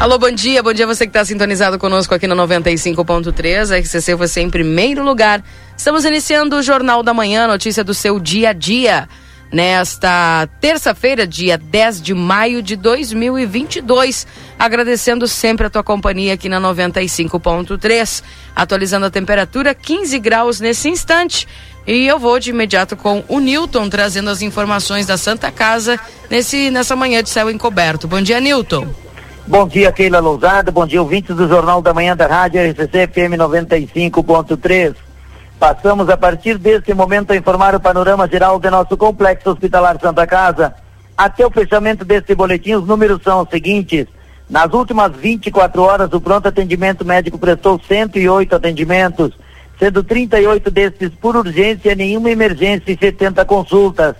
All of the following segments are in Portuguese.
Alô, bom dia. Bom dia você que está sintonizado conosco aqui no 95.3. A RCC você em primeiro lugar. Estamos iniciando o Jornal da Manhã, notícia do seu dia a dia. Nesta terça-feira, dia 10 de maio de 2022. Agradecendo sempre a tua companhia aqui na 95.3. Atualizando a temperatura, 15 graus nesse instante. E eu vou de imediato com o Newton trazendo as informações da Santa Casa nesse, nessa manhã de céu encoberto. Bom dia, Newton. Bom dia, Keila Lousada. Bom dia, ouvintes do Jornal da Manhã da Rádio RCC FM 95.3. Passamos a partir deste momento a informar o panorama geral do nosso complexo hospitalar Santa Casa. Até o fechamento deste boletim, os números são os seguintes. Nas últimas 24 horas, o pronto atendimento médico prestou 108 atendimentos, sendo 38 destes por urgência, nenhuma emergência e 70 consultas.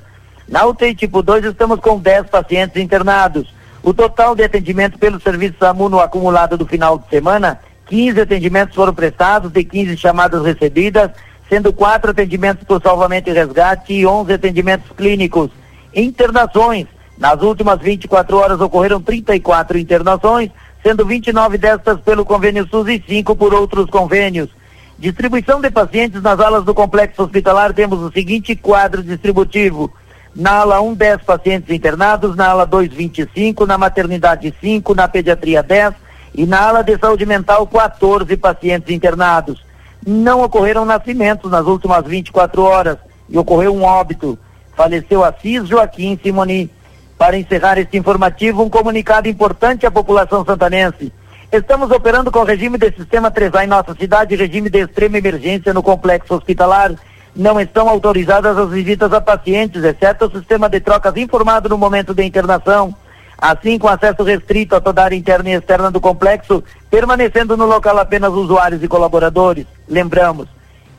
Na UTI tipo 2, estamos com 10 pacientes internados. O total de atendimento pelo serviço SAMU no acumulado do final de semana, 15 atendimentos foram prestados e 15 chamadas recebidas, sendo quatro atendimentos por salvamento e resgate e 11 atendimentos clínicos. Internações. Nas últimas 24 horas ocorreram 34 internações, sendo 29 destas pelo convênio SUS e 5 por outros convênios. Distribuição de pacientes nas alas do complexo hospitalar, temos o seguinte quadro distributivo. Na ala 1, 10 pacientes internados, na ala 2, 25, na maternidade 5, na pediatria 10 e na ala de saúde mental 14 pacientes internados. Não ocorreram nascimentos nas últimas 24 horas e ocorreu um óbito. Faleceu Assis Joaquim Simoni. Para encerrar este informativo, um comunicado importante à população santanense. Estamos operando com regime de sistema 3A em nossa cidade, regime de extrema emergência no complexo hospitalar não estão autorizadas as visitas a pacientes, exceto o sistema de trocas informado no momento da internação. Assim, com acesso restrito a toda a área interna e externa do complexo, permanecendo no local apenas usuários e colaboradores. Lembramos,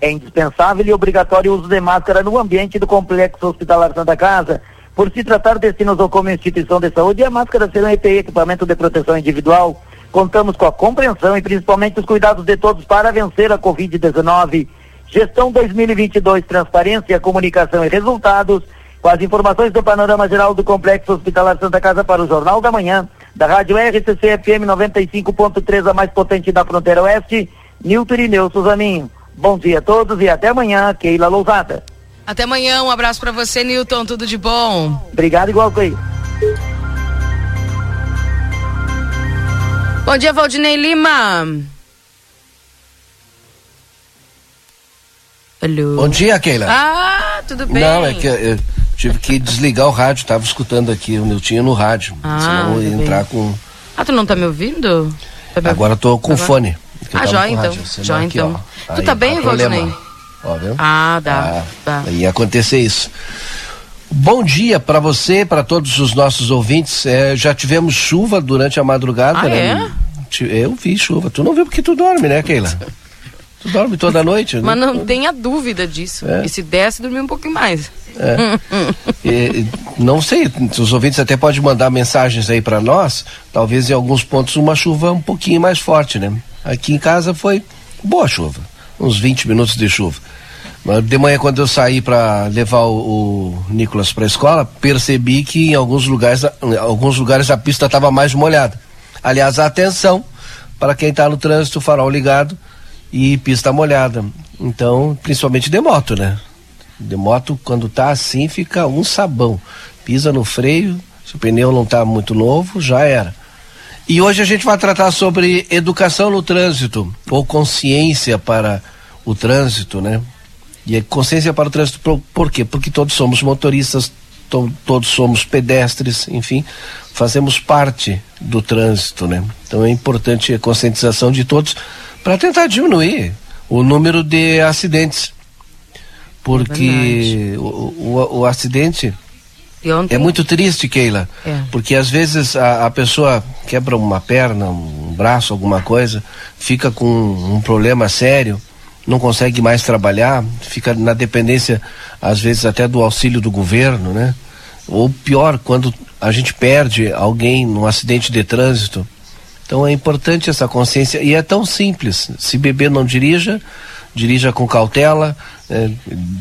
é indispensável e obrigatório o uso de máscara no ambiente do complexo hospitalar Santa Casa. Por se tratar de ou como instituição de saúde, a máscara será um EPI, equipamento de proteção individual. Contamos com a compreensão e principalmente os cuidados de todos para vencer a Covid-19. Gestão 2022, transparência, comunicação e resultados. Com as informações do panorama geral do Complexo Hospitalar Santa Casa para o Jornal da Manhã, da Rádio RCC FM 95.3, a mais potente da fronteira oeste, Nilton Irineu Suzaninho. Bom dia a todos e até amanhã, Keila Lousada. Até amanhã, um abraço para você, Nilton, tudo de bom. Obrigado, igual Keila. Bom dia, Valdinei Lima. Alô. Bom dia, Keila. Ah, tudo bem. Não, é que eu tive que desligar o rádio, tava escutando aqui o Niltinho no rádio. Ah, senão eu ia tudo entrar bem. com. Ah, tu não tá me ouvindo? Tá me Agora tô com Agora? fone. Ah, com então. Joia aqui, então. ó. Tu Aí, tá bem. Valdinei? Ó, viu? Ah, dá. dá. Ia acontecer isso. Bom dia para você, para todos os nossos ouvintes. É, já tivemos chuva durante a madrugada, Ah, né? Ti- Eu vi chuva. Tu não viu porque tu dorme, né, Keila? Tu dorme toda noite, né? Mas não tenha dúvida disso. É. E se desse, dormir um pouquinho mais. E, e, não sei, os ouvintes até podem mandar mensagens aí para nós. Talvez em alguns pontos uma chuva um pouquinho mais forte, né? Aqui em casa foi boa chuva, uns 20 minutos de chuva. Mas de manhã, quando eu saí para levar o, o Nicolas para a escola, percebi que em alguns lugares, em alguns lugares a pista estava mais molhada. Aliás, atenção para quem está no trânsito, farol ligado e pista molhada. Então, principalmente de moto, né? De moto, quando tá assim, fica um sabão. Pisa no freio, se o pneu não tá muito novo, já era. E hoje a gente vai tratar sobre educação no trânsito, ou consciência para o trânsito, né? E consciência para o trânsito, por, por quê? Porque todos somos motoristas, to, todos somos pedestres, enfim, fazemos parte do trânsito, né? Então é importante a conscientização de todos para tentar diminuir o número de acidentes porque o, o, o acidente. É muito triste, Keila, é. porque às vezes a, a, pessoa quebra uma perna, um braço, alguma coisa, fica com um problema sério, não consegue mais trabalhar, fica na dependência, às vezes até do auxílio do governo, né? Ou pior, quando a gente perde alguém num acidente de trânsito. Então é importante essa consciência e é tão simples. Se beber, não dirija, dirija com cautela, é,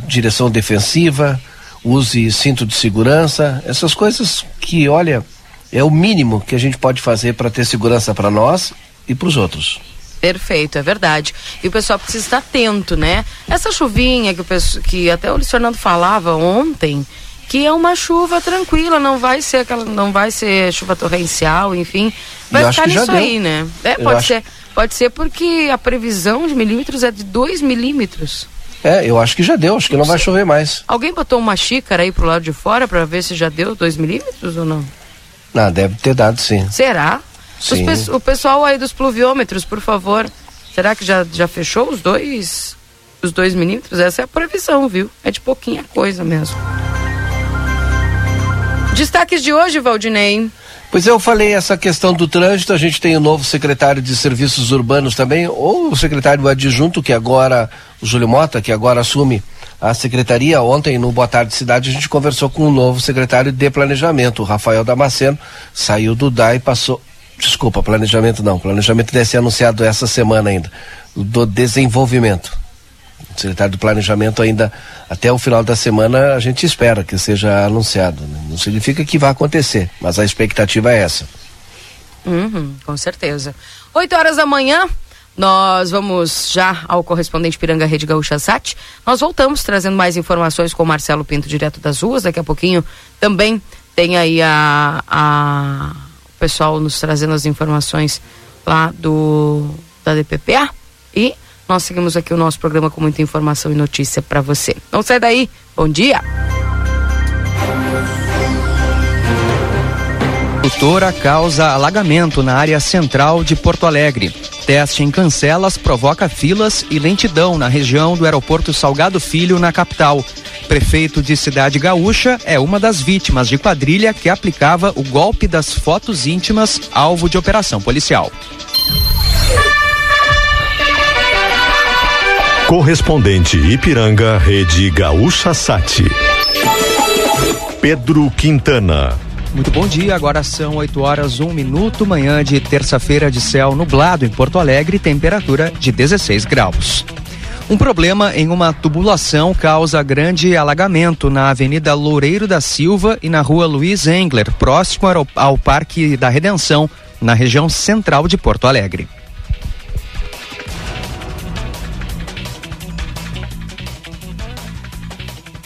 direção defensiva, use cinto de segurança, essas coisas que, olha, é o mínimo que a gente pode fazer para ter segurança para nós e para os outros. Perfeito, é verdade. E o pessoal precisa estar atento, né? Essa chuvinha que, o que até o Luiz Fernando falava ontem, que é uma chuva tranquila, não vai ser aquela, não vai ser chuva torrencial, enfim, vai ficar nisso aí, né? É, pode ser, pode ser porque a previsão de milímetros é de 2 milímetros. É, eu acho que já deu, acho que não, não vai chover mais. Alguém botou uma xícara aí pro lado de fora para ver se já deu 2 milímetros ou não? Não, deve ter dado sim. Será? Sim. Pe o pessoal aí dos pluviômetros, por favor, será que já, já fechou os dois os dois milímetros? Essa é a previsão, viu? É de pouquinha coisa mesmo. Destaques de hoje, Valdinei. Pois eu falei essa questão do trânsito, a gente tem o novo secretário de Serviços Urbanos também, ou o secretário adjunto, que agora, o Júlio Mota, que agora assume a secretaria. Ontem, no Boa Tarde Cidade, a gente conversou com o novo secretário de Planejamento, o Rafael Damasceno, saiu do DAI e passou. Desculpa, planejamento não. Planejamento deve ser anunciado essa semana ainda. Do desenvolvimento. O secretário do Planejamento ainda até o final da semana a gente espera que seja anunciado. Né? Não significa que vai acontecer, mas a expectativa é essa. Uhum, com certeza. 8 horas da manhã, nós vamos já ao correspondente Piranga Rede Gaúcha Sat. Nós voltamos trazendo mais informações com o Marcelo Pinto, direto das ruas. Daqui a pouquinho também tem aí a, a o pessoal nos trazendo as informações lá do da DPPA. E nós seguimos aqui o nosso programa com muita informação e notícia para você. Não sai daí. Bom dia. Doutora causa alagamento na área central de Porto Alegre. Teste em Cancelas provoca filas e lentidão na região do aeroporto Salgado Filho, na capital. Prefeito de Cidade Gaúcha é uma das vítimas de quadrilha que aplicava o golpe das fotos íntimas, alvo de operação policial. Correspondente Ipiranga, Rede Gaúcha Sati. Pedro Quintana. Muito bom dia, agora são 8 horas 1 minuto, manhã de terça-feira de céu nublado em Porto Alegre, temperatura de 16 graus. Um problema em uma tubulação causa grande alagamento na Avenida Loureiro da Silva e na Rua Luiz Engler, próximo ao, ao Parque da Redenção, na região central de Porto Alegre.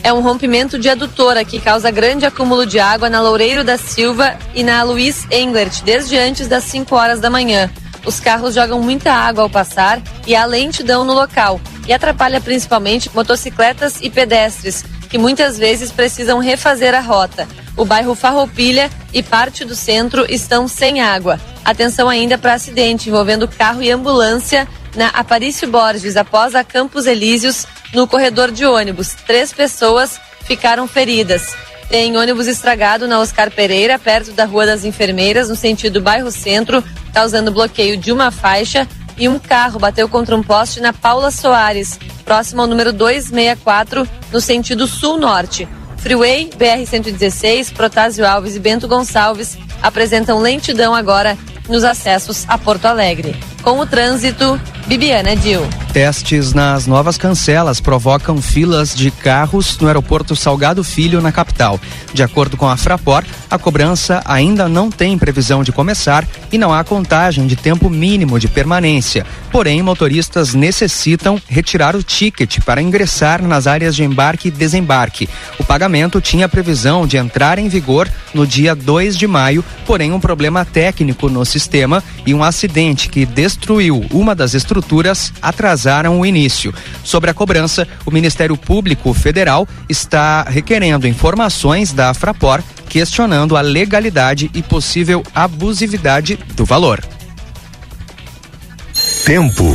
É um rompimento de adutora que causa grande acúmulo de água na Loureiro da Silva e na Luiz Englert desde antes das 5 horas da manhã. Os carros jogam muita água ao passar e há lentidão no local e atrapalha principalmente motocicletas e pedestres, que muitas vezes precisam refazer a rota. O bairro Farroupilha e parte do centro estão sem água. Atenção ainda para acidente envolvendo carro e ambulância na Aparício Borges, após a Campos Elíseos, no corredor de ônibus. Três pessoas ficaram feridas. Tem ônibus estragado na Oscar Pereira, perto da Rua das Enfermeiras, no sentido bairro Centro, causando bloqueio de uma faixa. E um carro bateu contra um poste na Paula Soares, próximo ao número 264, no sentido sul-norte. Freeway, BR-116, Protásio Alves e Bento Gonçalves apresentam lentidão agora nos acessos a Porto Alegre. Com o trânsito, Bibiana Dil. Testes nas novas cancelas provocam filas de carros no aeroporto Salgado Filho, na capital. De acordo com a Fraport, a cobrança ainda não tem previsão de começar e não há contagem de tempo mínimo de permanência. Porém, motoristas necessitam retirar o ticket para ingressar nas áreas de embarque e desembarque. O pagamento tinha previsão de entrar em vigor no dia 2 de maio, porém um problema técnico no sistema e um acidente que destruiu uma das estruturas atrasaram o início. Sobre a cobrança, o Ministério Público Federal está requerendo informações da Fraport, questionando a legalidade e possível abusividade do valor. Tempo.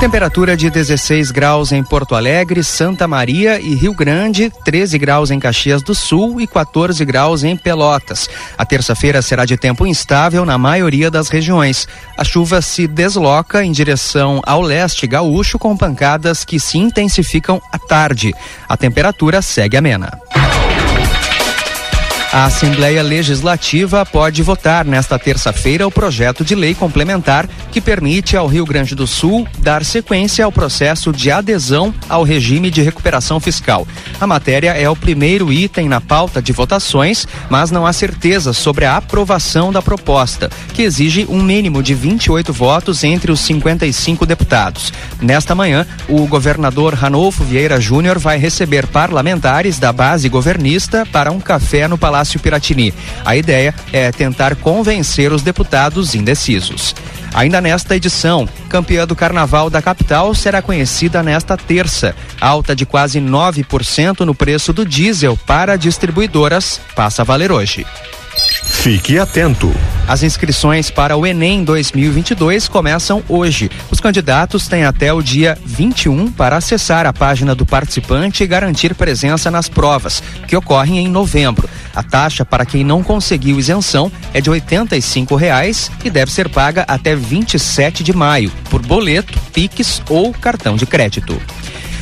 Temperatura de 16 graus em Porto Alegre, Santa Maria e Rio Grande, 13 graus em Caxias do Sul e 14 graus em Pelotas. A terça-feira será de tempo instável na maioria das regiões. A chuva se desloca em direção ao leste gaúcho com pancadas que se intensificam à tarde. A temperatura segue amena. A Assembleia Legislativa pode votar nesta terça-feira o projeto de lei complementar que permite ao Rio Grande do Sul dar sequência ao processo de adesão ao regime de recuperação fiscal. A matéria é o primeiro item na pauta de votações, mas não há certeza sobre a aprovação da proposta, que exige um mínimo de 28 votos entre os 55 deputados. Nesta manhã, o governador Ranolfo Vieira Júnior vai receber parlamentares da base governista para um café no Palácio Palácio Piratini. A ideia é tentar convencer os deputados indecisos. Ainda nesta edição, campeã do Carnaval da capital será conhecida nesta terça. Alta de quase 9% no preço do diesel para distribuidoras passa a valer hoje. Fique atento. As inscrições para o Enem 2022 começam hoje. Os candidatos têm até o dia 21 para acessar a página do participante e garantir presença nas provas, que ocorrem em novembro. A taxa para quem não conseguiu isenção é de 85 reais e deve ser paga até 27 de maio, por boleto, Pix ou cartão de crédito.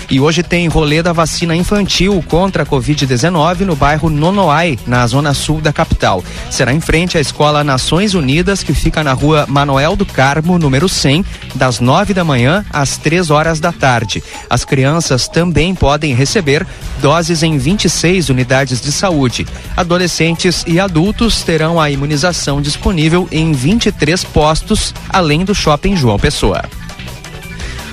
E hoje tem rolê da vacina infantil contra a Covid-19 no bairro Nonoai, na zona sul da capital. Será em frente à Escola Nações Unidas, que fica na rua Manuel do Carmo, número 100, das 9 da manhã às 3 horas da tarde. As crianças também podem receber doses em 26 unidades de saúde. Adolescentes e adultos terão a imunização disponível em 23 postos, além do shopping João Pessoa.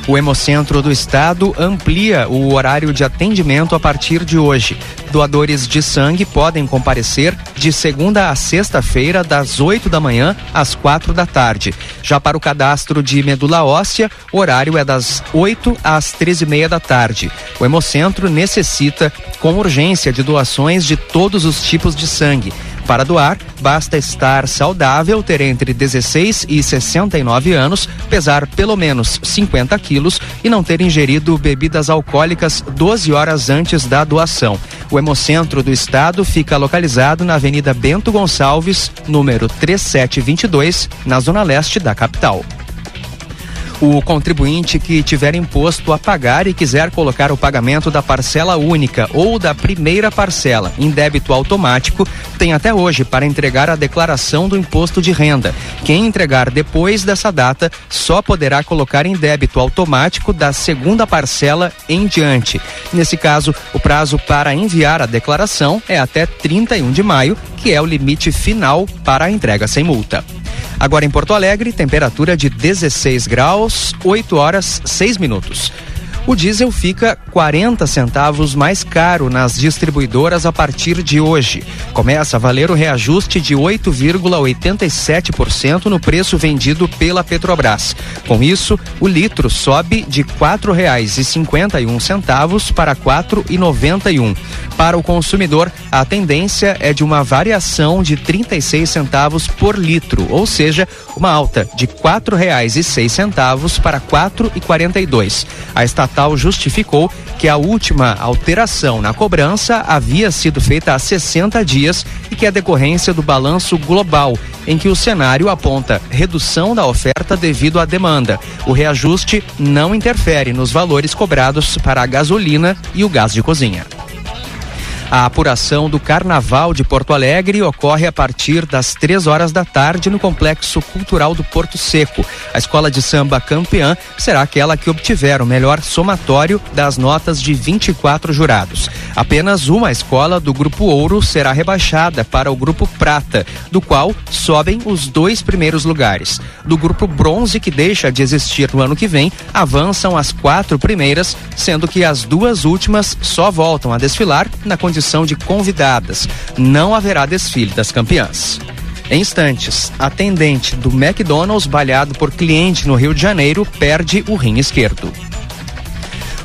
O Hemocentro do Estado amplia o horário de atendimento a partir de hoje. Doadores de sangue podem comparecer de segunda a sexta-feira, das 8 da manhã às quatro da tarde. Já para o cadastro de medula óssea, o horário é das 8 às 13 e meia da tarde. O Hemocentro necessita, com urgência, de doações de todos os tipos de sangue. Para doar, basta estar saudável, ter entre 16 e 69 anos, pesar pelo menos 50 quilos e não ter ingerido bebidas alcoólicas 12 horas antes da doação. O Hemocentro do Estado fica localizado na Avenida Bento Gonçalves, número 3722, na zona leste da capital. O contribuinte que tiver imposto a pagar e quiser colocar o pagamento da parcela única ou da primeira parcela em débito automático tem até hoje para entregar a declaração do imposto de renda. Quem entregar depois dessa data só poderá colocar em débito automático da segunda parcela em diante. Nesse caso, o prazo para enviar a declaração é até 31 de maio, que é o limite final para a entrega sem multa. Agora em Porto Alegre, temperatura de 16 graus, 8 horas 6 minutos. O diesel fica 40 centavos mais caro nas distribuidoras a partir de hoje. Começa a valer o reajuste de 8,87% no preço vendido pela Petrobras. Com isso, o litro sobe de R$ 4,51 para R$ 4,91. Para o consumidor, a tendência é de uma variação de 36 centavos por litro, ou seja, uma alta de R$ 4,06 para R$ 4,42. A estatal estatal justificou que a última alteração na cobrança havia sido feita há 60 dias e que é decorrência do balanço global, em que o cenário aponta redução da oferta devido à demanda. O reajuste não interfere nos valores cobrados para a gasolina e o gás de cozinha. A apuração do Carnaval de Porto Alegre ocorre a partir das três horas da tarde no Complexo Cultural do Porto Seco. A escola de samba campeã será aquela que obtiver o melhor somatório das notas de 24 jurados. Apenas uma escola do Grupo Ouro será rebaixada para o Grupo Prata, do qual sobem os dois primeiros lugares. Do Grupo Bronze, que deixa de existir no ano que vem, avançam as quatro primeiras, sendo que as duas últimas só voltam a desfilar na condição condição de convidadas. Não haverá desfile das campeãs. Em instantes, atendente do McDonald's balhado por cliente no Rio de Janeiro perde o rim esquerdo.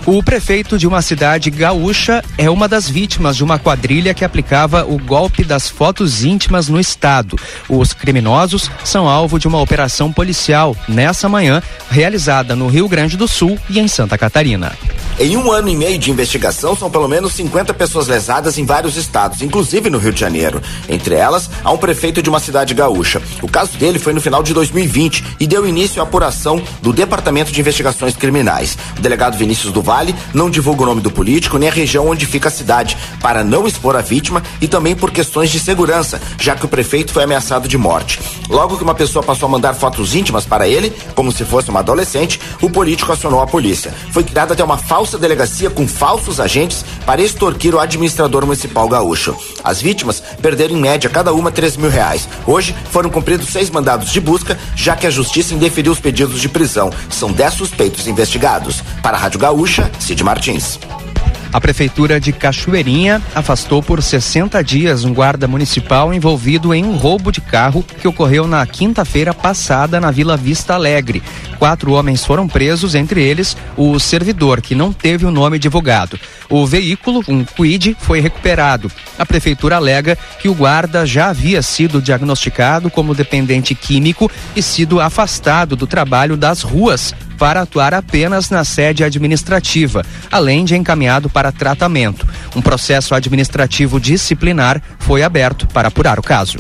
O prefeito de uma cidade gaúcha é uma das vítimas de uma quadrilha que aplicava o golpe das fotos íntimas no estado. Os criminosos são alvo de uma operação policial nessa manhã, realizada no Rio Grande do Sul e em Santa Catarina. Em um ano e meio de investigação, são pelo menos 50 pessoas lesadas em vários estados, inclusive no Rio de Janeiro. Entre elas, há um prefeito de uma cidade gaúcha. O caso dele foi no final de 2020 e deu início à apuração do Departamento de Investigações Criminais. O delegado Vinícius Duval Vale não divulga o nome do político nem a região onde fica a cidade, para não expor a vítima e também por questões de segurança, já que o prefeito foi ameaçado de morte. Logo que uma pessoa passou a mandar fotos íntimas para ele, como se fosse uma adolescente, o político acionou a polícia. Foi criada até uma falsa delegacia com falsos agentes para extorquir o administrador municipal gaúcho. As vítimas perderam em média cada uma 3 mil reais. Hoje foram cumpridos seis mandados de busca, já que a justiça indeferiu os pedidos de prisão. São dez suspeitos investigados. Para a Rádio Gaúcha, Cid Martins. A Prefeitura de Cachoeirinha afastou por 60 dias um guarda municipal envolvido em um roubo de carro que ocorreu na quinta-feira passada na Vila Vista Alegre. Quatro homens foram presos, entre eles o servidor, que não teve o nome divulgado. O veículo, um Quid, foi recuperado. A Prefeitura alega que o guarda já havia sido diagnosticado como dependente químico e sido afastado do trabalho das ruas para atuar apenas na sede administrativa, além de encaminhado para tratamento. Um processo administrativo disciplinar foi aberto para apurar o caso.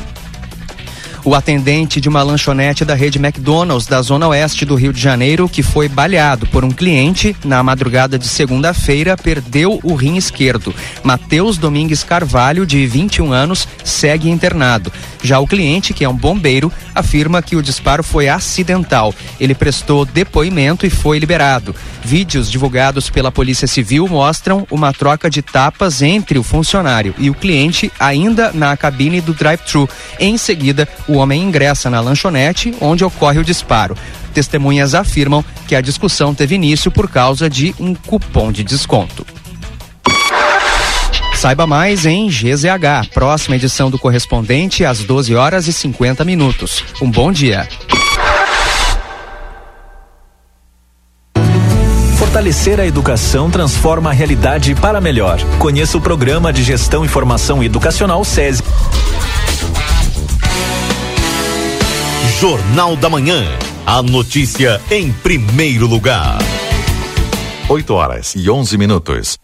O atendente de uma lanchonete da rede McDonald's da zona oeste do Rio de Janeiro, que foi baleado por um cliente na madrugada de segunda-feira, perdeu o rim esquerdo. Matheus Domingues Carvalho, de 21 anos, segue internado. Já o cliente, que é um bombeiro, afirma que o disparo foi acidental. Ele prestou depoimento e foi liberado. Vídeos divulgados pela Polícia Civil mostram uma troca de tapas entre o funcionário e o cliente ainda na cabine do drive-thru. Em seguida, o homem ingressa na lanchonete onde ocorre o disparo. Testemunhas afirmam que a discussão teve início por causa de um cupom de desconto. Saiba mais em GZH, próxima edição do correspondente às 12 horas e 50 minutos. Um bom dia. Fortalecer a educação transforma a realidade para melhor. Conheça o programa de gestão e formação educacional SESI. Jornal da Manhã. A notícia em primeiro lugar. 8 horas e 11 minutos.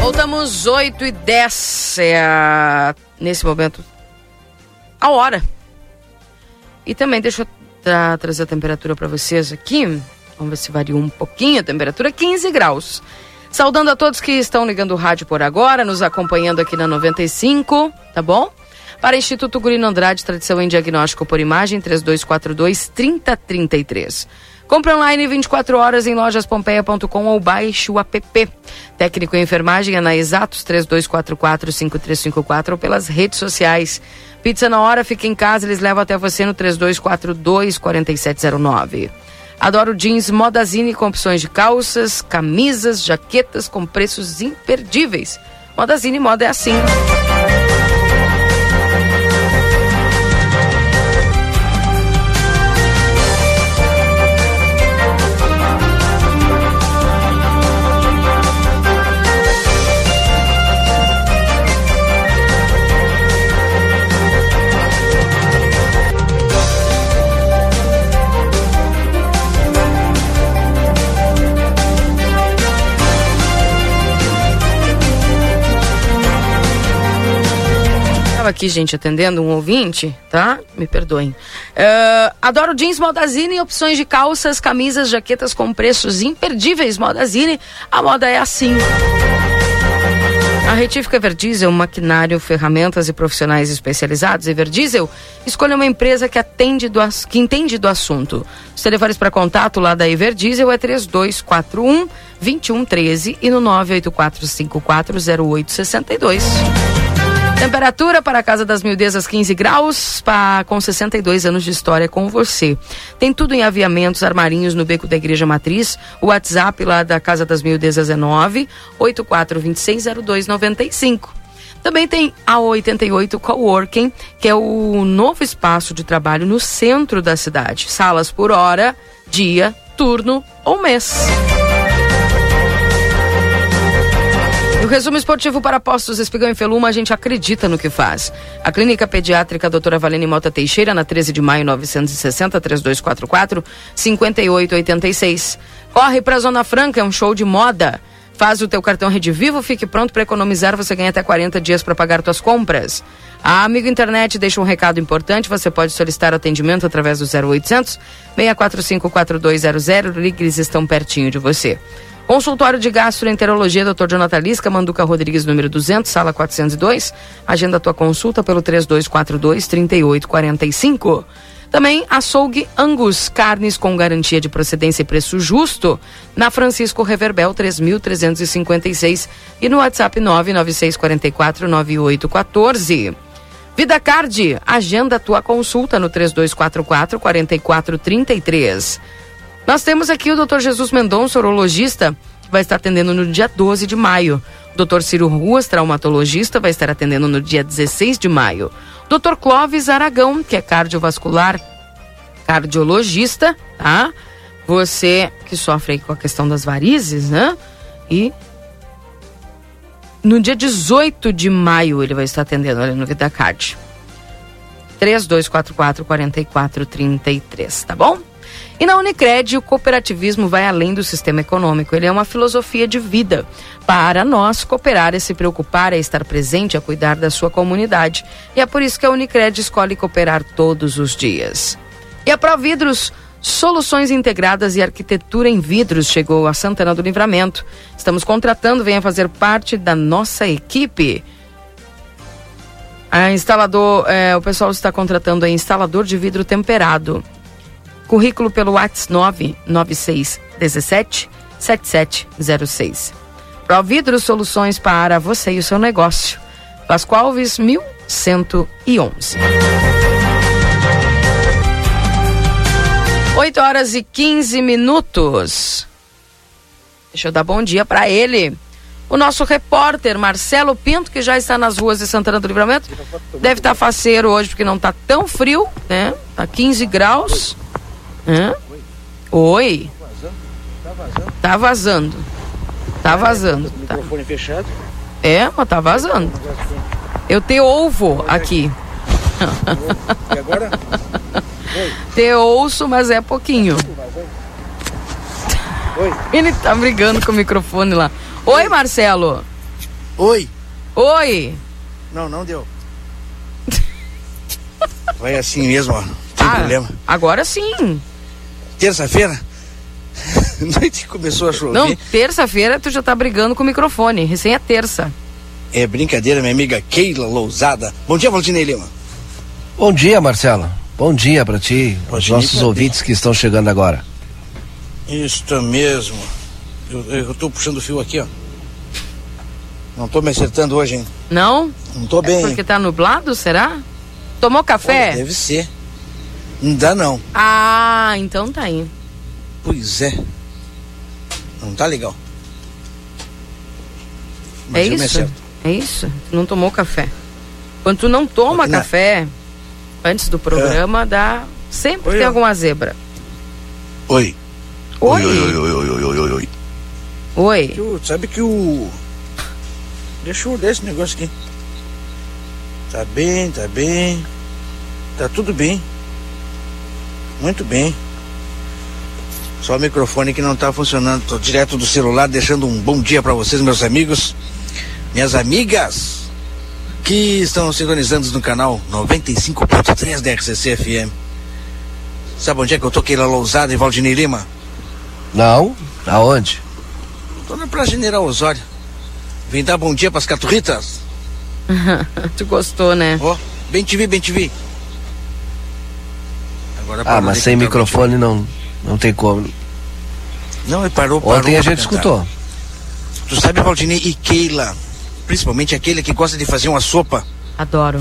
Voltamos 8 e 10. É a, nesse momento a hora. E também deixa eu tra trazer a temperatura para vocês aqui. Vamos ver se variou um pouquinho a temperatura, 15 graus. Saudando a todos que estão ligando o rádio por agora, nos acompanhando aqui na 95, tá bom? Para Instituto Gurino Andrade, tradição em diagnóstico por imagem, 3242 3033. Compre online 24 horas em lojaspompeia.com ou baixe o app. Técnico em enfermagem é na Exatos 3244-5354 ou pelas redes sociais. Pizza na hora, fica em casa, eles levam até você no 3242-4709. Adoro jeans Modazine com opções de calças, camisas, jaquetas com preços imperdíveis. Modazine Moda é assim. Aqui, gente, atendendo um ouvinte, tá? Me perdoem. Uh, adoro jeans Modazine, opções de calças, camisas, jaquetas com preços imperdíveis. Modazine, a moda é assim. A Retífica Everdiesel, maquinário, ferramentas e profissionais especializados. Everdiesel, escolha uma empresa que atende do, que entende do assunto. Os telefones para contato lá da Everdiesel é 3241 2113 e no 984540862. Temperatura para a Casa das Mildezas 15 graus, pá, com 62 anos de história com você. Tem tudo em aviamentos, armarinhos no beco da Igreja Matriz. O WhatsApp lá da Casa das Mildezas é 9 84260295. Também tem a 88 Coworking, que é o novo espaço de trabalho no centro da cidade. Salas por hora, dia, turno ou mês. No resumo esportivo para postos Espigão e Feluma, a gente acredita no que faz. A Clínica Pediátrica Doutora Valene Mota Teixeira, na 13 de maio 960 3244 5886. Corre para a Zona Franca, é um show de moda. Faz o teu cartão Rede Vivo, fique pronto para economizar, você ganha até 40 dias para pagar tuas compras. A Amigo Internet deixa um recado importante, você pode solicitar atendimento através do 0800 645 4200, ligue, estão pertinho de você. Consultório de Gastroenterologia, Dr. Jonathan Lisca, Manduca Rodrigues, número 200, sala 402. Agenda tua consulta pelo 3242-3845. Também açougue Angus, carnes com garantia de procedência e preço justo, na Francisco Reverbel 3356 e no WhatsApp 996449814. Vida Card, agenda tua consulta no 3244 4433. Nós temos aqui o Dr. Jesus Mendonça, urologista, que vai estar atendendo no dia 12 de maio. O Dr. Ciro Ruas, traumatologista, vai estar atendendo no dia 16 de maio. Dr. Clóvis Aragão, que é cardiovascular, cardiologista, tá? Você que sofre aí com a questão das varizes, né? E no dia 18 de maio ele vai estar atendendo ali no VidaCard. 3244 4433, tá bom? E na Unicred, o cooperativismo vai além do sistema econômico. Ele é uma filosofia de vida. Para nós, cooperar é se preocupar, é estar presente, é cuidar da sua comunidade. E é por isso que a Unicred escolhe cooperar todos os dias. E a Providros, soluções integradas e arquitetura em vidros, chegou a Santana do Livramento. Estamos contratando, venha fazer parte da nossa equipe. A instalador, é, o pessoal está contratando aí instalador de vidro temperado. Currículo pelo WhatsApp 99617 7706. Providro Soluções para você e o seu negócio. Pascoal Alves 1111. 8 horas e 15 minutos. Deixa eu dar bom dia para ele. O nosso repórter Marcelo Pinto, que já está nas ruas de Santana do Livramento, deve estar faceiro hoje porque não está tão frio, né? Tá 15 graus. Hã? Oi. Tá vazando. Tá vazando. Tá. Microfone fechado. É, mas tá vazando. Eu te ouvo aqui. E agora? Te ouço, mas é pouquinho. Oi. Ele tá brigando com o microfone lá. Oi, Marcelo. Oi. Oi. Não, não deu. Vai assim mesmo, ó. Sem Ah, problema. Agora sim. Terça-feira, noite começou a chover. Não, terça-feira tu já tá brigando com o microfone. Recém é terça. É brincadeira, minha amiga Keila Lousada. Bom dia, Valdinei Lima. Bom dia, Marcelo. Bom dia para ti, Bom os nossos ouvintes que estão chegando agora. Isto mesmo. Eu, eu tô puxando o fio aqui, ó. Não tô me acertando hoje, hein? Não? Não tô bem. Porque tá nublado, será? Tomou café? Olha, deve ser. Não dá não. Ah, então tá aí. Pois é. Não tá legal. é Mas me isso? acerto. É isso? Não tomou café. Quando tu não toma na- café antes do programa, dá. Sempre Oi, tem alguma zebra. Oi. Oi. Oi, oi, oi, oi, oi, oi, oi. Oi. Sabe que o. Deixa eu olhar esse negócio aqui. Tá bem, tá bem. Tá tudo bem. Muito bem. Só o microfone que não tá funcionando. Tô direto do celular deixando um bom dia para vocês, meus amigos. Minhas amigas que estão sintonizando no canal 95.3 da RCC FM. Sabe onde é que eu toquei lá Lousada e Valdinei Lima? Não? Aonde? Tô na Praça General Osório. Vem dar bom dia pras caturritas. tu gostou, né? Ó, bem te vi, bem te vi. Agora Ah, mas sem microfone não, não tem como. Não, ele parou, parou. Ontem a gente escutou. Tu sabe, Valdinei e Keila, principalmente aquele que gosta de fazer uma sopa. Adoro.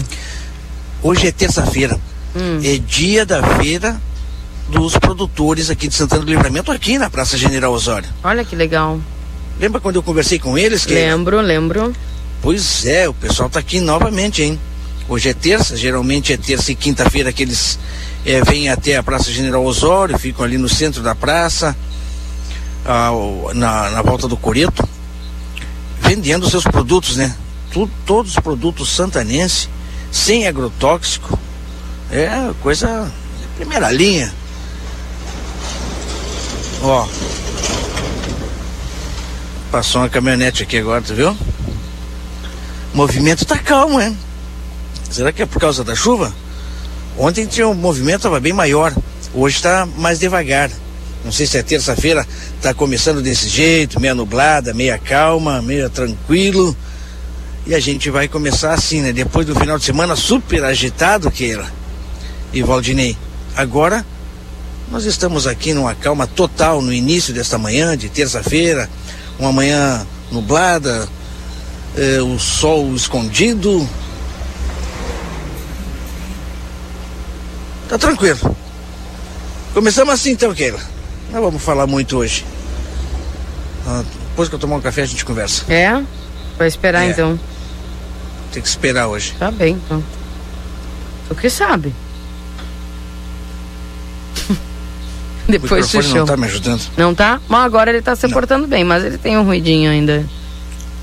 Hoje é terça-feira. Hum. É dia da feira dos produtores aqui de Santana do Livramento, aqui na Praça General Osório. Olha que legal. Lembra quando eu conversei com eles? Keila? Lembro, lembro. Pois é, o pessoal tá aqui novamente, hein? Hoje é terça, geralmente é terça e quinta-feira que eles é, vêm até a Praça General Osório, ficam ali no centro da praça, ao, na, na volta do Coreto, vendendo seus produtos, né? Todos os produtos santanense, sem agrotóxico. É coisa de primeira linha. Ó. Passou uma caminhonete aqui agora, tu viu? O movimento tá calmo, hein? Será que é por causa da chuva? Ontem tinha um movimento estava bem maior. Hoje está mais devagar. Não sei se é terça-feira, está começando desse jeito, meia nublada, meia calma, meia tranquilo. E a gente vai começar assim, né? Depois do final de semana super agitado, Keila e Valdinei. Agora, nós estamos aqui numa calma total no início desta manhã, de terça-feira, uma manhã nublada, eh, o sol escondido, Tá tranquilo. Começamos assim então, Keila. Não vamos falar muito hoje. Ah, depois que eu tomar um café a gente conversa. É? Vai esperar É. então. Tem que esperar hoje. Tá bem, então. O que sabe? Depois o microfone não chama. tá me ajudando. Não tá? Mas agora ele tá se portando bem, mas ele tem um ruidinho ainda.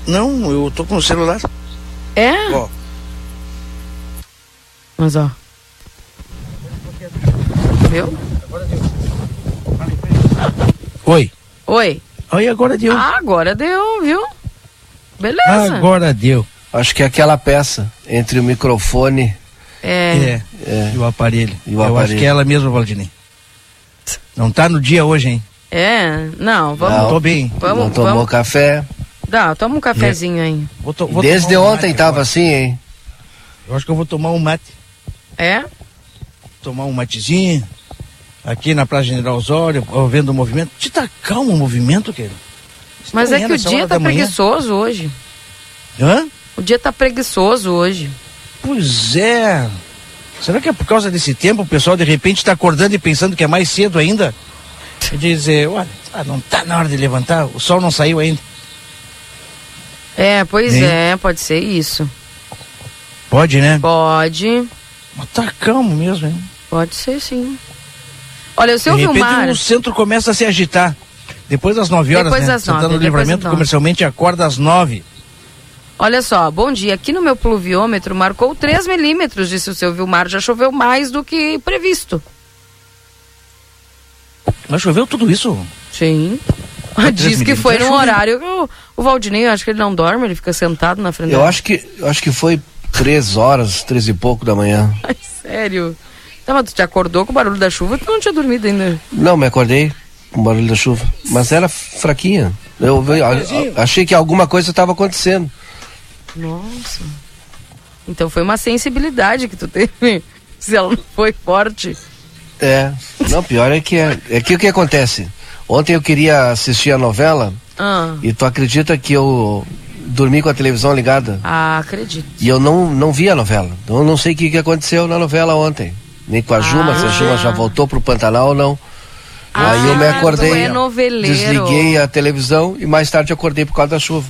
Não, eu tô com o celular. É? Ó, Mas ó. Viu? Oi. Oi. Oi, agora deu. Ah, agora deu, viu? Beleza. Agora deu. Acho que é aquela peça entre o microfone É. É. E o aparelho. E o eu acho aparelho. que é ela mesma, Valdinei. Não tá no dia hoje, hein? É. Não, vamos. Não. Tô bem. Vamos, não tomou vamos. café. Dá, toma um cafezinho aí. Vou to- vou Desde um ontem mate tava agora. assim, hein? Eu acho que eu vou tomar um mate. É? Tomar um matezinho. Aqui na Praça General Osório, vendo o movimento. Te tá calmo o movimento, querido? Mas é Estranha que o dia tá preguiçoso hoje. Hã? O dia tá preguiçoso hoje. Pois é. Será que é por causa desse tempo o pessoal de repente está acordando e pensando que é mais cedo ainda? E dizer, olha, ah, não tá na hora de levantar, o sol não saiu ainda. É, pois Hein? é, pode ser isso. Pode, né? Pode. Mas tá calmo mesmo, hein? Pode ser sim. Olha, o seu de repente Vilmar. o centro começa a se agitar. Depois das 9 horas, Depois né? das Santana nove, do Livramento comercialmente acorda às 9. Olha só, bom dia. Aqui no meu pluviômetro marcou 3 milímetros, disse o seu Vilmar. Já choveu mais do que previsto. Mas choveu tudo isso? Sim. Ah, Diz que foi num É chuva, horário que o, o Valdinei, eu acho que ele não dorme, ele fica sentado na frente Eu acho que, eu acho que foi três horas, três e pouco da manhã. Ai, sério. Tá, mas tu te acordou com o barulho da chuva, tu não tinha dormido ainda. Não, me acordei com o barulho da chuva. Mas era fraquinha. Eu, eu achei que alguma coisa estava acontecendo. Nossa. Então foi uma sensibilidade que tu teve. Se ela não foi forte. É. Não, pior é que é, é que o que acontece? Ontem eu queria assistir a novela Ah, e tu acredita que eu dormi com a televisão ligada ah, acredito. e eu não, não vi a novela. Então eu não sei o que, que aconteceu na novela ontem. Nem com a Juma, se a Juma já voltou pro Pantanal ou não. Aí eu me Ah, acordei, tu é noveleiro. desliguei a televisão e mais tarde acordei por causa da chuva.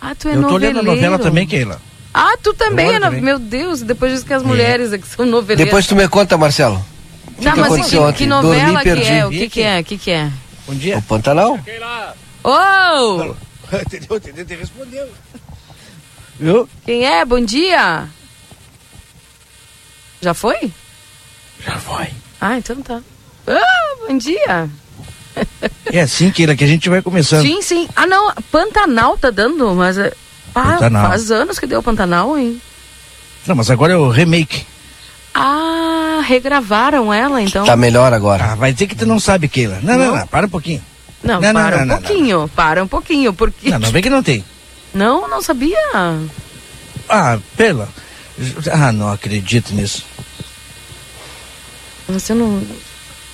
Ah, tu é Eu tô noveleiro. lendo a novela também, Keila. Ah, tu também é no... também. Meu Deus, depois diz que as mulheres é que são noveleiras. Depois tu me conta, Marcelo. Tá, que mas que, que Dormi novela que perdi. é? O que que é? O que que é? Bom dia. O Pantanal? Ô! entendeu? Entendeu? Te respondeu. Viu? Quem é? Bom dia! Já foi? Já foi. Ah, então tá. Ah, bom dia! É assim, Keila, que a gente vai começando. Sim, sim. Ah, não, Pantanal tá dando, mas... é- Ah, Pantanal. faz anos que deu Pantanal, hein? Não, mas agora é o remake. Ah, regravaram ela, então. Tá melhor agora. Ah, vai dizer que tu não sabe, Keila. Não, não, Não. não, para um pouquinho. Não, Não, não, para não, um não, pouquinho, para um pouquinho, porque... Não, não vem que não tem. Não, não sabia. Ah, pela. Ah, não acredito nisso. Você não...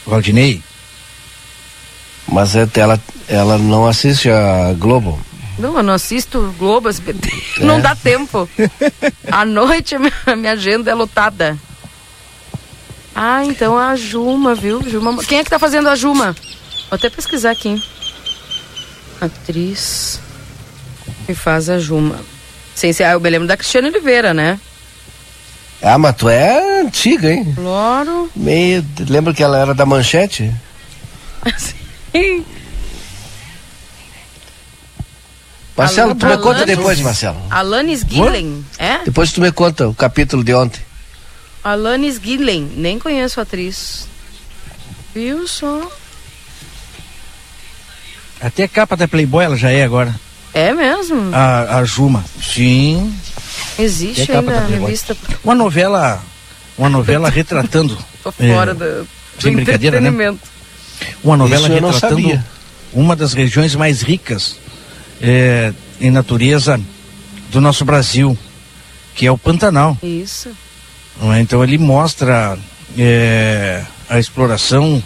Valdinei. É. Mas é, ela, ela não assiste a Globo. Não, eu não assisto Globo, SBT. Não dá tempo. À noite a minha, a minha agenda é lotada. Ah, então a Juma, viu? Juma. Quem é que tá fazendo a Juma? Vou até pesquisar aqui. Atriz que faz a Juma. Sem ser, ah, eu me lembro da Cristiane Oliveira, né? Ah, mas tu é antiga, hein? Claro. Meio... Lembra que ela era da manchete? Sim. Marcelo, tu me Alanis- conta depois, Marcelo. Alanis Gillen, é? Depois tu me conta o capítulo de ontem. Alanis Gillen, nem conheço a atriz. Viu só? Até capa da Playboy ela já é agora. É mesmo? A, a Juma. Sim. Existe É capa ainda da a revista. Uma novela. Uma novela retratando. Tô é, fora do, do sem brincadeira, né? entretenimento. Uma novela Isso eu não retratando sabia. uma das regiões mais ricas é, em natureza do nosso Brasil, que é o Pantanal. Isso. é? Então ele mostra é, a exploração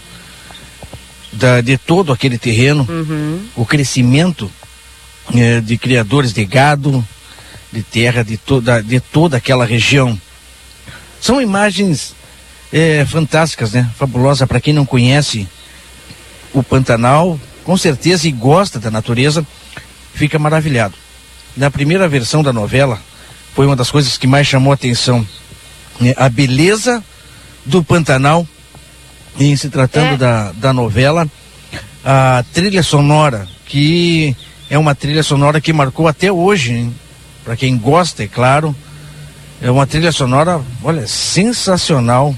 da- de todo aquele terreno, Uhum. o crescimento é, de criadores de gado, de terra, de toda, de toda aquela região. São imagens é, fantásticas, né? Fabulosa para quem não conhece o Pantanal, com certeza e gosta da natureza, fica maravilhado. Na primeira versão da novela, foi uma das coisas que mais chamou a atenção. né? A beleza do Pantanal, em se tratando É. da, da novela, a trilha sonora, que é uma trilha sonora que marcou até hoje, para quem gosta, é claro. É uma trilha sonora, olha, sensacional,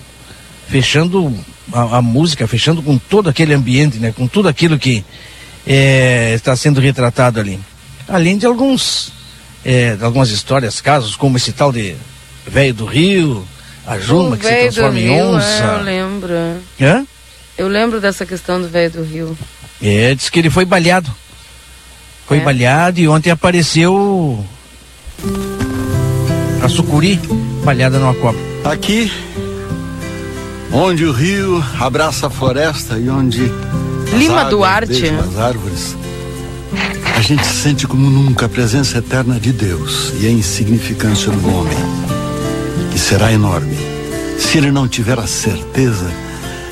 fechando a, a música, fechando com todo aquele ambiente, né? Com tudo aquilo que é, está sendo retratado ali. Além de alguns, é, de algumas histórias, casos, como esse tal de Velho do Rio, a Juma que se transforma em Rio, é, eu onça. lembro. Hã? Eu lembro dessa questão do velho do Rio. É, diz que ele foi baleado. Foi É. baleado e ontem apareceu a sucuri baleada numa cobra. Aqui, onde o rio abraça a floresta e onde as Lima Duarte. beijam as árvores, a gente sente como nunca a presença eterna de Deus e a insignificância do homem, que será enorme se ele não tiver a certeza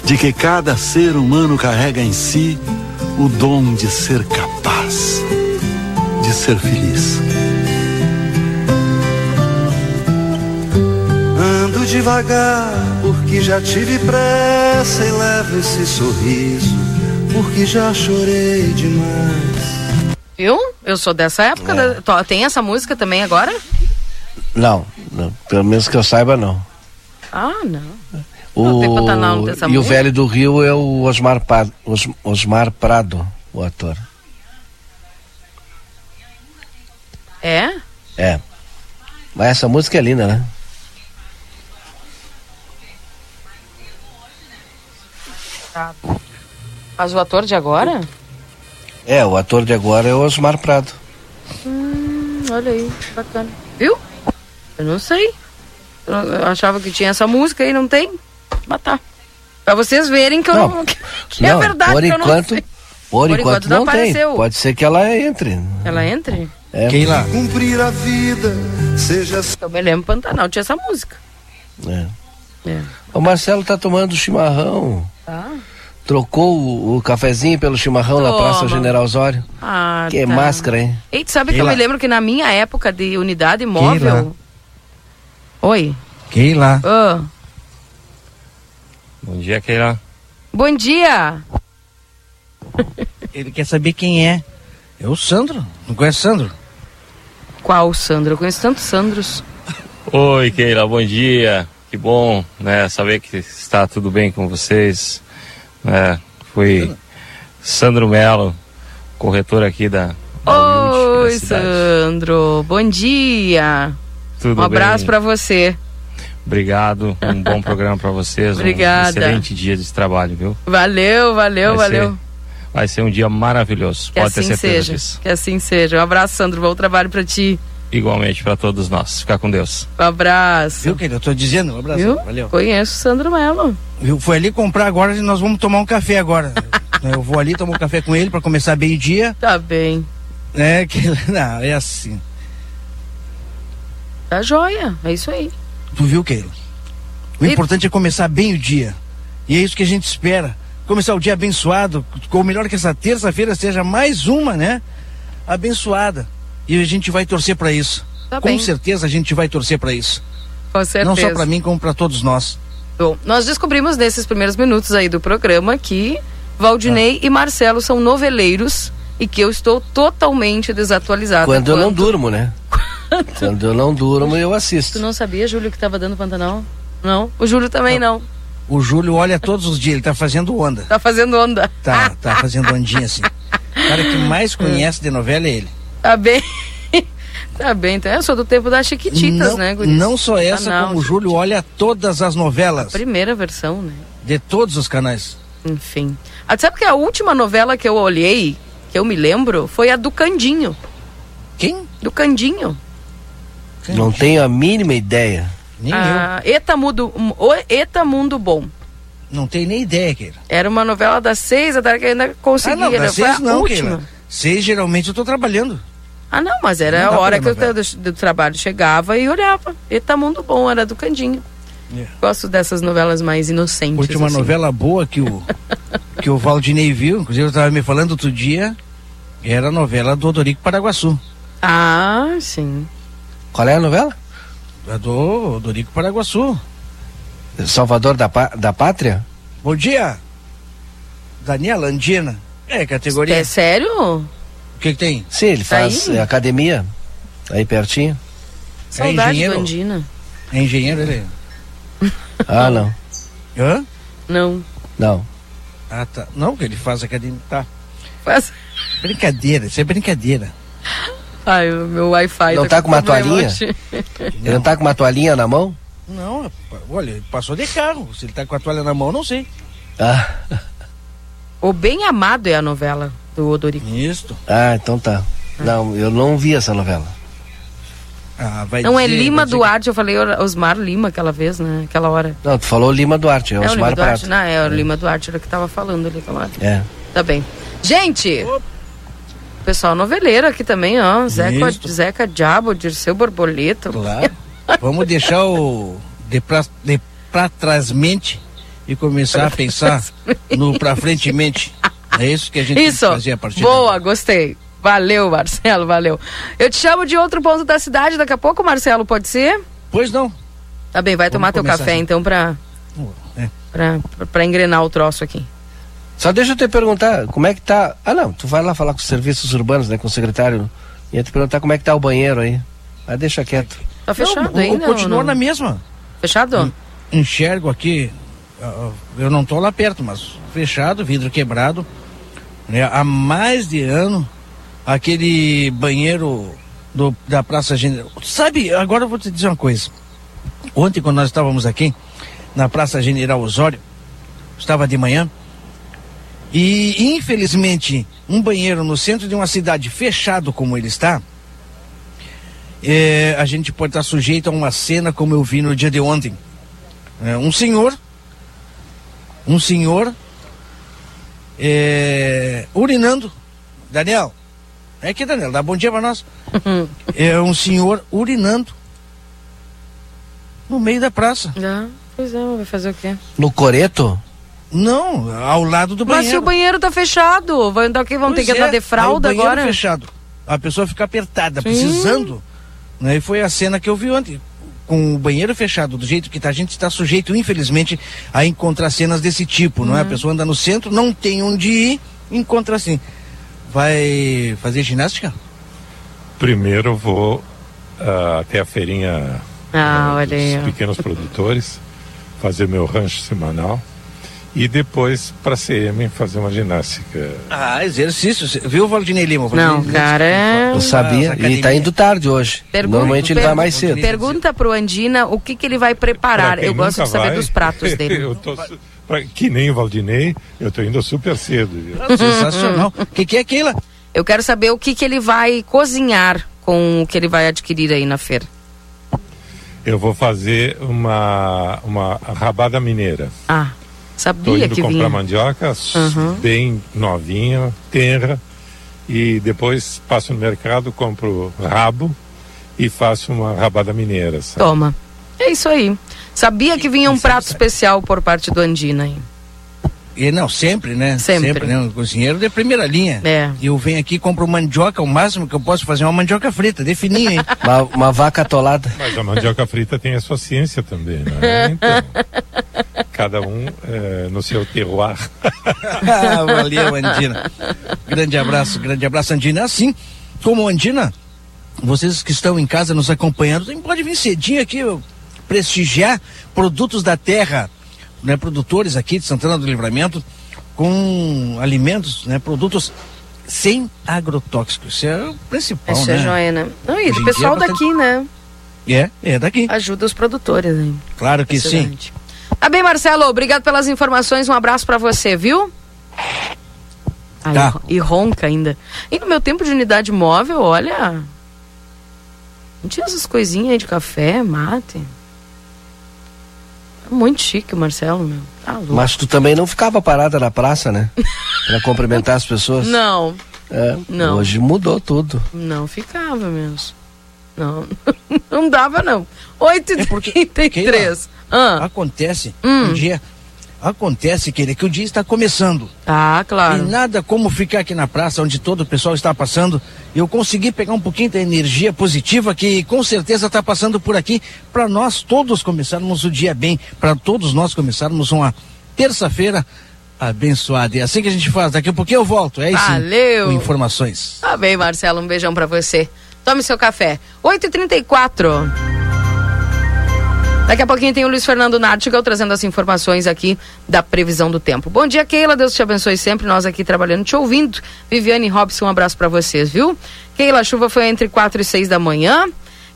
de que cada ser humano carrega em si o dom de ser capaz de ser feliz. Ando devagar, porque já tive pressa e levo esse sorriso, porque já chorei demais. Viu? Eu sou dessa época. É. da- Tem essa música também agora? Não, não, pelo menos que eu saiba, não. Ah, não. O, Não, e o velho do Rio é o Osmar, Pa- Os- Osmar Prado, o ator. É? É. Mas essa música é linda, né? Mas o ator de agora? É, o ator de agora é o Osmar Prado. Hum, olha aí, bacana. Viu? Eu não sei. Eu, eu achava que tinha essa música e não tem. Mas tá. Pra vocês verem que eu Não. não. Que, é Não, verdade, por que eu não enquanto, sei. Por, Por enquanto, enquanto não não, tem. Pode ser que ela entre. Ela entre? É, Keila, Cumprir a vida, seja Eu me lembro Pantanal, tinha essa música. é. É. O Marcelo tá tomando chimarrão. Trocou o, o cafezinho pelo chimarrão na Toma. Praça General Osório. Ah, Que tá. máscara, hein? Ei, tu sabe que Keila. eu me lembro que na minha época de unidade móvel. Oi. Keila. Ah, Bom dia, Keila. bom dia. Ele quer saber quem é. É o Sandro. Não conhece o Sandro? Qual Sandro? Eu conheço tantos Sandros. Oi, Keila, bom dia. Que bom, né, saber que está tudo bem com vocês. É, fui Sandro Melo, corretor aqui da, da Oi, da. Sandro. Bom dia. Tudo um abraço pra você. Obrigado, um bom programa para vocês. Obrigada. Um excelente dia de trabalho, viu? Valeu, valeu, Vai valeu. ser- vai ser um dia maravilhoso, Que pode ter assim certeza seja. disso. Que assim seja. Um abraço, Sandro. Bom trabalho pra ti. Igualmente para todos nós. Ficar com Deus. Um abraço. Viu, Keila? Eu tô dizendo. Um abraço. Viu? Valeu. Conheço o Sandro Melo. Viu? Foi ali comprar agora e nós vamos tomar um café agora. eu vou ali tomar um café com ele para começar bem o dia. Tá bem. É, que, não, é assim. Tá joia. É isso aí. Tu viu, Keila? O E- importante é começar bem o dia. E é isso que a gente espera. Começar o dia abençoado. Com melhor que essa terça-feira seja mais uma, né? Abençoada. E a gente vai torcer para isso. Tá com bem. certeza a gente vai torcer para isso. Com certeza. Não só para mim, como para todos nós. Bom, nós descobrimos nesses primeiros minutos aí do programa que Valdinei Ah. e Marcelo são noveleiros e que eu estou totalmente desatualizada. Quando eu não durmo, né? Quando eu não durmo, eu Tu assisto. não sabia, Júlio, que tava dando Pantanal? Não. O Júlio também não. O Júlio olha todos os dias, ele tá fazendo onda. Tá fazendo onda. Tá, tá fazendo ondinha assim. O cara que mais conhece de novela é ele. Tá bem. tá bem, então eu sou do tempo das Chiquititas, não, né, Guris? não só essa, Ah, não, como o Júlio olha todas as novelas Primeira versão, né? de todos os canais. Enfim. Ah, sabe que a última novela que eu olhei, que eu me lembro, foi a do Candinho. Quem? Do Candinho. Não tenho a mínima ideia. Nem Ah, Eta, Mundo, o Eta Mundo Bom. Não tenho nem ideia, Keira. Era uma novela das seis, até que eu ainda Ah, conseguia. não, né? das Foi seis a não, última. Keira. Seis geralmente eu tô trabalhando. Ah, não, mas era Não a hora que eu do, trabalho chegava e olhava. Eta Mundo Bom, era do Candinho. É. Gosto dessas novelas mais inocentes. Última assim. novela boa que o, que o Valdinei viu, inclusive eu tava me falando outro dia, era a novela do Odorico Paraguaçu. Ah, sim. Qual é a novela? A do Odorico Paraguaçu. Salvador da, da Pátria? Bom dia, Daniela Andina. É, categoria. É sério? O que, que tem? Sim, ele Tá faz aí? é, academia. Aí pertinho. Saudade do engenheiro? Andina. É engenheiro ele? Ah, não. Hã? Não. Não. Ah, tá. Não, que ele faz academia. Tá. Faz... Brincadeira, isso é brincadeira. Ai, o meu Wi-Fi Não tá com uma toalhinha? Ele não tá com uma toalhinha na mão? Não, olha, ele passou de carro. Se ele tá com a toalha na mão, eu não sei. Ah, O Bem Amado é a novela do Odorico. Isso. ah então tá. Não, eu não vi essa novela. Ah, vai Não é dizer- Lima vai dizer Duarte, eu falei Osmar Lima aquela vez, né? Aquela hora. Não, tu falou Lima Duarte, é, É, o o Lima Osmar Duarte, Prato. não, é o Lima Duarte era que tava falando ali aquela hora. É. Tá bem. Gente, pessoal noveleiro aqui também, ó. Zeca, Isso. Zeca Diabo, Dirceu Borboleta. Claro. Vamos deixar o de pra, de pra trás mente e começar a pensar no pra frente mente. É isso que a gente Isso. fazer a partir de Boa, gostei. Valeu, Marcelo, valeu. Eu te chamo de outro ponto da cidade daqui a pouco, Marcelo, pode ser? Pois não. Tá bem, vai Vamos tomar teu café assim. então pra, É. pra, pra, pra engrenar o troço aqui. Só deixa eu te perguntar, como é que tá. Ah não, tu vai lá falar com os serviços urbanos, né? Com o secretário. Ia te perguntar como é que tá o banheiro aí. Mas deixa quieto. Tá fechado não, ainda? Continua não? na mesma. Fechado? Enxergo aqui, eu não tô lá perto, mas fechado, vidro quebrado. Né? Há mais de ano, aquele banheiro do, da Praça General. Sabe, agora eu vou te dizer uma coisa. Ontem, quando nós estávamos aqui, na Praça General Osório, estava de manhã, e infelizmente, um banheiro no centro de uma cidade fechado como ele está, é, a gente pode estar sujeito a uma cena como eu vi no dia de ontem. É, um senhor, um senhor, é, urinando. Daniel, é aqui, Daniel, dá bom dia para nós. é um senhor urinando no meio da praça. Ah, pois é, vai fazer o quê? No Coreto? Não, ao lado do Mas banheiro. se o banheiro tá fechado, vai andar aqui, vão ter que andar é, de fralda aí o banheiro agora? fechado. A pessoa fica apertada, Sim. precisando. Né? E foi a cena que eu vi ontem. Com o banheiro fechado, do jeito que tá, a gente está sujeito, infelizmente, a encontrar cenas desse tipo, não é? A Uhum. pessoa anda no centro, não tem onde ir, encontra assim. Vai fazer ginástica? Primeiro eu vou ah, até a feirinha Ah, aí. dos pequenos produtores, fazer meu rancho semanal e depois para a CM fazer uma ginástica. Ah, exercício. Viu, Valdinei Lima? Não, Valdinei- cara, é... Eu sabia. E tá indo tarde hoje. Pergunta- Normalmente ele vai mais cedo. Pergunta pro Andina o que, que ele vai preparar. Eu gosto de saber vai, dos pratos dele. eu tô, pra- que nem o Valdinei, eu tô indo super cedo. Sensacional. O que, que é aquilo? Eu quero saber o que, que ele vai cozinhar com o que ele vai adquirir aí na feira. Eu vou fazer uma, uma rabada mineira. Ah, Tô sabia indo que comprar vinha. mandioca Uhum. bem novinha, tenra, e depois passo no mercado, compro rabo e faço uma rabada mineira. sabe? Toma. É isso aí. Sabia que vinha um prato especial por parte do Andina aí. E não, sempre, né? Sempre. né? O cozinheiro de primeira linha. É. Eu venho aqui, compro mandioca, o máximo que eu posso fazer é uma mandioca frita, definir, hein? uma, uma vaca atolada. Mas a mandioca frita tem a sua ciência também, né? Então, cada um é, no seu terroir. ah, valeu, Andina. Grande abraço, grande abraço, Andina. Assim como Andina, vocês que estão em casa nos acompanhando, pode vir cedinho aqui prestigiar produtos da terra, né, produtores aqui de Santana do Livramento com alimentos, né, produtos sem agrotóxicos. Isso é o principal, Isso né? é joia, né? Não, e do pessoal é daqui, né? É, é daqui. Ajuda os produtores, né? Claro que sim. Excelente. Tá bem, Marcelo, obrigado pelas informações, um abraço pra você, viu? Ai, Tá. E ronca ainda. E no meu tempo de unidade móvel, olha. Não tinha essas coisinhas aí de café, mate. É muito chique o Marcelo, meu. Tá. Mas tu também não ficava parada na praça, né? Pra cumprimentar as pessoas. Não, É, Não. Hoje mudou tudo. não ficava mesmo. Não, não dava não. 8h33. Keila, Ah, Acontece Hum. um dia. Acontece, querido, que o dia está começando. ah, claro. E nada como ficar aqui na praça onde todo o pessoal está passando. Eu consegui pegar um pouquinho da energia positiva que com certeza está passando por aqui para nós todos começarmos o dia bem, para todos nós começarmos uma terça-feira abençoada. É assim que a gente faz. Daqui a pouquinho eu volto. É isso. Valeu. Com informações. Tá bem, Marcelo, um beijão pra você. Tome seu café. 8h34. Daqui a pouquinho tem o Luiz Fernando Nartigal trazendo as informações aqui da previsão do tempo. Bom dia, Keila. Deus te abençoe sempre. Nós aqui trabalhando, te ouvindo. Viviane Robson, um abraço pra vocês, viu? Keila, a chuva foi entre 4 e 6 da manhã.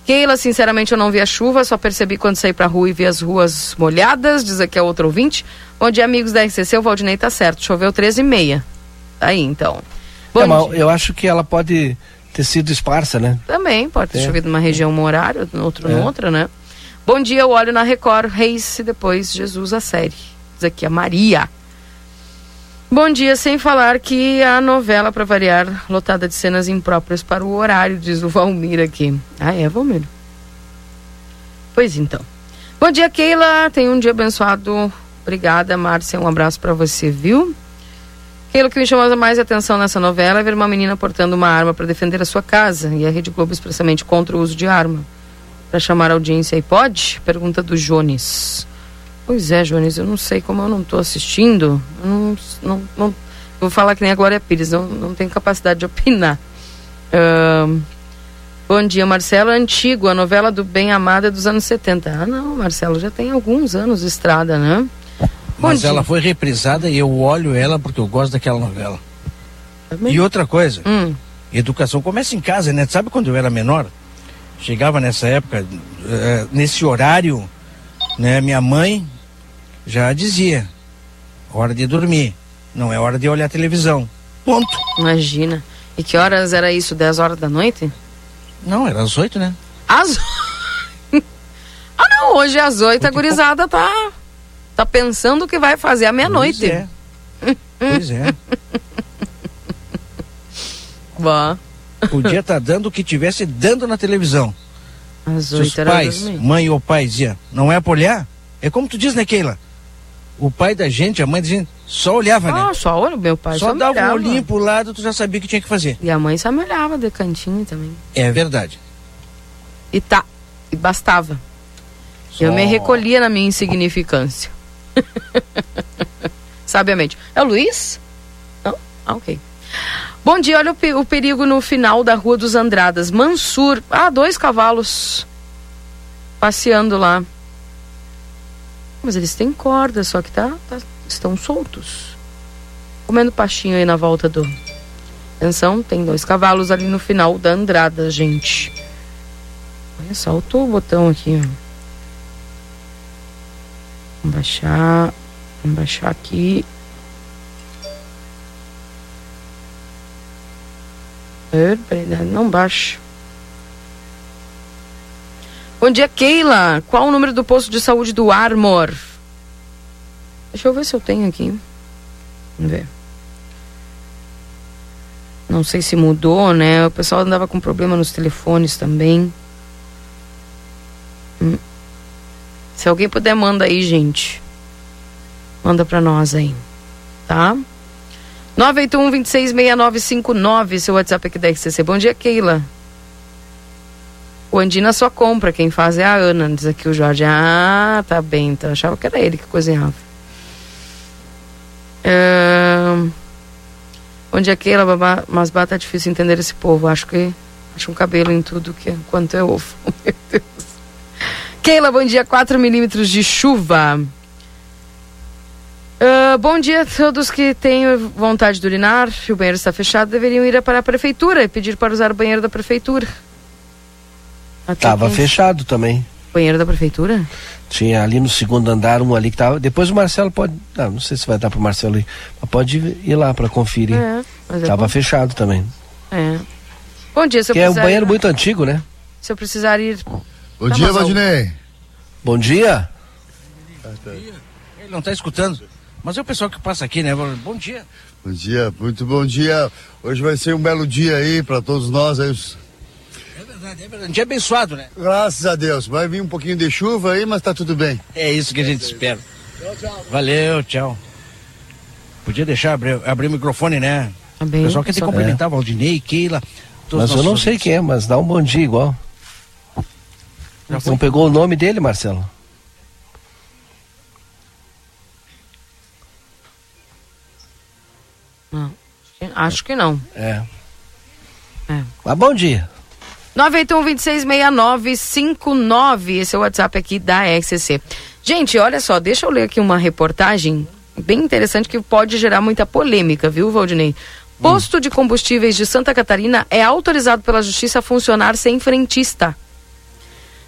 Keila, sinceramente, eu não vi a chuva, só percebi quando saí pra rua e vi as ruas molhadas, diz aqui a outro ouvinte. Bom dia, amigos da RCC. O Valdinei tá certo. Choveu 13 e meia. Tá aí, então. Bom É, eu acho que ela pode ter sido esparsa, né? Também, pode ter É. chovido numa região um horário, no outro É. noutra, né? Bom dia, eu olho na Record, Reis e depois Jesus a série. Diz aqui a Maria. Bom dia, sem falar que a novela, para variar, lotada de cenas impróprias para o horário, diz o Valmir aqui. Ah, é, Valmir? Pois então. Bom dia, Keila. Tenha um dia abençoado. Obrigada, Márcia. Um abraço para você, viu? Keila, o que me chamou mais atenção nessa novela é ver uma menina portando uma arma para defender a sua casa e a Rede Globo expressamente contra o uso de arma. Para chamar a audiência aí, pode? Pergunta do Jones. Pois é, Jones, eu não sei como eu não estou assistindo. Eu não, não, não- vou falar que nem a Glória Pires, não, não tenho capacidade de opinar. Ahn, bom dia, Marcelo. É Antigo, a novela do Bem Amada é dos anos 70. Ah, não, Marcelo, já tem alguns anos de estrada, né? Bom Mas dia. ela foi reprisada e eu olho ela porque eu gosto daquela novela. Também. E outra coisa, Hum, educação começa em casa, né? Sabe quando eu era menor? Chegava nessa época, eh, nesse horário, né? Minha mãe já dizia, hora de dormir, não é hora de olhar televisão. Ponto. imagina. E que horas era isso? 10 horas da noite? Não, era às oito, né? Às. ah, não, hoje às 8 a gurizada tá, tá pensando o que vai fazer à meia-noite. Pois é. Pois é. Bah, Podia estar dando o que tivesse dando na televisão. às Se os 8 era pais, mãe ou pai dizia, não é pra olhar? É como tu diz, né, Keila? O pai da gente, a mãe dizia, só olhava, né? Ah, só olha, meu pai Só só, dava um olhinho pro lado, tu já sabia o que tinha que fazer. E a mãe só me olhava de cantinho também. É verdade. E tá, e bastava. Eu me recolhia na minha insignificância. Sabiamente. É o Luiz? Não? Ah, ok. Bom dia, olha o, o perigo no final da Rua dos Andradas. Mansur. Ah, dois cavalos passeando lá. Mas eles têm corda, só que tá, tá- estão soltos. Comendo pastinho aí na volta do. Atenção, tem dois cavalos ali no final da Andrada, gente. Olha, saltou o botão aqui, ó. Vamos baixar. Vamos baixar aqui. Peraí, Não baixa. Bom dia, Keila. Qual o número do posto de saúde do Armor? Deixa eu ver se eu tenho aqui. Vamos ver. Não sei se mudou, né? O pessoal andava com problema nos telefones também. Hum. Se alguém puder, manda aí, gente. Manda pra nós aí. Tá? 981 266959, seu WhatsApp aqui da RCC. Bom dia, Keila. O Andina só compra, quem faz é a Ana, diz aqui o Jorge. Ah, tá bem, então achava que era ele que cozinhava. É... Onde é Keila, babá, mas bata é difícil entender esse povo. Acho que acho um cabelo em tudo que é, quanto é ovo. Meu Deus. Keila, bom dia. 4 milímetros de chuva. Uh, bom dia a todos que têm vontade de urinar. Se o banheiro está fechado, deveriam ir para a prefeitura e pedir para usar o banheiro da prefeitura. Tava fechado também. Banheiro da prefeitura? Tinha ali no segundo andar um ali que tava. Depois o Marcelo pode. Não, não sei se vai dar pro Marcelo ir. Mas pode ir lá para conferir. É, mas é tava bom. fechado também. É. Bom dia, se eu Que é um banheiro ir- muito antigo, né? Se eu precisar ir. Bom Tá, dia, mas, ó, Valdinei. Bom dia. Ele não está escutando. Mas é o pessoal que passa aqui, né? Bom dia. Bom dia, muito bom dia. Hoje vai ser um belo dia aí para todos nós. Aí. os- É verdade, é verdade. Um dia abençoado, né? Graças a Deus. Vai vir um pouquinho de chuva aí, mas tá tudo bem. É isso que a gente espera. Valeu, tchau. Podia deixar abrir, abrir o microfone, né? O pessoal quer te cumprimentar, Valdinei, Keila. todos Mas eu não sei quem é, mas dá um bom dia igual. Não pegou o nome dele, Marcelo? Não. Acho que não. É. É. Mas bom dia. 981-266959. Esse é o WhatsApp aqui da XCC. Gente, olha só, deixa eu ler aqui uma reportagem bem interessante que pode gerar muita polêmica, viu, Valdinei? Posto de combustíveis de Santa Catarina é autorizado pela Justiça a funcionar sem frentista.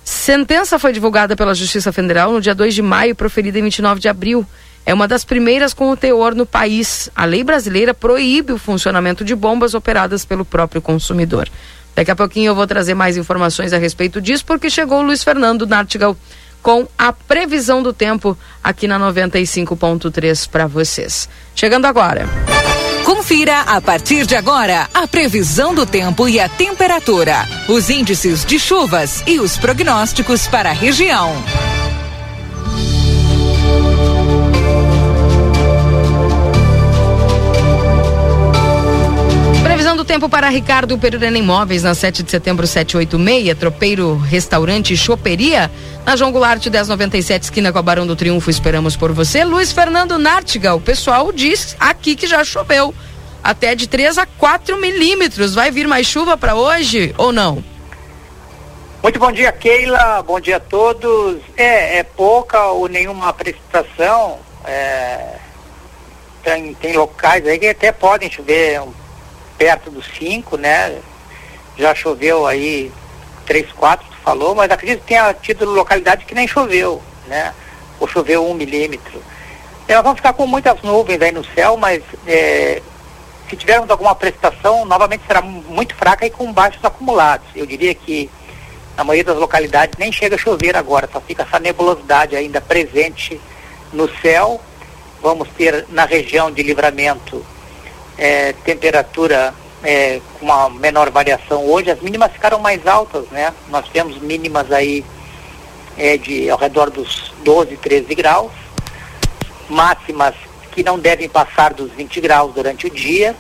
Sentença foi divulgada pela Justiça Federal no dia 2 de maio, proferida em 29 de abril. É uma das primeiras com o teor no país. A lei brasileira proíbe o funcionamento de bombas operadas pelo próprio consumidor. Daqui a pouquinho eu vou trazer mais informações a respeito disso, porque chegou o Luiz Fernando Nartigal com a previsão do tempo aqui na 95.3 para vocês. Chegando agora. Confira a partir de agora a previsão do tempo e a temperatura, os índices de chuvas e os prognósticos para a região. Previsão do tempo para Ricardo Perurena Imóveis na 7 de setembro 786, Tropeiro Restaurante Choperia, na João Goulart 1097, esquina com a Barão do Triunfo. Esperamos por você. Luiz Fernando Nartiga, o pessoal diz aqui que já choveu. Até de 3 a 4 milímetros. Vai vir mais chuva para hoje ou não? Muito bom dia, Keila. Bom dia a todos. É, é pouca ou nenhuma precipitação. É, tem, tem locais aí que até podem chover um, perto dos 5, né? Já choveu aí 3, 4, tu falou, mas acredito que tenha tido localidade que nem choveu, né? Ou choveu um milímetro. É, nós vamos ficar com muitas nuvens aí no céu, mas é, se tivermos alguma precipitação, novamente será muito fraca e com baixos acumulados. Eu diria que na maioria das localidades nem chega a chover agora, só fica essa nebulosidade ainda presente no céu. Vamos ter na região de livramento eh, temperatura eh, com uma menor variação hoje. As mínimas ficaram mais altas, né? Nós temos mínimas aí eh, de ao redor dos 12, 13 graus, máximas que não devem passar dos 20 graus durante o dia.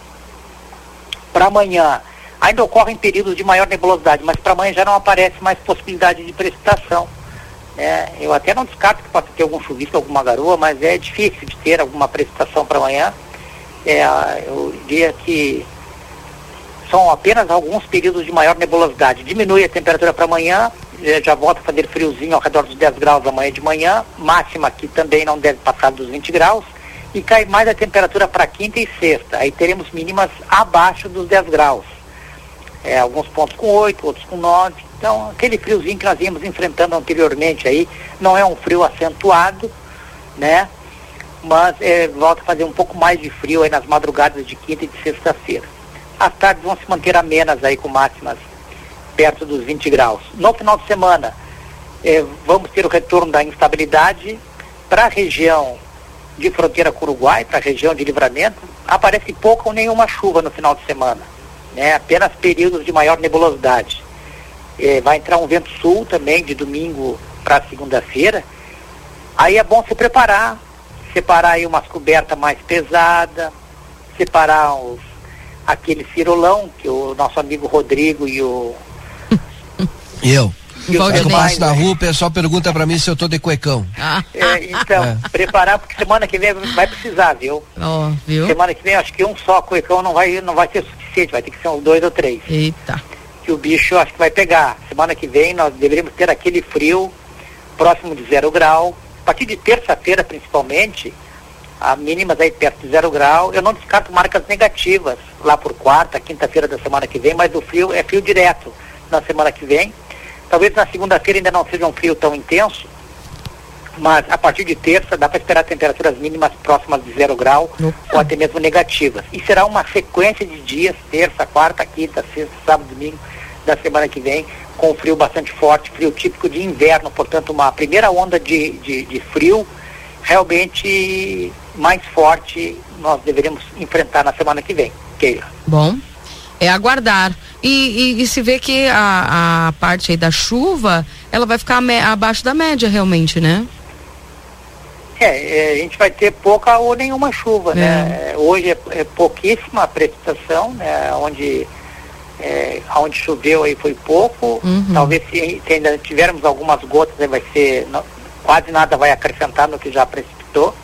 Para amanhã, ainda ocorrem períodos de maior nebulosidade, mas para amanhã já não aparece mais possibilidade de precipitação. né? eu até não descarto que possa ter algum chuvisco, alguma garoa, mas é difícil de ter alguma precipitação para amanhã. É, eu diria que são apenas alguns períodos de maior nebulosidade. Diminui a temperatura para amanhã, eh, já volta a fazer friozinho ao redor dos 10 graus amanhã de manhã, máxima que também não deve passar dos 20 graus, e cai mais a temperatura para quinta e sexta. Aí teremos mínimas abaixo dos 10 graus. É, alguns pontos com 8, outros com 9. Então, aquele friozinho que nós íamos enfrentando anteriormente aí, não é um frio acentuado, né? Mas é, volta a fazer um pouco mais de frio aí nas madrugadas de quinta e de sexta-feira. As tardes vão se manter amenas aí com máximas perto dos 20 graus. No final de semana, eh, vamos ter o retorno da instabilidade para a região de fronteira com o Uruguai, para a região de livramento, aparece pouca ou nenhuma chuva no final de semana. Né? Apenas períodos de maior nebulosidade. Eh, vai entrar um vento sul também de domingo para segunda-feira. Aí é bom se preparar, separar aí umas cobertas mais pesadas, separar os, aquele cirolão que o nosso amigo Rodrigo e o. E eu? E eu passo na rua, o pessoal pergunta pra mim se eu tô de cuecão. É, então, preparar, porque semana que vem vai precisar, viu? Ó, viu? Semana que vem acho que um só cuecão não vai, não vai ser suficiente, vai ter que ser uns dois ou três. Eita. Que o bicho acho que vai pegar. Semana que vem nós deveríamos ter aquele frio próximo de zero grau. A partir de terça-feira, principalmente, a mínimas aí perto de zero grau. Eu não descarto marcas negativas lá por quarta, quinta-feira da semana que vem, mas o frio é frio direto na semana que vem. Talvez na segunda-feira ainda não seja um frio tão intenso, mas a partir de terça dá para esperar temperaturas mínimas próximas de zero grau ou até mesmo negativas. E será uma sequência de dias, terça, quarta, quinta, sexta, sábado, domingo da semana que vem, com frio bastante forte, frio típico de inverno, portanto uma primeira onda de, de, de frio realmente mais forte nós deveremos enfrentar na semana que vem. Keila. Bom, é aguardar. E, e- e se vê que a, a parte aí da chuva, ela vai ficar me- abaixo da média realmente, né? É, é, a gente vai ter pouca ou nenhuma chuva, né? Hoje é, é pouquíssima precipitação, né? Onde, é, onde choveu aí foi pouco. Talvez se, se ainda tivermos algumas gotas, aí vai ser, não- quase nada vai acrescentar no que já precipitou.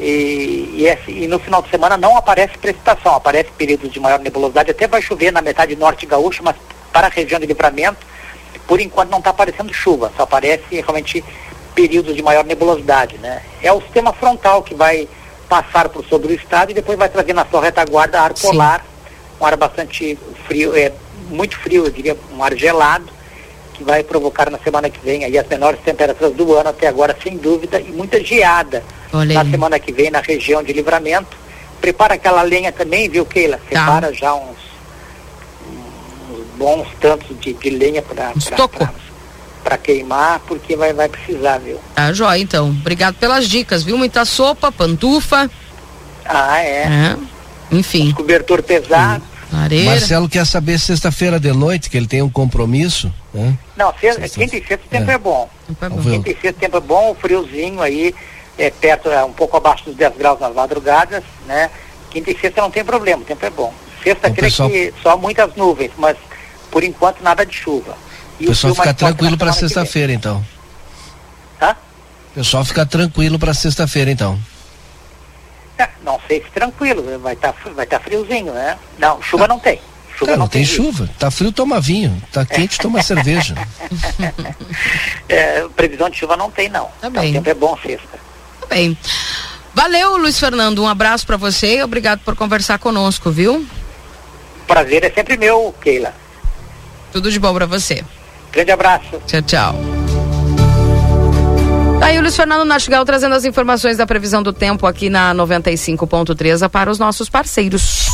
E, e, esse- e no final de semana não aparece precipitação, aparece períodos de maior nebulosidade, até vai chover na metade norte gaúcha, mas para a região de livramento, por enquanto não está aparecendo chuva, só aparece realmente períodos de maior nebulosidade, né? É o sistema frontal que vai passar por sobre o estado e depois vai trazer na sua retaguarda ar polar, um ar bastante frio, é muito frio, eu diria, um ar gelado, que vai provocar na semana que vem aí as menores temperaturas do ano até agora, sem dúvida, e muita geada Olha na semana que vem na região de livramento. Prepara aquela lenha também, viu, Keila? Separa já uns, uns bons tantos de, de lenha para queimar, porque vai, vai precisar, viu? Tá, joia, então. Obrigado pelas dicas, viu? Muita sopa, pantufa. Ah, é. É. Enfim. Cobertor pesado. Areia. Marcelo quer saber sexta-feira de noite, que ele tem um compromisso, né? Não, sexta, quinta e sexta o tempo é, bom. é bom. Quinta e sexta o tempo é bom, o friozinho aí, é perto, é, um pouco abaixo dos 10 graus nas madrugadas, né? Quinta e sexta não tem problema, o tempo é bom. Sexta, O creio pessoal- que só muitas nuvens, mas por enquanto nada de chuva. O pessoal frio mais fica tranquilo para sexta-feira, então. Hã? O pessoal fica tranquilo para sexta-feira, então. É, Não sei se tranquilo, vai estar vai tá friozinho, né? Não, chuva não tem. Chuva Não, não, tem jeito. chuva. Tá frio, toma vinho. Tá quente, toma cerveja. É, previsão de chuva não tem, não. Tá Então, bem. O tempo é bom sexta. Tá bem. Valeu, Luiz Fernando. Um abraço pra você e obrigado por conversar conosco, viu? Prazer é sempre meu, Keila. Tudo de bom pra você. Grande abraço. Tchau, tchau. Tá aí o Luiz Fernando Nastigal trazendo as informações da previsão do tempo aqui na 95.3 para os nossos parceiros.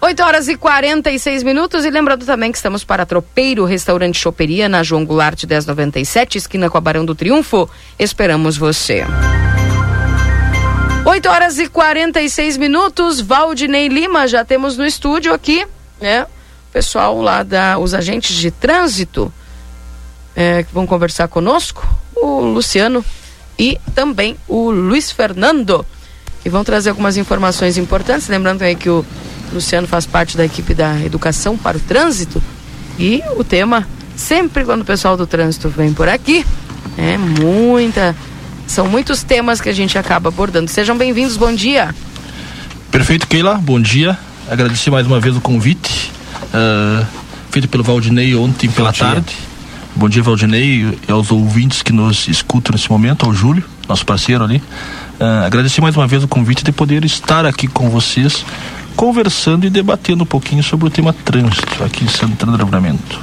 8 horas e 46 minutos. E lembrando também que estamos para Tropeiro Restaurante Choperia, na João Goulart 1097, esquina com a Barão do Triunfo. Esperamos você. 8 horas e 46 minutos. Valdinei Lima, já temos no estúdio aqui, né? O pessoal lá da. Os agentes de trânsito é, que vão conversar conosco. O Luciano e também o Luiz Fernando. E vão trazer algumas informações importantes. Lembrando aí que o Luciano faz parte da equipe da Educação para o Trânsito. E o tema, sempre quando o pessoal do trânsito vem por aqui, é muita. São muitos temas que a gente acaba abordando. Sejam bem-vindos, bom dia. Perfeito, Keila. Bom dia. Agradecer mais uma vez o convite ah, feito pelo Valdinei ontem pela tarde. Bom dia, Valdinei, e aos ouvintes que nos escutam nesse momento, ao Júlio, nosso parceiro ali. Ah, agradecer mais uma vez o convite de poder estar aqui com vocês, conversando e debatendo um pouquinho sobre o tema trânsito aqui em Santana do Livramento.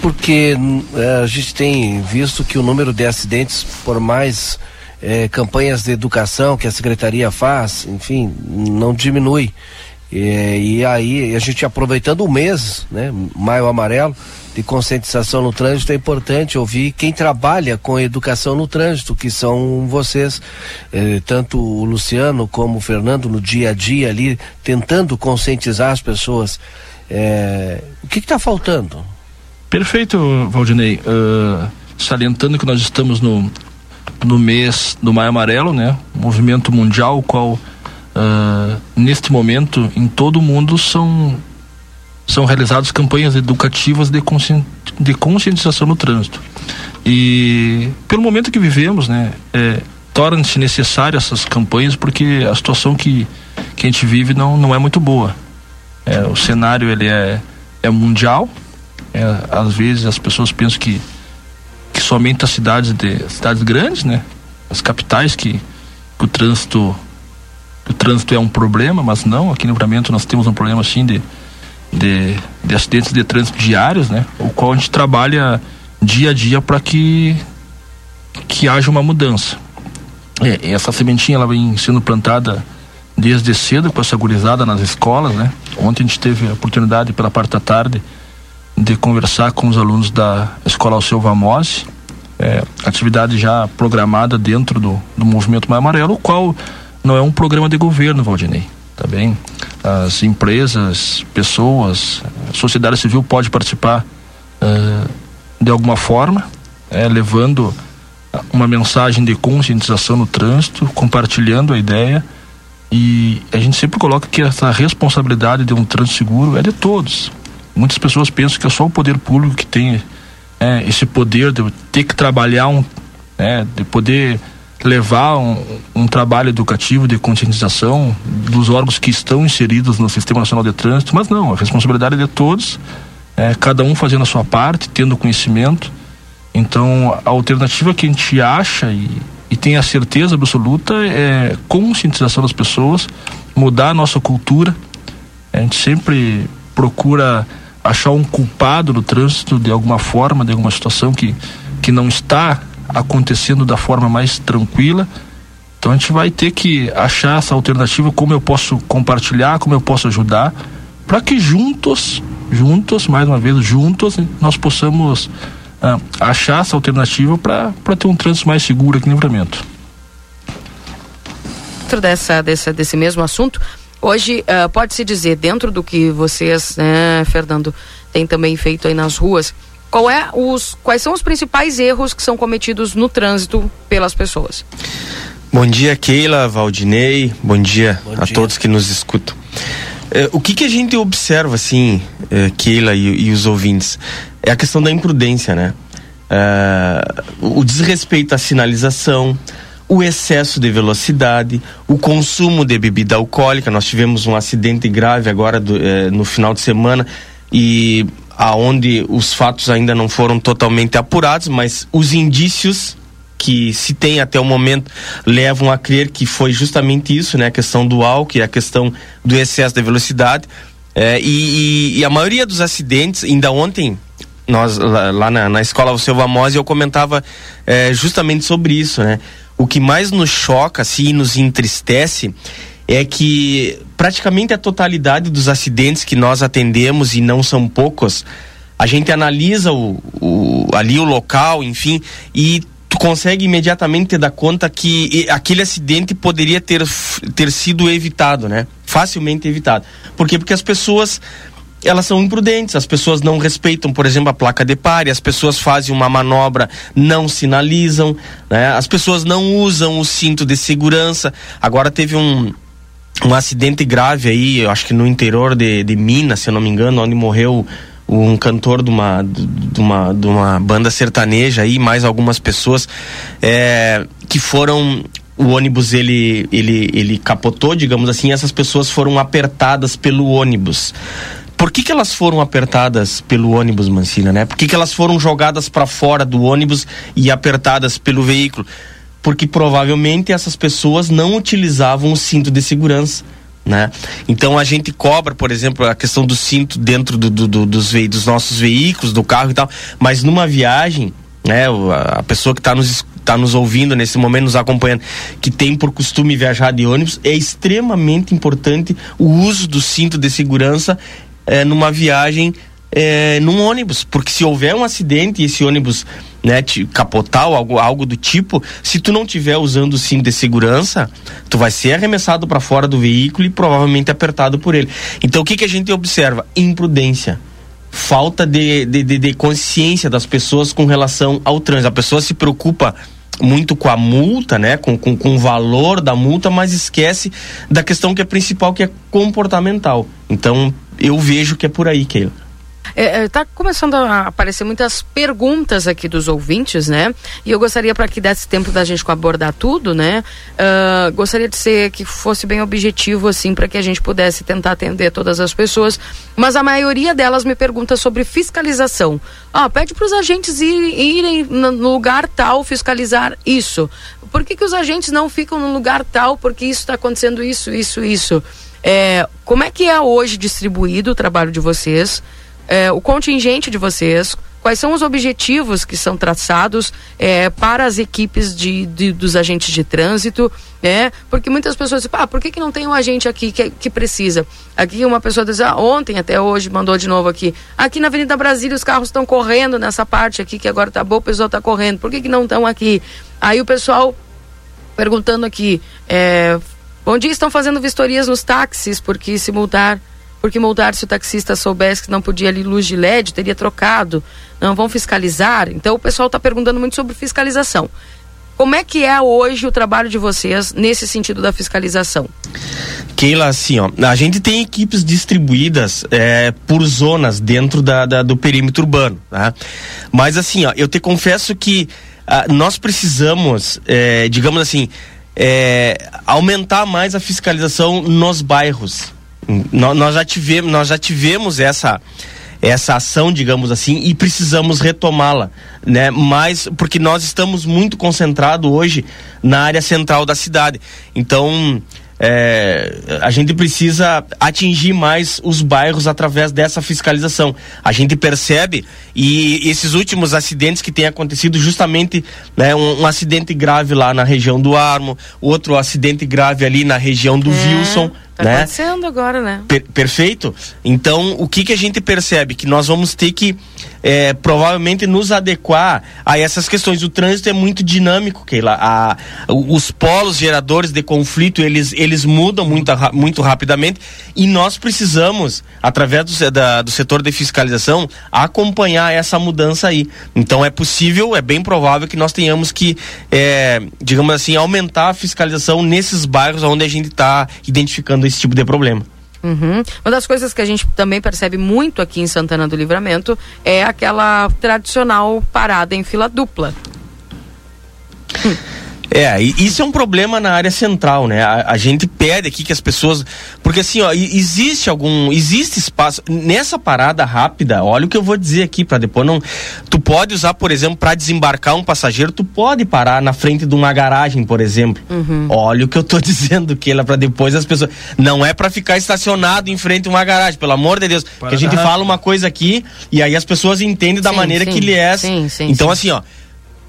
porque é, a gente tem visto que o número de acidentes, por mais é, campanhas de educação que a secretaria faz, enfim, não diminui. E, e aí a gente aproveitando o mês, né, Maio Amarelo, de conscientização no trânsito, é importante ouvir quem trabalha com educação no trânsito, que são vocês, eh, tanto o Luciano como o Fernando, no dia a dia ali, tentando conscientizar as pessoas. Eh, o que está faltando? Perfeito, Valdinei. Uh, salientando que nós estamos no, no mês do Maio Amarelo, né? Movimento mundial, qual uh, neste momento em todo o mundo são são realizadas campanhas educativas de, consci, de conscientização no trânsito. E pelo momento que vivemos, né, é, torna-se necessário essas campanhas porque a situação que, que a gente vive não, não é muito boa. É, o cenário ele é, é mundial. É, às vezes as pessoas pensam que, que somente as cidades de cidades grandes, né, as capitais que, que o trânsito o trânsito é um problema, mas não. Aqui no Livramento nós temos um problema assim de de, de acidentes de trânsito diários, né? O qual a gente trabalha dia a dia para que que haja uma mudança. É, essa sementinha ela vem sendo plantada desde cedo com essa gurizada nas escolas, né? Ontem a gente teve a oportunidade pela parte da tarde de conversar com os alunos da escola Alceu Vamose, é, atividade já programada dentro do, do movimento Mais Amarelo, o qual não é um programa de governo, Valdinei tá? As empresas, pessoas, sociedade civil pode participar uh, de alguma forma, é, levando uma mensagem de conscientização no trânsito, compartilhando a ideia e a gente sempre coloca que essa responsabilidade de um trânsito seguro é de todos. Muitas pessoas pensam que é só o poder público que tem é, esse poder de ter que trabalhar um, é, de poder levar um, um, trabalho educativo de conscientização dos órgãos que estão inseridos no Sistema Nacional de Trânsito, mas não, a responsabilidade é de todos, é, cada um fazendo a sua parte, tendo conhecimento. Então, a alternativa que a gente acha e, e tem a certeza absoluta é conscientização das pessoas, mudar a nossa cultura. A gente sempre procura achar um culpado no trânsito de alguma forma, de alguma situação que, que não está acontecendo da forma mais tranquila. Então a gente vai ter que achar essa alternativa, como eu posso compartilhar, como eu posso ajudar, para que juntos, juntos, mais uma vez, juntos, nós possamos ah, achar essa alternativa para ter um trânsito mais seguro aqui no livramento. Dentro dessa, dessa, desse mesmo assunto, hoje uh, pode-se dizer, dentro do que vocês, né, Fernando, tem também feito aí nas ruas, qual é os, quais são os principais erros que são cometidos no trânsito pelas pessoas? Bom dia, Keila, Valdinei. Bom dia Bom a dia. todos que nos escutam. É, o que, que a gente observa, assim, é, Keila e, e, os ouvintes, é a questão da imprudência, né? É, o desrespeito à sinalização, o excesso de velocidade, o consumo de bebida alcoólica. Nós tivemos um acidente grave agora do, é, no final de semana e aonde os fatos ainda não foram totalmente apurados, mas os indícios que se tem até o momento levam a crer que foi justamente isso, né? A questão do álcool a questão do excesso de velocidade. É, e, e, e, a maioria dos acidentes, ainda ontem, nós lá, lá na, na escola Silva Mose, eu comentava é, justamente sobre isso, né? O que mais nos choca, assim, nos entristece é que praticamente a totalidade dos acidentes que nós atendemos, e não são poucos, a gente analisa o, o ali o local, enfim, e tu consegue imediatamente te dar conta que aquele acidente poderia ter, ter sido evitado, né? Facilmente evitado. Por quê? Porque as pessoas elas são imprudentes, as pessoas não respeitam, por exemplo, a placa de pare, as pessoas fazem uma manobra, não sinalizam, né? as pessoas não usam o cinto de segurança. Agora teve um, um acidente grave aí, eu acho que no interior de, de Minas, se eu não me engano, onde morreu um cantor de uma, de uma, de uma banda sertaneja aí, mais algumas pessoas é, que foram o ônibus ele, ele, ele capotou, digamos assim, essas pessoas foram apertadas pelo ônibus. Por que, que elas foram apertadas pelo ônibus, Mancina, né? Por que, que elas foram jogadas para fora do ônibus e apertadas pelo veículo? Porque provavelmente essas pessoas não utilizavam o cinto de segurança Né? Então a gente cobra, por exemplo, a questão do cinto dentro do, do, do, dos, ve dos nossos veículos, do carro e tal, mas numa viagem, né, a pessoa que está nos está nos ouvindo nesse momento, nos acompanhando, que tem por costume viajar de ônibus, é extremamente importante o uso do cinto de segurança é, numa viagem é, num ônibus, porque se houver um acidente e esse ônibus né, te capotar ou algo, algo do tipo, se tu não tiver usando o cinto de segurança, tu vai ser arremessado para fora do veículo e provavelmente apertado por ele. Então o que, que a gente observa? Imprudência falta de, de, de, de, consciência das pessoas com relação ao trânsito. A pessoa se preocupa muito com a multa, né, com, com, com o valor da multa, mas esquece da questão que é principal, que é comportamental. Então, eu vejo que é por aí, Keila. Está é, é tá começando a aparecer muitas perguntas aqui dos ouvintes, né? E eu gostaria, para que desse tempo da gente abordar tudo, né? Uh, gostaria de ser que fosse bem objetivo, assim, para que a gente pudesse tentar atender todas as pessoas. Mas a maioria delas me pergunta sobre fiscalização. Ah, pede para os agentes ir, irem no lugar tal fiscalizar isso. Por que, que os agentes não ficam no lugar tal? Porque isso está acontecendo isso, isso, isso. É, como é que é hoje distribuído o trabalho de vocês? É, o contingente de vocês, quais são os objetivos que são traçados é, para as equipes de, de, dos agentes de trânsito, né? Porque muitas pessoas dizem, ah, por que, que não tem um agente aqui que, que precisa? Aqui uma pessoa diz, ah, ontem até hoje mandou de novo aqui, aqui na Avenida Brasília os carros estão correndo nessa parte aqui que agora tá boa, o pessoal está correndo, por que, que não estão aqui? Aí o pessoal perguntando aqui, é, onde estão fazendo vistorias nos táxis, porque se multar porque multar se o taxista soubesse que não podia ali luz de LED, teria trocado. Não vão fiscalizar. Então o pessoal está perguntando muito sobre fiscalização. Como é que é hoje o trabalho de vocês nesse sentido da fiscalização? Keila, assim, ó, a gente tem equipes distribuídas é, por zonas dentro da, da, do perímetro urbano, tá? Mas assim, ó, eu te confesso que ah, nós precisamos, é, digamos assim, é, aumentar mais a fiscalização nos bairros, nós, já tivemos, nós já tivemos essa essa ação, digamos assim, e precisamos retomá-la, né? Mas porque nós estamos muito concentrados hoje na área central da cidade. Então, é, a gente precisa atingir mais os bairros através dessa fiscalização. A gente percebe e esses últimos acidentes que têm acontecido, justamente né, um, um acidente grave lá na região do Armo, outro acidente grave ali na região do é, Wilson. Tá né? acontecendo agora, né? Per perfeito. Então, o que, que a gente percebe? Que nós vamos ter que é, provavelmente nos adequar a essas questões. O trânsito é muito dinâmico, Keila. A, os polos geradores de conflito, eles, eles mudam muito, muito rapidamente e nós precisamos, através do, da, do setor de fiscalização, acompanhar essa mudança aí. Então é possível, é bem provável que nós tenhamos que, é, digamos assim, aumentar a fiscalização nesses bairros onde a gente está identificando esse tipo de problema. Uhum. Uma das coisas que a gente também percebe muito aqui em Santana do Livramento é aquela tradicional parada em fila dupla. É, isso é um problema na área central, né? A, a, gente pede aqui que as pessoas. Porque assim, ó, existe algum. Existe espaço. Nessa parada rápida, olha o que eu vou dizer aqui, para depois não. Tu pode usar, por exemplo, para desembarcar um passageiro, tu pode parar na frente de uma garagem, por exemplo. Uhum. Olha o que eu tô dizendo, que ela para depois as pessoas. Não é para ficar estacionado em frente a uma garagem, pelo amor de Deus. Para que a gente fala uma coisa aqui e aí as pessoas entendem da sim, maneira sim, que ele é. Sim, sim, então, assim, ó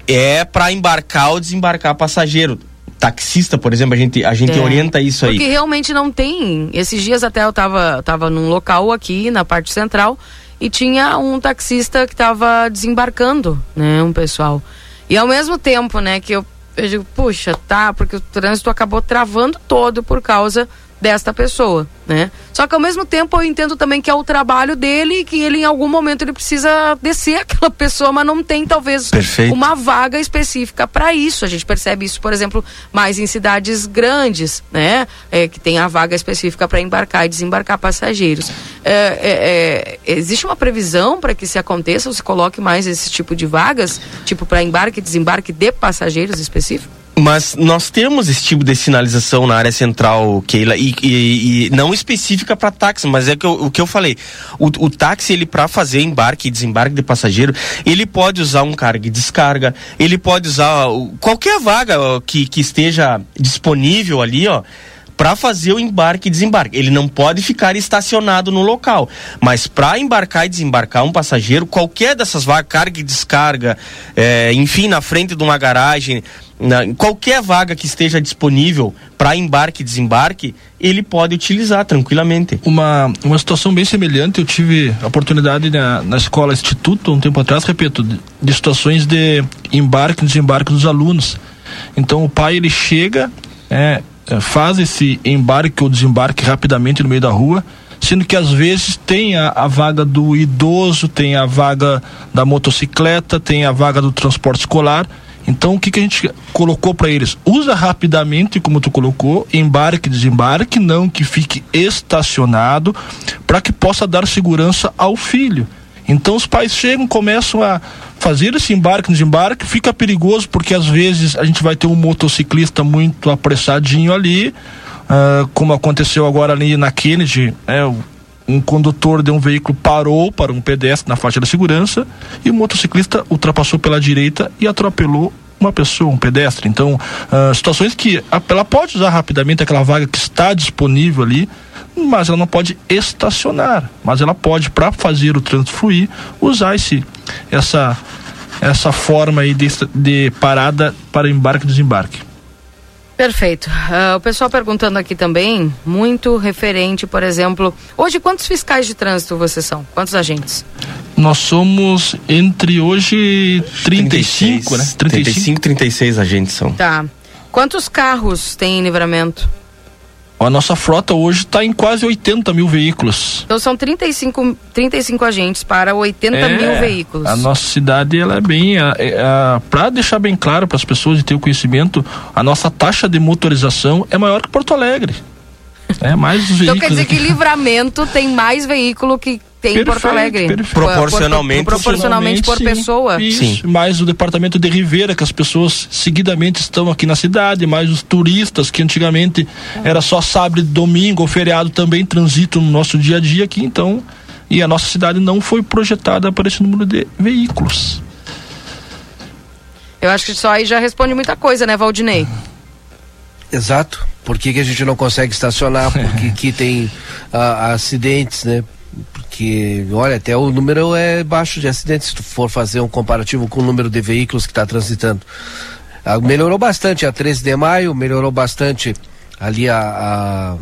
é para embarcar ou desembarcar passageiro taxista, por exemplo, a gente, a gente é. orienta isso aí. Porque realmente não tem. Esses dias até eu tava, tava num local aqui na parte central e tinha um taxista que tava desembarcando, né, um pessoal. E ao mesmo tempo, né, que eu, eu digo, puxa, tá, porque o trânsito acabou travando todo por causa desta pessoa, né? Só que ao mesmo tempo eu entendo também que é o trabalho dele e que ele em algum momento ele precisa descer aquela pessoa, mas não tem talvez Perfeito. uma vaga específica para isso. A gente percebe isso, por exemplo, mais em cidades grandes, né? É, que tem a vaga específica para embarcar e desembarcar passageiros. É, é, é existe uma previsão para que se aconteça ou se coloque mais esse tipo de vagas, tipo para embarque e desembarque de passageiros específicos? Mas nós temos esse tipo de sinalização na área central, Keila, e, e, e não específica para táxi, mas é que eu, o que eu falei. O, o táxi, ele para fazer embarque e desembarque de passageiro, ele pode usar um carga e descarga, ele pode usar qualquer vaga que, que esteja disponível ali, ó para fazer o embarque e desembarque. Ele não pode ficar estacionado no local, mas para embarcar e desembarcar um passageiro, qualquer dessas vagas, carga e descarga, é, enfim, na frente de uma garagem, na, qualquer vaga que esteja disponível para embarque e desembarque, ele pode utilizar tranquilamente. Uma, uma situação bem semelhante, eu tive a oportunidade na, na escola Instituto, um tempo atrás, repito, de, de situações de embarque e desembarque dos alunos. Então o pai ele chega, é, faz esse embarque ou desembarque rapidamente no meio da rua, sendo que às vezes tem a, a, vaga do idoso, tem a vaga da motocicleta, tem a vaga do transporte escolar. Então o que, que a gente colocou para eles? Usa rapidamente, como tu colocou, embarque, desembarque, não que fique estacionado, para que possa dar segurança ao filho. Então os pais chegam, começam a fazer esse embarque, desembarque, fica perigoso porque às vezes a gente vai ter um motociclista muito apressadinho ali, uh, como aconteceu agora ali na Kennedy, né, um condutor de um veículo parou para um pedestre na faixa da segurança e o motociclista ultrapassou pela direita e atropelou uma pessoa, um pedestre. Então, uh, situações que ela pode usar rapidamente aquela vaga que está disponível ali, mas ela não pode estacionar, mas ela pode, para fazer o trânsito fluir, usar esse, essa, essa forma aí de, de parada para embarque e desembarque. Perfeito. Uh, o pessoal perguntando aqui também, muito referente, por exemplo, hoje quantos fiscais de trânsito vocês são? Quantos agentes? Nós somos entre hoje 35, 36, né? 35, 35 36 agentes são. Tá. Quantos carros tem em livramento? A nossa frota hoje está em quase 80 mil veículos. Então são 35, 35 agentes para 80 é, mil veículos. A nossa cidade ela é bem. Para deixar bem claro para as pessoas e ter o conhecimento, a nossa taxa de motorização é maior que Porto Alegre. É mais veículos. Então quer dizer aqui. que livramento tem mais veículo que tem perfeito, em Porto Alegre. Perfeito. Proporcionalmente. Por, por, proporcionalmente por pessoa. Isso, Sim. mais o departamento de Ribeira, que as pessoas seguidamente estão aqui na cidade, mais os turistas, que antigamente era só sábado, domingo ou feriado também transitam no nosso dia a dia aqui, então. E a nossa cidade não foi projetada para esse número de veículos. Eu acho que só aí já responde muita coisa, né, Valdinei? Exato. Por que, que a gente não consegue estacionar? Porque aqui tem uh, acidentes, né? Porque, olha, até o número é baixo de acidentes, se tu for fazer um comparativo com o número de veículos que está transitando. Uh, melhorou bastante a 13 de maio, melhorou bastante ali a, a,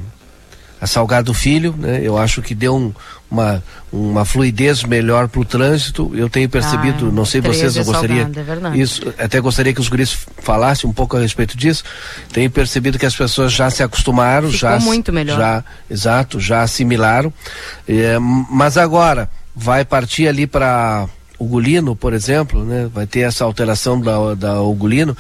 a Salgado Filho, né? Eu acho que deu um, uma, uma fluidez melhor para o trânsito. Eu tenho percebido, ah, não sei vocês, eu gostaria. é isso, até gostaria que os guris falassem um pouco a respeito disso. Tenho percebido que as pessoas já se acostumaram, Ficou já. muito melhor. Já, exato, já assimilaram. É, mas agora vai partir ali para Ugolino, por exemplo, né? Vai ter essa alteração da, da Ugolino.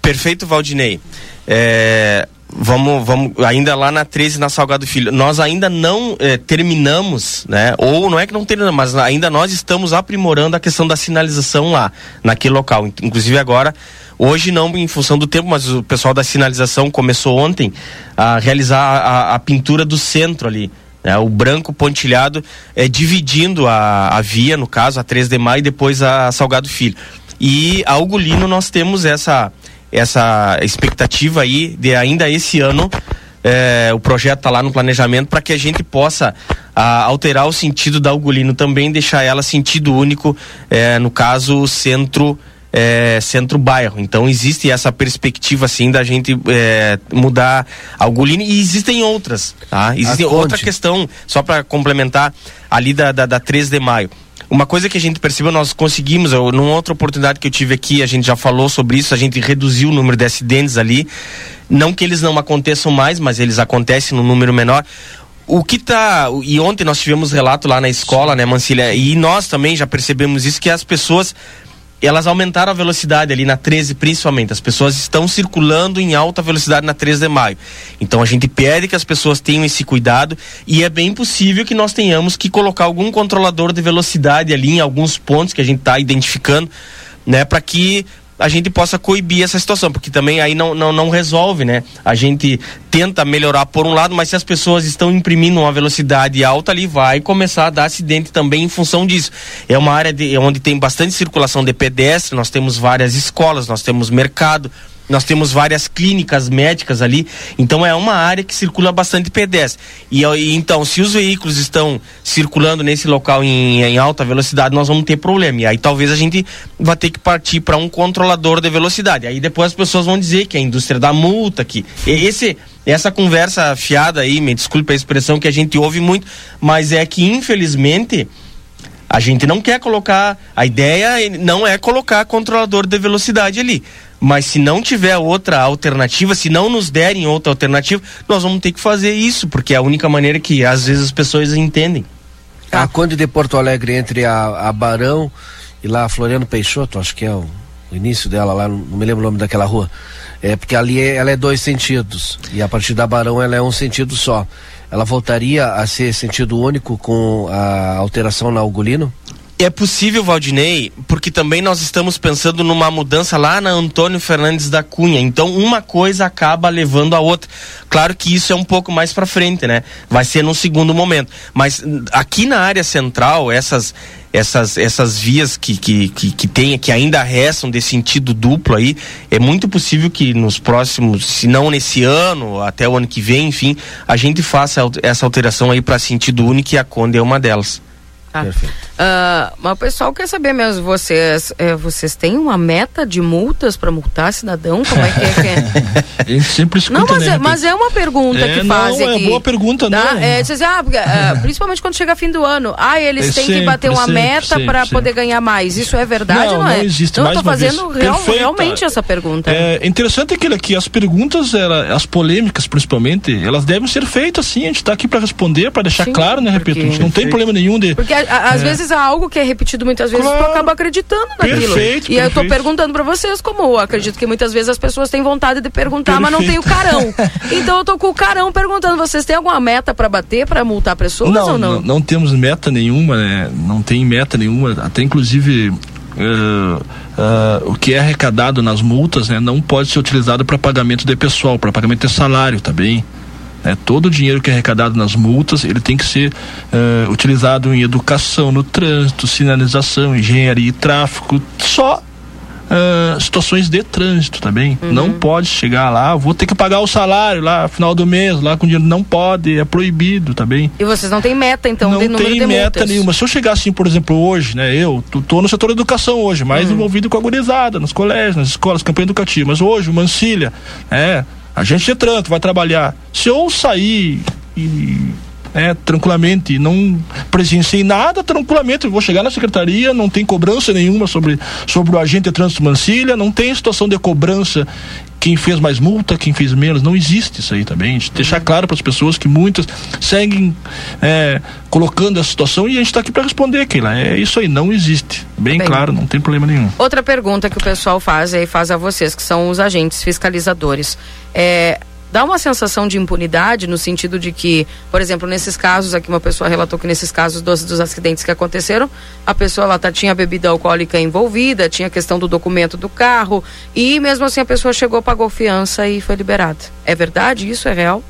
Perfeito, Valdinei. É, vamos, vamos ainda lá na 13 na Salgado Filho. Nós ainda não eh, terminamos, né? Ou não é que não terminamos, mas ainda nós estamos aprimorando a questão da sinalização lá, naquele local. Inclusive agora, hoje não em função do tempo, mas o pessoal da sinalização começou ontem a realizar a, a pintura do centro ali. Né? O branco pontilhado é dividindo a, a via, no caso, a 3 de maio e depois a Salgado Filho. E a Ugolino nós temos essa essa expectativa aí de ainda esse ano é, o projeto está lá no planejamento para que a gente possa a, alterar o sentido da Ugolino também, deixar ela sentido único, é, no caso, centro. É, centro-bairro. Então existe essa perspectiva assim da gente é, mudar Algolino e existem outras, tá? Existe outra questão, só para complementar, ali da, da, da 3 de maio. Uma coisa que a gente percebeu, nós conseguimos, eu, numa outra oportunidade que eu tive aqui, a gente já falou sobre isso, a gente reduziu o número de acidentes ali. Não que eles não aconteçam mais, mas eles acontecem num número menor o que tá. E ontem nós tivemos relato lá na escola, né, Mancilha? E nós também já percebemos isso, que as pessoas elas aumentaram a velocidade ali na 13 principalmente. As pessoas estão circulando em alta velocidade na 13 de maio. Então a gente pede que as pessoas tenham esse cuidado e é bem possível que nós tenhamos que colocar algum controlador de velocidade ali em alguns pontos que a gente está identificando, né, para que a gente possa coibir essa situação, porque também aí não, não, não resolve, né? A gente tenta melhorar por um lado, mas se as pessoas estão imprimindo uma velocidade alta ali, vai começar a dar acidente também em função disso. É uma área de, onde tem bastante circulação de pedestre, nós temos várias escolas, nós temos mercado, nós temos várias clínicas médicas ali, então é uma área que circula bastante pedestre. E, então, se os veículos estão circulando nesse local em, em, alta velocidade, nós vamos ter problema. E aí talvez a gente vá ter que partir para um controlador de velocidade. Aí depois as pessoas vão dizer que é a indústria da multa, que esse essa conversa fiada aí, me desculpe a expressão que a gente ouve muito, mas é que infelizmente a gente não quer colocar, a ideia não é colocar controlador de velocidade ali. Mas se não tiver outra alternativa, se não nos derem outra alternativa, nós vamos ter que fazer isso, porque é a única maneira que às vezes as pessoas entendem. A Conde de Porto Alegre entre a, a Barão e lá a Floriano Peixoto, acho que é o, o início dela lá, não me lembro o nome daquela rua. É porque ali é, ela é dois sentidos e a partir da Barão ela é um sentido só ela voltaria a ser sentido único com a alteração na Algolino? É possível, Valdinei, porque também nós estamos pensando numa mudança lá na Antônio Fernandes da Cunha. Então, uma coisa acaba levando a outra. Claro que isso é um pouco mais para frente, né? Vai ser num segundo momento. Mas aqui na área central, essas essas, essas vias que, que, que, que, tem, que ainda restam de sentido duplo aí, é muito possível que nos próximos, se não nesse ano, até o ano que vem, enfim, a gente faça essa alteração aí para sentido único e a Conde é uma delas. Tá. Perfeito. Uh, mas o pessoal quer saber mesmo, vocês, é, vocês têm uma meta de multas para multar cidadão? Como é que é? Que é? Sempre escuta, Não, mas, né, é, mas é uma pergunta é, que fazem não, aqui. É boa pergunta, tá? né? É, dizer, ah, uh, principalmente quando chega fim do ano. Ah, eles É têm sempre, que bater uma sempre, meta para poder ganhar mais. Isso é verdade Não, ou não é? não existe, Não, mais eu tô uma vez. fazendo real- realmente essa pergunta. É interessante aquilo aqui, as perguntas, ela, as polêmicas principalmente, elas devem ser feitas sim, a gente está aqui para responder, para deixar Sim, claro, né, repito, a gente não tem problema nenhum de Porque às É. vezes há algo que é repetido muitas vezes, tu acaba acreditando naquilo. Perfeito, e eu tô perfeito. perguntando pra vocês, como eu acredito que muitas vezes as pessoas têm vontade de perguntar, mas não tem o Perfeito. carão. então eu tô com o carão perguntando, vocês têm alguma meta pra bater, pra multar pessoas não, ou não? não, não temos meta nenhuma, né? Não tem meta nenhuma, até inclusive eh, eh, o que é arrecadado nas multas, né, não pode ser utilizado para pagamento de pessoal, para pagamento de salário, tá bem? Né? todo o dinheiro que é arrecadado nas multas, ele tem que ser eh, utilizado em educação, no trânsito, sinalização, engenharia e tráfego, só ah, situações de trânsito também. Uhum. Não pode chegar lá, vou ter que pagar o salário lá, final do mês, lá com dinheiro. Não pode, é proibido também. E vocês não têm meta, então, não de número tem de meta multas? nenhuma. Se eu chegar assim, por exemplo, hoje, né? Eu tô, no setor da educação hoje, mais Uhum. envolvido com a gurizada, nos colégios, nas escolas, campanha educativa. Mas hoje, o Mancilha, é, agente de trânsito, vai trabalhar. Se eu sair e é, tranquilamente, não presenciei nada, tranquilamente, vou chegar na secretaria, não tem cobrança nenhuma sobre, sobre o agente de trânsito Mancilha, não tem situação de cobrança quem fez mais multa, quem fez menos, não existe isso aí também. A gente deixar claro para as pessoas que muitas seguem é, colocando essa situação e a gente está aqui para responder, Keila. É isso aí, não existe. Bem, Bem. claro, não tem problema nenhum. Outra pergunta que o pessoal faz aí, faz a vocês, que são os agentes fiscalizadores. É, dá uma sensação de impunidade no sentido de que, por exemplo, nesses casos aqui, uma pessoa relatou que nesses casos dos, dos acidentes que aconteceram, a pessoa lá tá, tinha bebida alcoólica envolvida, tinha questão do documento do carro, e mesmo assim a pessoa chegou, pagou fiança e foi liberada. É verdade? Isso é real?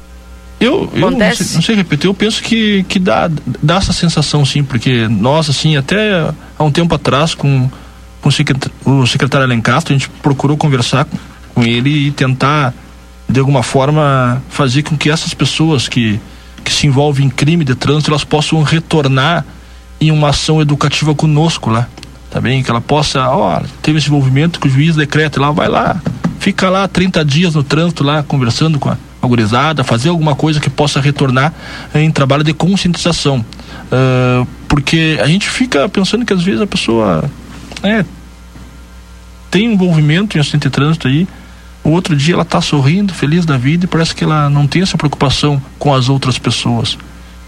Eu, eu não Acontece? sei, não sei repetir, eu penso que, que dá, dá essa sensação sim, porque nós, assim, até há um tempo atrás, com, com o, secretário, Alencastro, a gente procurou conversar com ele e tentar, de alguma forma, fazer com que essas pessoas que, que se envolvem em crime de trânsito, elas possam retornar em uma ação educativa conosco lá, tá? Que ela possa, ó, teve esse envolvimento que o juiz decreta lá, vai lá, fica lá 30 dias no trânsito lá, conversando com a, a gurizada, fazer alguma coisa que possa retornar em trabalho de conscientização. Ah, porque a gente fica pensando que às vezes a pessoa é, tem envolvimento em acidente de trânsito aí, o outro dia ela está sorrindo, feliz da vida e parece que ela não tem essa preocupação com as outras pessoas.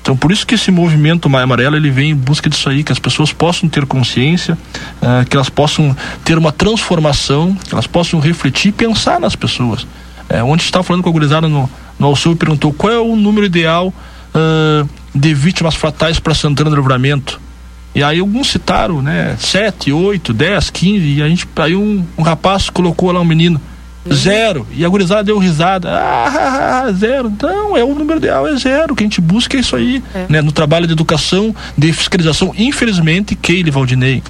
Então, por isso que esse movimento Maia Amarela ele vem em busca disso aí, que as pessoas possam ter consciência, ah, que elas possam ter uma transformação, que elas possam refletir e pensar nas pessoas. É, ontem estava falando com a gurizada no, no Alsul e perguntou qual é o número ideal ah, de vítimas fatais para Santana do Livramento. E aí alguns citaram, né, 7, 8, 10, 15, e a gente, aí um, um rapaz colocou lá um menino, zero, e a gurizada deu risada, ah, zero, não, é o número ideal, é zero, o que a gente busca é isso aí, né, no trabalho de educação, de fiscalização, infelizmente, Keile Valdinei,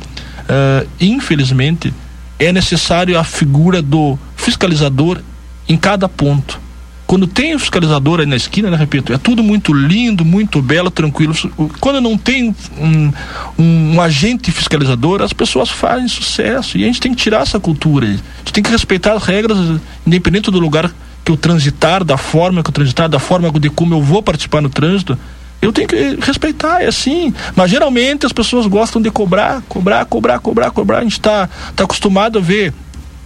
ah, infelizmente, é necessário a figura do fiscalizador em cada ponto. Quando tem o fiscalizador aí na esquina, né, repito, é tudo muito lindo, muito belo, tranquilo. Quando não tem um, um, um, agente fiscalizador, as pessoas fazem sucesso. E a gente tem que tirar essa cultura. A gente tem que respeitar as regras, independente do lugar que eu transitar, da forma que eu transitar, da forma de como eu vou participar no trânsito. Eu tenho que respeitar, é assim. Mas geralmente as pessoas gostam de cobrar, cobrar, cobrar, cobrar, cobrar. A gente está tá acostumado a ver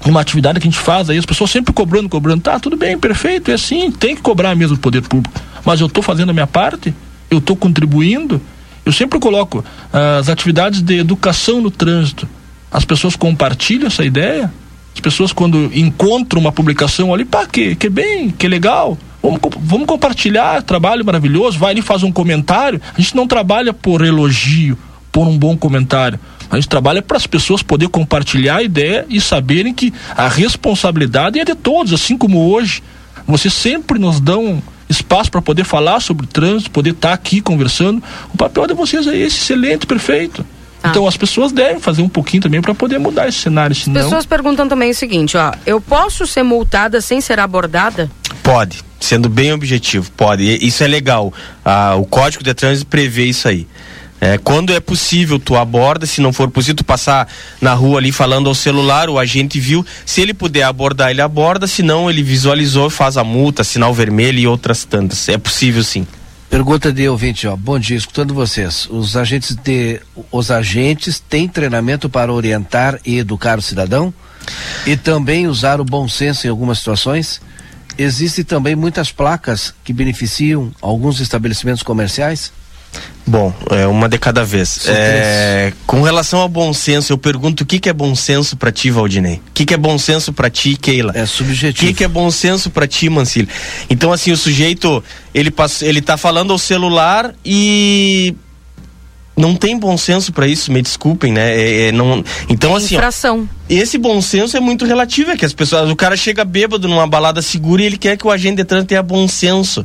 uma atividade que a gente faz aí, as pessoas sempre cobrando, cobrando, tá, tudo bem, perfeito, é assim, tem que cobrar mesmo o poder público. Mas eu estou fazendo a minha parte, eu estou contribuindo, eu sempre coloco uh, as atividades de educação no trânsito. As pessoas compartilham essa ideia, as pessoas quando encontram uma publicação ali, pá, que, que bem, que legal, vamos, vamos compartilhar, trabalho maravilhoso, vai ali faz um comentário. A gente não trabalha por elogio, por um bom comentário. A gente trabalha para as pessoas poder compartilhar a ideia e saberem que a responsabilidade é de todos, assim como hoje. Vocês sempre nos dão espaço para poder falar sobre o trânsito, poder estar tá aqui conversando. O papel de vocês é esse, excelente, perfeito. Ah. Então as pessoas devem fazer um pouquinho também para poder mudar esse cenário. Senão... As pessoas perguntam também o seguinte, ó, eu posso ser multada sem ser abordada? Pode, sendo bem objetivo, pode. Isso é legal. Ah, o Código de Trânsito prevê isso aí. É, quando é possível, tu aborda, se não for possível, tu passar na rua ali falando ao celular, o agente viu, se ele puder abordar, ele aborda, se não, ele visualizou, faz a multa, sinal vermelho e outras tantas. É possível sim. Pergunta de ouvinte, ó. Bom dia, escutando vocês. Os agentes de os agentes têm treinamento para orientar e educar o cidadão e também usar o bom senso em algumas situações? Existem também muitas placas que beneficiam alguns estabelecimentos comerciais? Bom, é uma de cada vez. É, com relação ao bom senso, eu pergunto o que, que é bom senso para ti, Valdinei? O que, que é bom senso para ti, Keila? É subjetivo. O que, que é bom senso para ti, Mancilho? Então, assim, o sujeito, ele, passa, ele tá falando ao celular e não tem bom senso para isso, me desculpem, né? É, é, não, então, assim. Infração. Ó, esse bom senso é muito relativo, é que as pessoas. O cara chega bêbado numa balada segura e ele quer que o agente de trânsito tenha bom senso.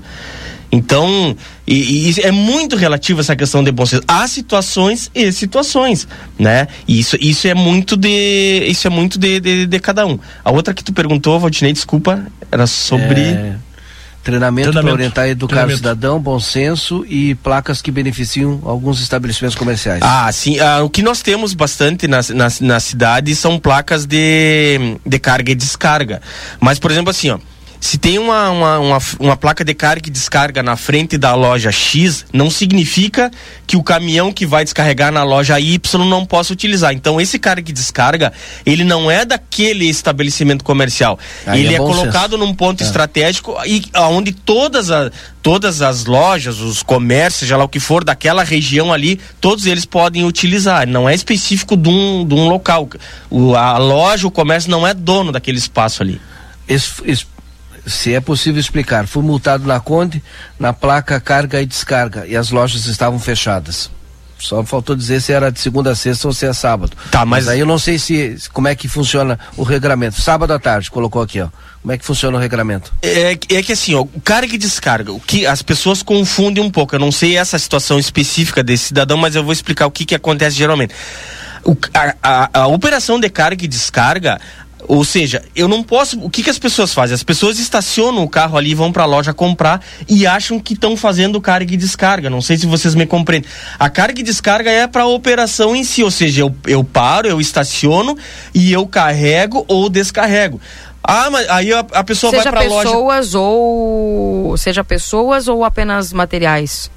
Então, e, e, é muito relativo essa questão de bom senso. Há situações e situações, né? E isso, isso é muito de isso é muito de, de, de cada um. A outra que tu perguntou, Valdinei, desculpa, era sobre é... Treinamento, para orientar e educar o cidadão, bom senso e placas que beneficiam alguns estabelecimentos comerciais. Ah, sim. Ah, o que nós temos bastante na, na, na cidade são placas de, de carga e descarga. Mas, por exemplo, assim, ó se tem uma, uma, uma, uma, placa de carga e descarga na frente da loja X, não significa que o caminhão que vai descarregar na loja Y não possa utilizar. Então, esse carga e descarga, ele não é daquele estabelecimento comercial. Aí ele é, é colocado senso. num ponto é. estratégico e onde todas, a, todas as lojas, os comércios, seja lá o que for, daquela região ali, todos eles podem utilizar. Não é específico de um, de um local. O, a loja, o comércio não é dono daquele espaço ali. Esse, esse se é possível explicar, fui multado na Conde, na placa carga e descarga, e as lojas estavam fechadas. Só faltou dizer se era de segunda a sexta ou se é sábado. Tá, mas... mas aí eu não sei se como é que funciona o regramento. Sábado à tarde, colocou aqui, ó. Como é que funciona o regramento? É, é que assim, ó, carga e descarga, o que as pessoas confundem um pouco. Eu não sei essa situação específica desse cidadão, mas eu vou explicar o que, que acontece geralmente. O, a, a, a, operação de carga e descarga, ou seja, eu não posso. O que, que as pessoas fazem? As pessoas estacionam o carro ali, vão para a loja comprar e acham que estão fazendo carga e descarga. Não sei se vocês me compreendem. A carga e descarga é para a operação em si, ou seja, eu, eu paro, eu estaciono e eu carrego ou descarrego. Ah, mas aí a, a pessoa seja vai para a loja. pessoas ou seja pessoas ou apenas materiais.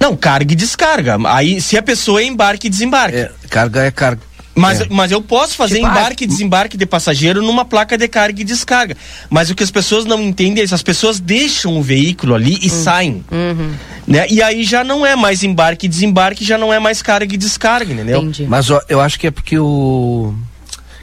Não, carga e descarga. Aí se a pessoa é embarque e desembarque. É, carga é carga. Mas, é. mas eu posso fazer tipo, embarque e desembarque de passageiro numa placa de carga e descarga. Mas o que as pessoas não entendem é isso. As pessoas deixam o veículo ali e uhum. saem. Uhum. Né? E aí já não é mais embarque e desembarque, já não é mais carga e descarga, entendeu? Entendi. Mas ó, eu acho que é porque o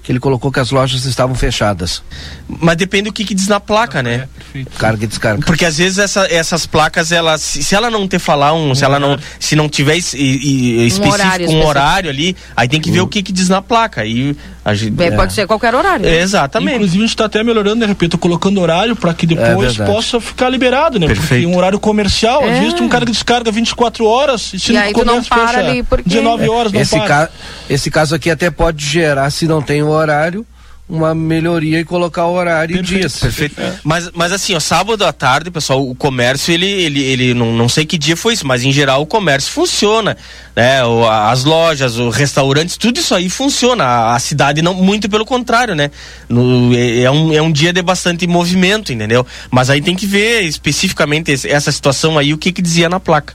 que ele colocou que as lojas estavam fechadas. Mas depende do que, que diz na placa, né? É, Carga e descarga. Porque às vezes essa, essas placas, elas, se, se, ela não ter falar um, um se ela não, se não tiver es, e, específico um horário, um horário ali, aí tem que ver o que, que diz na placa. Aí a gente, é. Pode ser qualquer horário. Né? Exatamente. Inclusive a gente está até melhorando, de repente, colocando horário para que depois é possa ficar liberado, né? Perfeito. Porque um horário comercial, às é. vezes um carga descarga 24 horas e se e aí tu não para ali porque 19 horas não esse para. Ca esse caso aqui até pode gerar, se não tem o horário, uma melhoria e colocar o horário perfeito, e dias. Perfeito. É. Mas, mas assim, ó, sábado à tarde, pessoal, o comércio, ele, ele, ele não, não sei que dia foi isso, mas em geral o comércio funciona. Né? O, as lojas, os restaurantes, tudo isso aí funciona. A, a cidade não, muito pelo contrário, né? No, é, é, um, é um dia de bastante movimento, entendeu? Mas aí tem que ver especificamente essa situação aí, o que que dizia na placa.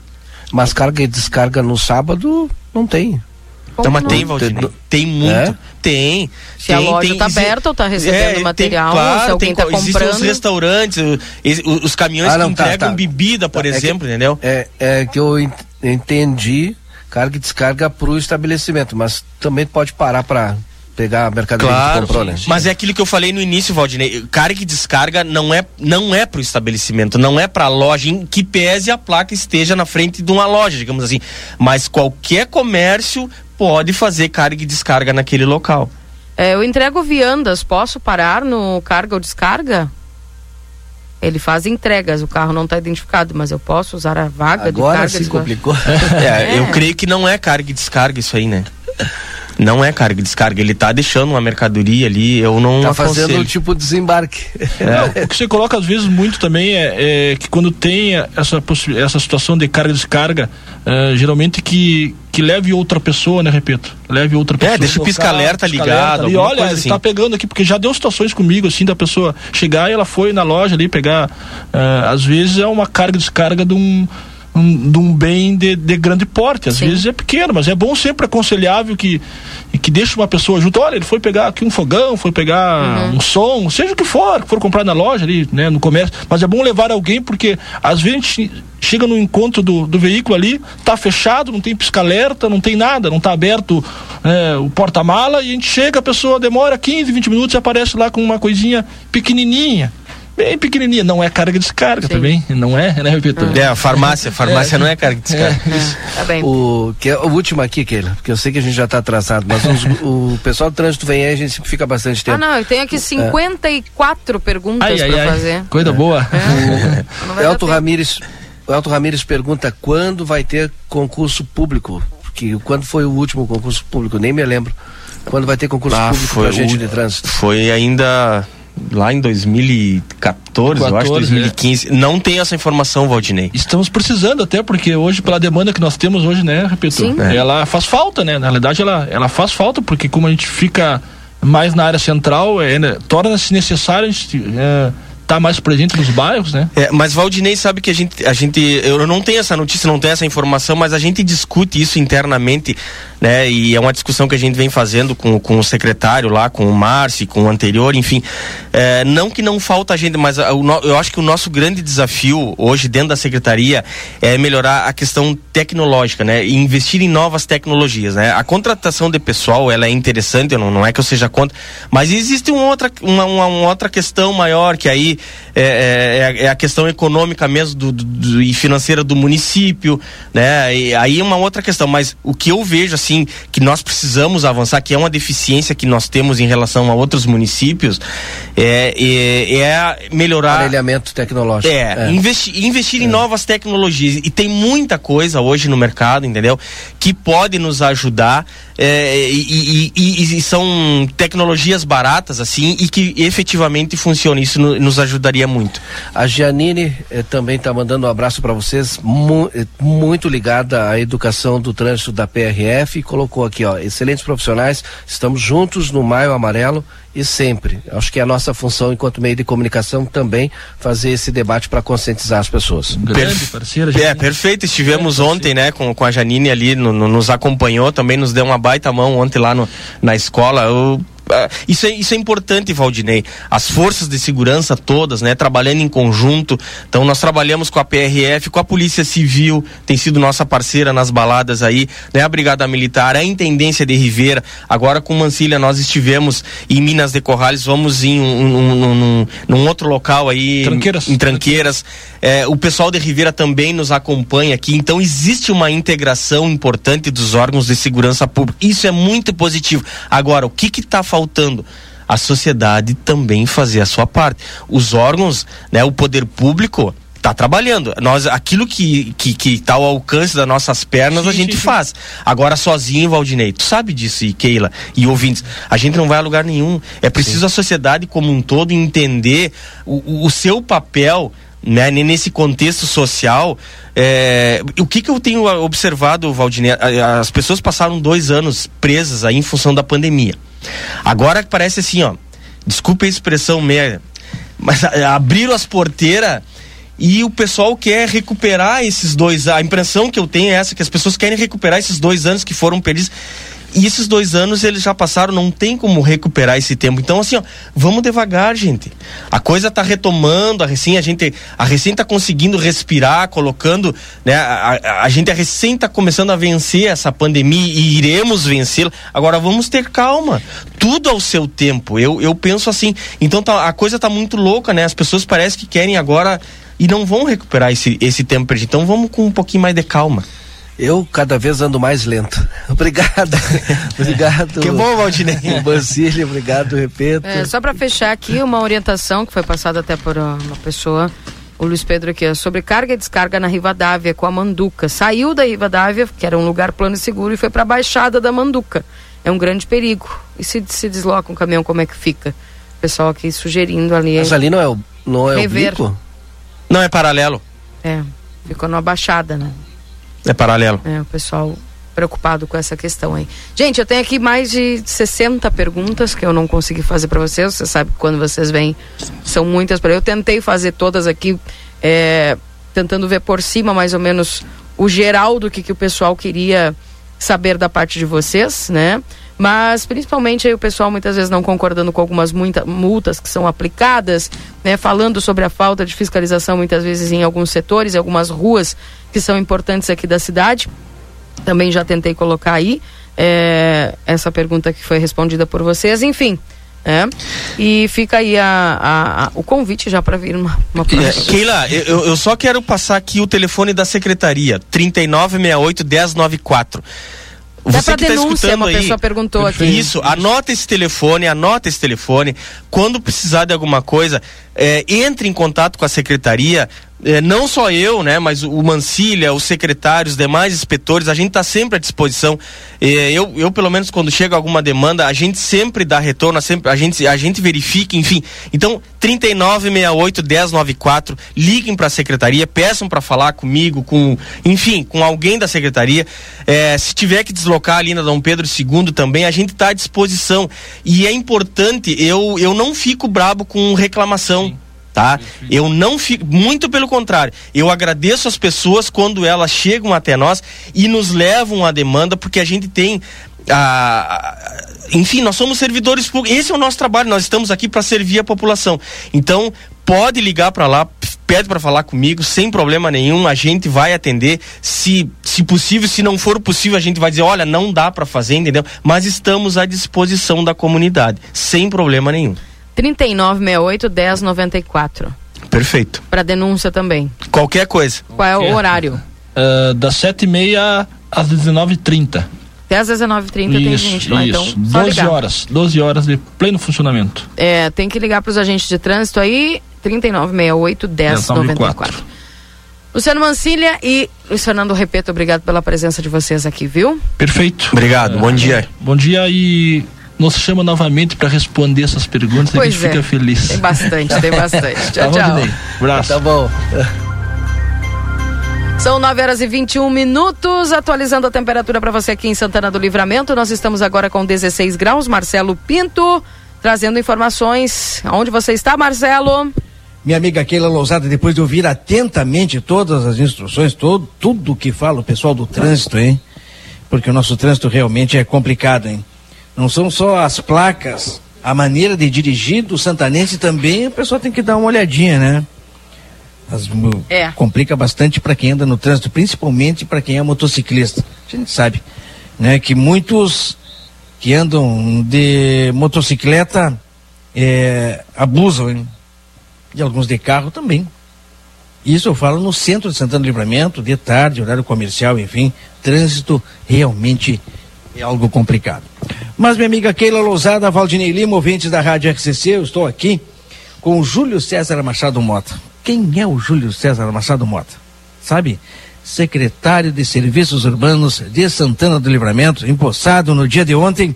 Mas carga e descarga no sábado não tem. Como não, mas tem, Valdinei. Tem muito. É? Tem. Se tem, a loja está aberta ou está recebendo é, material, tem, claro, se alguém está comprando. Existem os restaurantes, os, os caminhões ah, não, que tá, entregam tá. bebida, por é exemplo, que, entendeu? É, é que eu entendi carga e descarga para o estabelecimento, mas também pode parar para pegar a mercadoria claro, que comprou, né? Mas é aquilo que eu falei no início, Valdinei. Carga e descarga não é, não é pro estabelecimento, não é pra loja, em que pese a placa esteja na frente de uma loja, digamos assim. Mas qualquer comércio pode fazer carga e descarga naquele local. É, eu entrego viandas, posso parar no carga ou descarga? Ele faz entregas, o carro não está identificado, mas eu posso usar a vaga Agora de carga? se complicou. é, é. Eu creio que não é carga e descarga isso aí, né? Não é carga e descarga, ele tá deixando uma mercadoria ali, eu não Tá fazendo o tipo desembarque. É. Não, o que você coloca às vezes muito também é, é que quando tem essa, essa situação de carga e descarga, é, geralmente que, que leve outra pessoa, né, repito, leve outra pessoa. É, deixa o pisca-alerta ligado. E olha, ele assim. tá pegando aqui, porque já deu situações comigo, assim, da pessoa chegar e ela foi na loja ali pegar, é, às vezes é uma carga e descarga de um um, de um bem de, de grande porte. Às Sim. vezes é pequeno, mas é bom sempre aconselhável que, que deixe uma pessoa junto. Olha, ele foi pegar aqui um fogão, foi pegar uhum. um som, seja o que for, que for comprar na loja ali, né, no comércio. Mas é bom levar alguém porque às vezes a gente chega no encontro do, do veículo ali, tá fechado, não tem pisca-alerta, não tem nada, não tá aberto é, o porta-mala e a gente chega, a pessoa demora 15, 20 minutos e aparece lá com uma coisinha pequenininha bem pequenininha, não é carga e descarga Sim. também, não é, né, Vitor? É, a farmácia, farmácia é. não é carga e descarga. É. Tá bem. O, que é, o último aqui, Keila, porque eu sei que a gente já está atrasado, mas os, o pessoal do trânsito vem aí, a gente fica bastante tempo. Ah, não, eu tenho aqui 54 é. perguntas para fazer. Coisa boa. É. O Elton Ramires, o Elton Ramires pergunta quando vai ter concurso público, que quando foi o último concurso público, nem me lembro. Quando vai ter concurso ah, público para gente de trânsito? Foi ainda lá em 2014, 14, eu acho, 2015. É. Não tem essa informação, Valdinei. Estamos precisando até, porque hoje, pela demanda que nós temos hoje, né, repito, é. ela faz falta, né? Na realidade, ela, ela faz falta, porque como a gente fica mais na área central, é, né, torna-se necessário a gente. É, tá mais presente nos bairros, né? É, mas Valdinei sabe que a gente, a gente, eu não tenho essa notícia, não tenho essa informação, mas a gente discute isso internamente, né? E é uma discussão que a gente vem fazendo com, com o secretário lá, com o Márcio, com o anterior, enfim. É, não que não falta gente, mas eu acho que o nosso grande desafio hoje dentro da secretaria é melhorar a questão tecnológica, né? E investir em novas tecnologias, né? A contratação de pessoal, ela é interessante, não, não é que eu seja contra, mas existe uma outra, uma, uma, uma outra questão maior que aí é, é, é, a questão econômica mesmo do, do, do, e financeira do município, né? E aí é uma outra questão, mas o que eu vejo assim que nós precisamos avançar, que é uma deficiência que nós temos em relação a outros municípios, é, é, é melhorar. Aparelhamento tecnológico. É, é. investir, investir em é. novas tecnologias. E tem muita coisa hoje no mercado, entendeu? Que pode nos ajudar é, e, e, e, são tecnologias baratas assim e que efetivamente funcionam. Isso no, nos ajudaria muito. A Gianine eh, também está mandando um abraço para vocês, mu eh, muito ligada à educação do trânsito da PRF colocou aqui, ó, excelentes profissionais, estamos juntos no Maio Amarelo e sempre. Acho que é a nossa função enquanto meio de comunicação também fazer esse debate para conscientizar as pessoas. Grande parceira, É, perfeito. Estivemos é, ontem, né, com, com a Janine ali, no, no, nos acompanhou, também nos deu uma baita mão ontem lá no, na escola. Eu isso é, isso é importante, Valdinei. As forças de segurança todas, né, trabalhando em conjunto. Então nós trabalhamos com a PRF, com a Polícia Civil, tem sido nossa parceira nas baladas aí, né, a Brigada Militar, a Intendência de Ribeira. Agora com Mancilha nós estivemos em Minas de Corrales, vamos em um, um, um, num outro local aí, Tranqueiras. em Tranqueiras. É, o pessoal de Ribeira também nos acompanha aqui. Então existe uma integração importante dos órgãos de segurança pública. Isso é muito positivo. Agora, o que está faltando faltando a sociedade também fazer a sua parte. Os órgãos, né, o poder público tá trabalhando. Nós, aquilo que, que, que tá ao alcance das nossas pernas, Sim, a gente sim, sim. faz. Agora, sozinho, Valdinei, tu sabe disso, e Keila, e ouvintes, a gente não vai a lugar nenhum. É preciso a sociedade como um todo entender o, o- seu papel né, ne- nesse contexto social. É, o que, que eu tenho observado, Valdinei? As pessoas passaram dois anos presas aí em função da pandemia. Agora parece assim, ó. Desculpe a expressão meia, mas abriram as porteiras e o pessoal quer recuperar esses dois. A impressão que eu tenho é essa, que as pessoas querem recuperar esses dois anos que foram perdidos. E esses dois anos eles já passaram, não tem como recuperar esse tempo. Então, assim, ó, vamos devagar, gente. A coisa tá retomando, a recém, a gente, a recém tá conseguindo respirar, colocando, né? A, a, a gente recém tá começando a vencer essa pandemia e iremos vencê-la. Agora vamos ter calma. Tudo ao seu tempo. Eu, eu penso assim. Então tá, a coisa tá muito louca, né? As pessoas parecem que querem agora e não vão recuperar esse, esse tempo perdido. Então vamos com um pouquinho mais de calma. Eu cada vez ando mais lento. Obrigado. obrigado. Que bom, Valdinei. Basílio, obrigado, repito. É, só para fechar aqui, uma orientação que foi passada até por uma pessoa, o Luiz Pedro aqui, ó, sobre carga e descarga na Rivadavia com a Manduca. Saiu da Rivadavia, que era um lugar plano e seguro, e foi para a Baixada da Manduca. É um grande perigo. E se se desloca um caminhão, como é que fica? O pessoal aqui sugerindo ali. Mas ali não é o, não é Rever. oblíquo? Não é paralelo. É, ficou numa baixada, né? É paralelo. É, o pessoal preocupado com essa questão aí. Gente, eu tenho aqui mais de 60 perguntas que eu não consegui fazer para vocês. Você sabe que quando vocês vêm, são muitas para eu. tentei fazer todas aqui, é, tentando ver por cima mais ou menos o geral do que, que o pessoal queria saber da parte de vocês, né? Mas principalmente aí o pessoal muitas vezes não concordando com algumas muita, multas que são aplicadas, né? Falando sobre a falta de fiscalização muitas vezes em alguns setores, em algumas ruas que são importantes aqui da cidade. Também já tentei colocar aí é, essa pergunta que foi respondida por vocês, enfim. É. E fica aí a, a- a- o convite já para vir uma, uma É, próxima. Keila, eu, eu só quero passar aqui o telefone da secretaria, 3968 1094. Dá pra que tá denúncia, escutando uma aí, pessoa perguntou aqui. Isso, anota esse telefone, anota esse telefone. Quando precisar de alguma coisa, é, entre em contato com a secretaria. É, não só eu, né, mas o Mancilha, os secretários, os demais inspetores, a gente está sempre à disposição. É, eu, eu, pelo menos, quando chega alguma demanda, a gente sempre dá retorno, a sempre, a, gente, a gente verifica, enfim. Então, 3968 1094, liguem para a secretaria, peçam para falar comigo, com, enfim, com alguém da secretaria. É, se tiver que deslocar ali na Dom Pedro II também, a gente está à disposição. E é importante, eu, eu não fico brabo com reclamação. Tá? Eu não fico, muito pelo contrário, eu agradeço as pessoas quando elas chegam até nós e nos levam a demanda, porque a gente tem a, enfim, nós somos servidores públicos. Esse é o nosso trabalho. Nós estamos aqui para servir a população. Então, pode ligar para lá, pede para falar comigo, sem problema nenhum. A gente vai atender. Se, se possível, se não for possível, a gente vai dizer: olha, não dá para fazer, entendeu? Mas estamos à disposição da comunidade, sem problema nenhum. 3968 1094. Perfeito. Para denúncia também. Qualquer coisa. Qual é o horário? Ah, das 7h30 às 19h30. Até às 19h30 tem Isso, gente lá, então isso. só 12 ligar. horas. 12 horas de pleno funcionamento. É, tem que ligar para os agentes de trânsito aí, 3968 1094. Luciano Mancilha e Luiz Fernando Repeto, obrigado pela presença de vocês aqui, viu? Perfeito. Obrigado, bom dia. Bom dia e nos chama novamente para responder essas perguntas e a Pois gente é. fica feliz. Tem bastante, tem bastante. Tchau, Tá bom, tchau. Dinei? Abraço. Tá bom. São 9 horas e 21 minutos, atualizando a temperatura para você aqui em Santana do Livramento. Nós estamos agora com 16 graus. Marcelo Pinto trazendo informações. Onde você está, Marcelo? Minha amiga Keila Lousada, depois de ouvir atentamente todas as instruções, todo, tudo que fala o pessoal do trânsito, hein? Porque o nosso trânsito realmente é complicado, hein? Não são só as placas, a maneira de dirigir do santanense também, o pessoal tem que dar uma olhadinha, né? As- É. Complica bastante para quem anda no trânsito, principalmente para quem é motociclista. A gente sabe, né, que muitos que andam de motocicleta é, abusam, hein? e alguns de carro também. Isso eu falo no centro de Santana do Livramento, de tarde, horário comercial, enfim, trânsito realmente é algo complicado. Mas minha amiga Keila Lousada, Valdinei Lima, ouvintes da Rádio RCC, eu estou aqui com o Júlio César Machado Mota. quem é o Júlio César Machado Mota? Sabe? Secretário de Serviços Urbanos de Santana do Livramento, empossado no dia de ontem,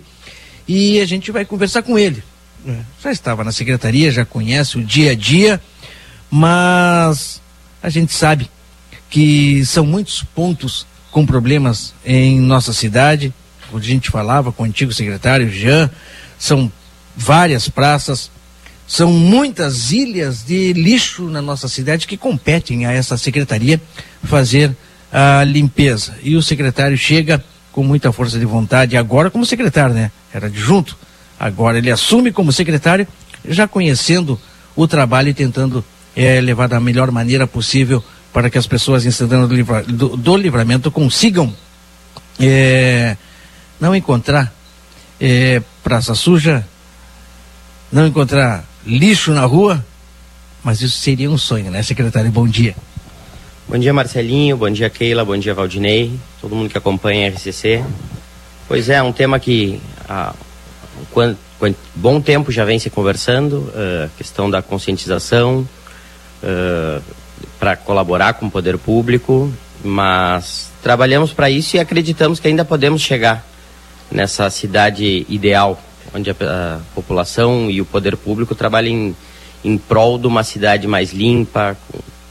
e a gente vai conversar com ele. É, já estava na secretaria, já conhece o dia a dia, mas a gente sabe que são muitos pontos com problemas em nossa cidade. A gente falava com o antigo secretário Jean, são várias praças, são muitas ilhas de lixo na nossa cidade que competem a essa secretaria fazer a limpeza. E o secretário chega com muita força de vontade, agora como secretário, né? Era adjunto. Agora ele assume como secretário, já conhecendo o trabalho e tentando é, levar da melhor maneira possível para que as pessoas em do, do, do Livramento consigam é, não encontrar é, praça suja, não encontrar lixo na rua, mas isso seria um sonho, né, secretário? Bom dia. Bom dia, Marcelinho. Bom dia, Keila. Bom dia, Valdinei. Todo mundo que acompanha a RCC. Pois é, um tema que há um bom tempo já vem se conversando, a uh, questão da conscientização, uh, para colaborar com o poder público, mas trabalhamos para isso e acreditamos que ainda podemos chegar nessa cidade ideal, onde a, a população e o poder público trabalhem em, em prol de uma cidade mais limpa,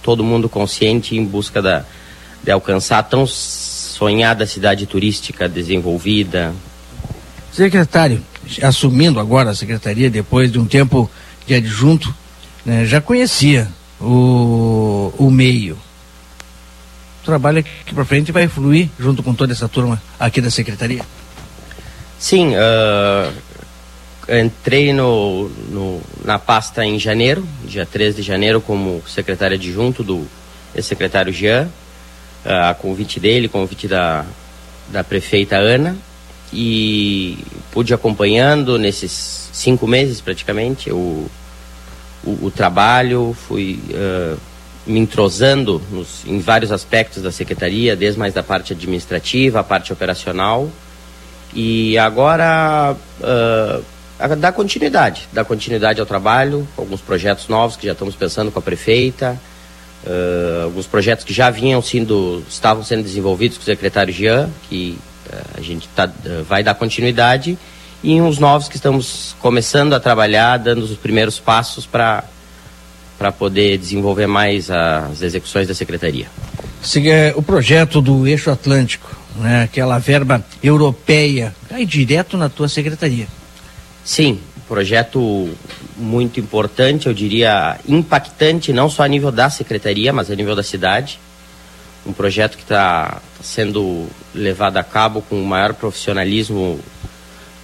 todo mundo consciente em busca da, de alcançar a tão sonhada cidade turística desenvolvida. Secretário, assumindo agora a secretaria depois de um tempo de adjunto, né, já conhecia o, o meio. O trabalho aqui para frente vai fluir junto com toda essa turma aqui da secretaria? Sim, uh, entrei no, no, na pasta em janeiro, dia 13 de janeiro, como secretário adjunto do secretário Jean, uh, a convite dele, convite da, da prefeita Ana, e pude acompanhando nesses cinco meses praticamente o, o, o trabalho, fui uh, me entrosando nos, em vários aspectos da secretaria, desde mais da parte administrativa, a parte operacional, e agora uh, dar continuidade, dar continuidade ao trabalho, alguns projetos novos que já estamos pensando com a prefeita, uh, alguns projetos que já vinham sendo, estavam sendo desenvolvidos com o secretário Jean, que uh, a gente tá, vai dar continuidade, e uns novos que estamos começando a trabalhar, dando os primeiros passos para para poder desenvolver mais as execuções da secretaria. O projeto do Eixo Atlântico, né, aquela verba europeia, cai direto na tua secretaria. Sim, projeto muito importante, eu diria impactante, não só a nível da secretaria, mas a nível da cidade. Um projeto que está sendo levado a cabo com o maior profissionalismo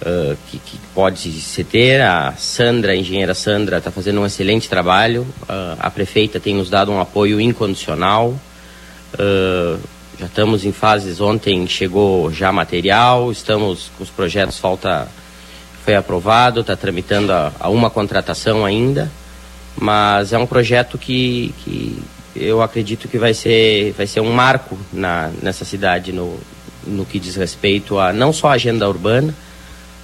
uh, que, que, pode se ter. A Sandra, a engenheira Sandra, está fazendo um excelente trabalho. Uh, a prefeita tem nos dado um apoio incondicional. Uh, já estamos em fases, ontem chegou já material, estamos com os projetos, falta, foi aprovado, está tramitando a, a, uma contratação ainda, mas é um projeto que, que eu acredito que vai ser, vai ser um marco na, nessa cidade no, no que diz respeito a não só a agenda urbana,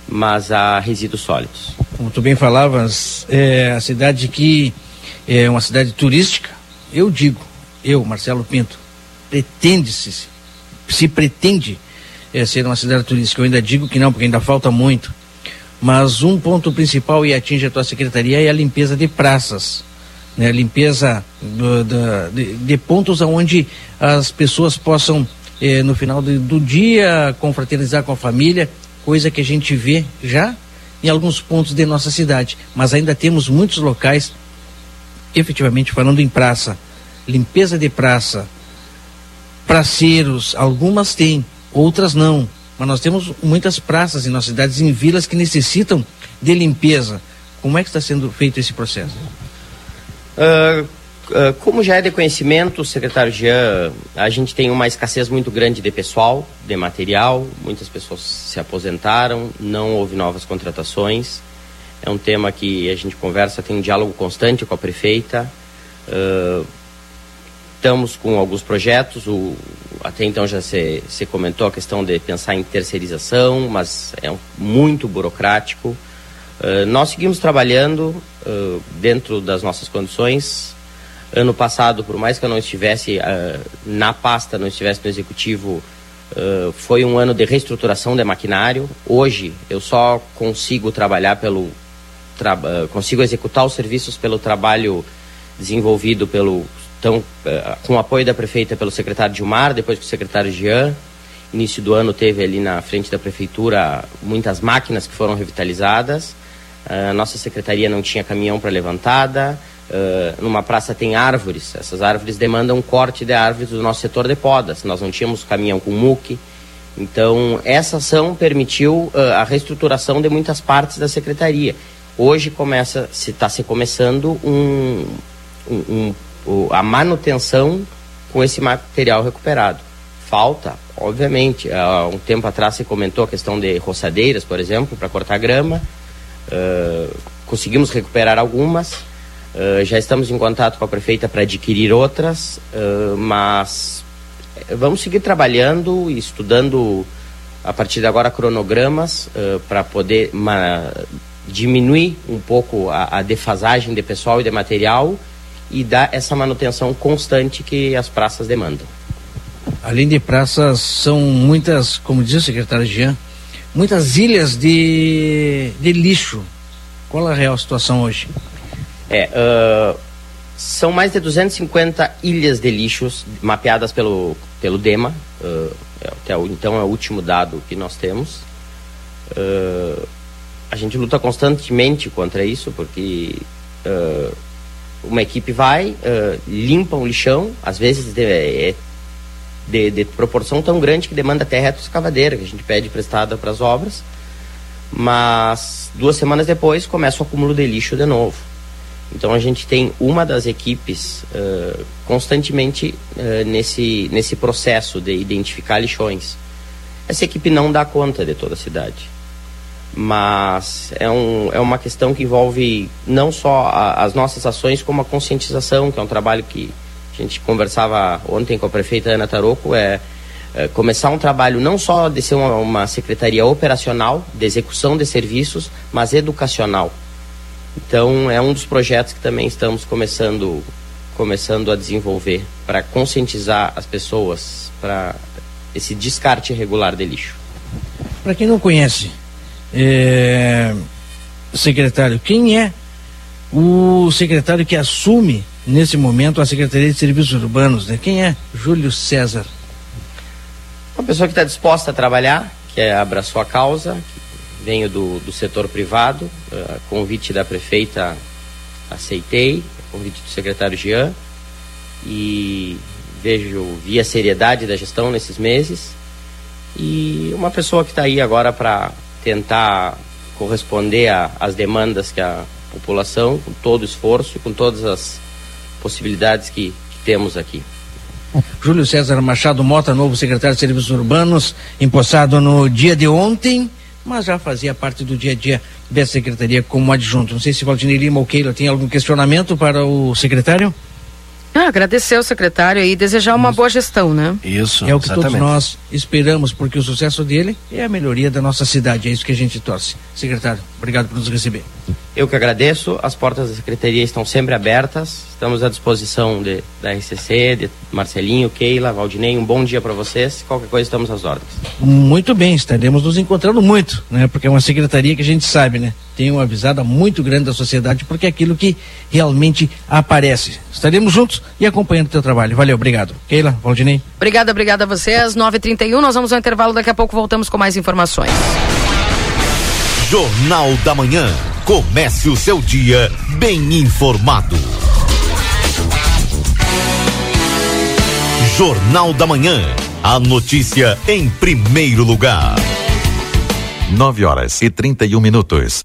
mas a resíduos sólidos. Como tu bem falavas, é a cidade que é uma cidade turística, eu digo, eu, Marcelo Pinto, pretende-se, se pretende é, ser uma cidade turística, eu ainda digo que não, porque ainda falta muito, mas um ponto principal e atinge a tua secretaria é a limpeza de praças, né? limpeza do, de, de, pontos onde as pessoas possam, eh, no final do, do dia, confraternizar com a família coisa que a gente vê já em alguns pontos de nossa cidade, mas ainda temos muitos locais, efetivamente falando em praça, limpeza de praça, praceiros, algumas têm, outras não, mas nós temos muitas praças em nossas cidades, em vilas que necessitam de limpeza. Como é que está sendo feito esse processo? Uh, uh, como já é de conhecimento, secretário Jean, a gente tem uma escassez muito grande de pessoal, de material, muitas pessoas se aposentaram, não houve novas contratações. É um tema que a gente conversa, tem um diálogo constante com a prefeita. Uh, estamos com alguns projetos, o, até então já se, se comentou a questão de pensar em terceirização, mas é um, muito burocrático. Uh, nós seguimos trabalhando uh, dentro das nossas condições, Ano passado, por mais que eu não estivesse uh, na pasta, não estivesse no executivo, foi um ano de reestruturação de maquinário. Hoje eu só consigo trabalhar pelo tra consigo executar os serviços pelo trabalho desenvolvido pelo então com o apoio da prefeita pelo secretário Gilmar, depois com o secretário Jean. Início do ano teve ali na frente da prefeitura muitas máquinas que foram revitalizadas. A nossa secretaria não tinha caminhão para levantada. Uh, numa praça tem árvores, essas árvores demandam corte de árvores do nosso setor de podas. Nós não tínhamos caminhão com muque. Então, essa ação permitiu a reestruturação de muitas partes da secretaria. Hoje começa, se está se começando um, um, um, a manutenção com esse material recuperado. Falta, obviamente. Há um tempo atrás se comentou a questão de roçadeiras, por exemplo, para cortar grama. Uh, conseguimos recuperar algumas Uh, já estamos em contato com a prefeita para adquirir outras, uh, mas vamos seguir trabalhando e estudando a partir de agora cronogramas para poder diminuir um pouco a, a, defasagem de pessoal e de material e dar essa manutenção constante que as praças demandam. Além de praças, são muitas, como diz o secretário Jean, muitas ilhas de, de lixo. Qual é a real situação hoje? É, uh, são mais de 250 ilhas de lixos mapeadas pelo, pelo DEMA, uh, até o, então é o último dado que nós temos. Uh, a gente luta constantemente contra isso, porque uma equipe vai, limpa um lixão, às vezes de, é de, de, proporção tão grande que demanda até reto escavadeira, que a gente pede prestada para as obras, mas duas semanas depois começa o acúmulo de lixo de novo. Então a gente tem uma das equipes uh, constantemente uh, nesse, nesse processo de identificar lixões. Essa equipe não dá conta de toda a cidade, mas é, um, é uma questão que envolve não só a, as nossas ações, como a conscientização, que é um trabalho que a gente conversava ontem com a prefeita Ana Taroco, é, é começar um trabalho não só de ser uma, uma secretaria operacional, de execução de serviços, mas educacional então é um dos projetos que também estamos começando começando a desenvolver para conscientizar as pessoas para esse descarte irregular de lixo. Para quem não conhece, é... secretário, quem é o secretário que assume nesse momento a Secretaria de Serviços Urbanos? Né? Quem é Júlio César? Uma pessoa que está disposta a trabalhar, que abraçou a causa, venho do, do setor privado, uh, convite da prefeita aceitei, convite do secretário Jean e vejo, vi a seriedade da gestão nesses meses e uma pessoa que está aí agora para tentar corresponder às demandas que a população, com todo esforço, com todas as possibilidades que, que temos aqui. Júlio César Machado Mota, novo secretário de Serviços Urbanos, empossado no dia de ontem mas já fazia parte do dia a dia dessa secretaria como adjunto. Não sei se Valdinei Lima ou Keila tem algum questionamento para o secretário? Ah, agradecer ao secretário e desejar uma Isso. boa gestão, né? Isso. É o que exatamente. todos nós esperamos, porque o sucesso dele é a melhoria da nossa cidade. É isso que a gente torce. Secretário, obrigado por nos receber. Eu que agradeço. As portas da secretaria estão sempre abertas. Estamos à disposição de, da RCC, de Marcelinho, Keila, Valdinei. Um bom dia para vocês. Qualquer coisa, estamos às ordens. Muito bem, estaremos nos encontrando muito, né? Porque é uma secretaria que a gente sabe, né? Tem uma avisada muito grande da sociedade, porque é aquilo que realmente aparece. Estaremos juntos e acompanhando o teu trabalho. Valeu, obrigado. Keila, Valdinei. Obrigada, obrigada a vocês. 9h31, nós vamos ao intervalo, daqui a pouco voltamos com mais informações. Jornal da Manhã. Comece o seu dia bem informado. Jornal da Manhã. A notícia em primeiro lugar. 9 horas e 31 minutos.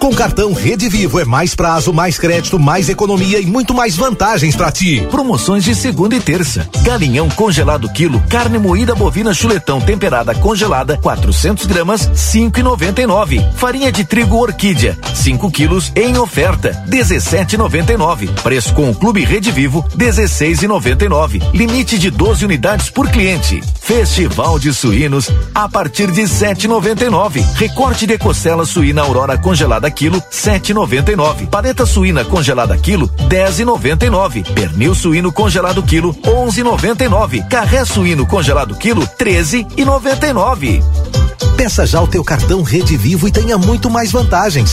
Com cartão Rede Vivo é mais prazo, mais crédito, mais economia e muito mais vantagens para ti. Promoções de segunda e terça. Galinhão congelado quilo, carne moída bovina chuletão temperada congelada, 400 gramas, 5,99. Farinha de trigo orquídea, 5 quilos em oferta, 17,99. Preço com o Clube Rede Vivo, 16,99. Limite de 12 unidades por cliente. Festival de suínos a partir de 7,99. Recorte de costela suína Aurora congelada quilo, 7,99. Paleta suína congelada quilo, 10,99. Pernil suíno congelado quilo, 11,99. Carré suíno congelado quilo, 13,99. Peça já o teu cartão Rede Vivo e tenha muito mais vantagens.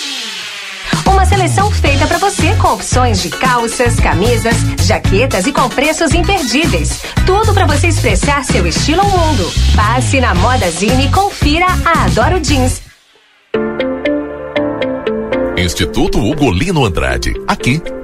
Uma seleção feita para você com opções de calças, camisas, jaquetas e com preços imperdíveis. Tudo para você expressar seu estilo ao mundo. Passe na Moda Zine e confira a Adoro Jeans. Instituto Ugolino Andrade. Aqui,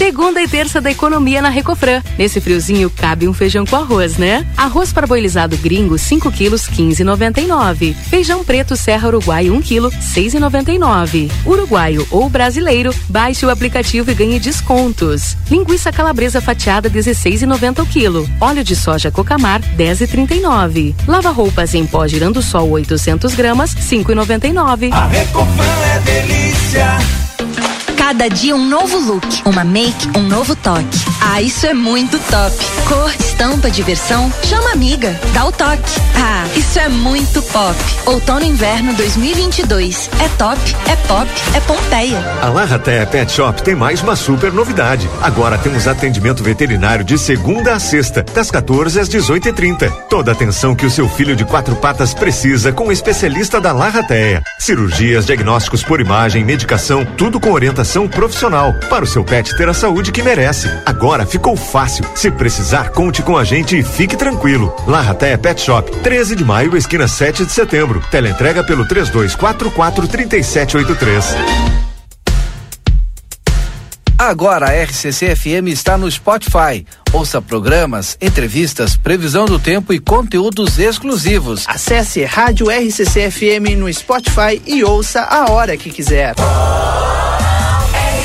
Segunda e terça da economia na Recofran. Nesse friozinho cabe um feijão com arroz, né? Arroz parboilizado gringo 5 quilos 15,99. Feijão preto Serra Uruguai 1 quilo 6,99. Uruguaio ou brasileiro, baixe o aplicativo e ganhe descontos. Linguiça calabresa fatiada 16,90 o quilo. Óleo de soja Cocamar 10,39. Lava roupas em pó girando sol 800 gramas 5,99. A Recofran é delícia. Cada dia um novo look, uma make, um novo toque. Ah, isso é muito top. Cor, estampa, diversão, chama amiga, dá o toque. Ah, isso é muito pop. Outono inverno 2022. É top, é pop, é Pompeia. A Larratea Pet Shop tem mais uma super novidade. Agora temos atendimento veterinário de segunda a sexta, das 14 às 18h30. Toda atenção que o seu filho de quatro patas precisa com o especialista da Larratea. Cirurgias, diagnósticos por imagem, medicação, tudo com orientação profissional para o seu pet ter a saúde que merece. Agora agora ficou fácil. Se precisar, conte com a gente e fique tranquilo. Larraté Pet Shop, 13 de maio, esquina 7 de setembro. Teleentrega pelo 3244 3783. Agora a RCC FM está no Spotify. Ouça programas, entrevistas, previsão do tempo e conteúdos exclusivos. Acesse Rádio RCC FM no Spotify e ouça a hora que quiser.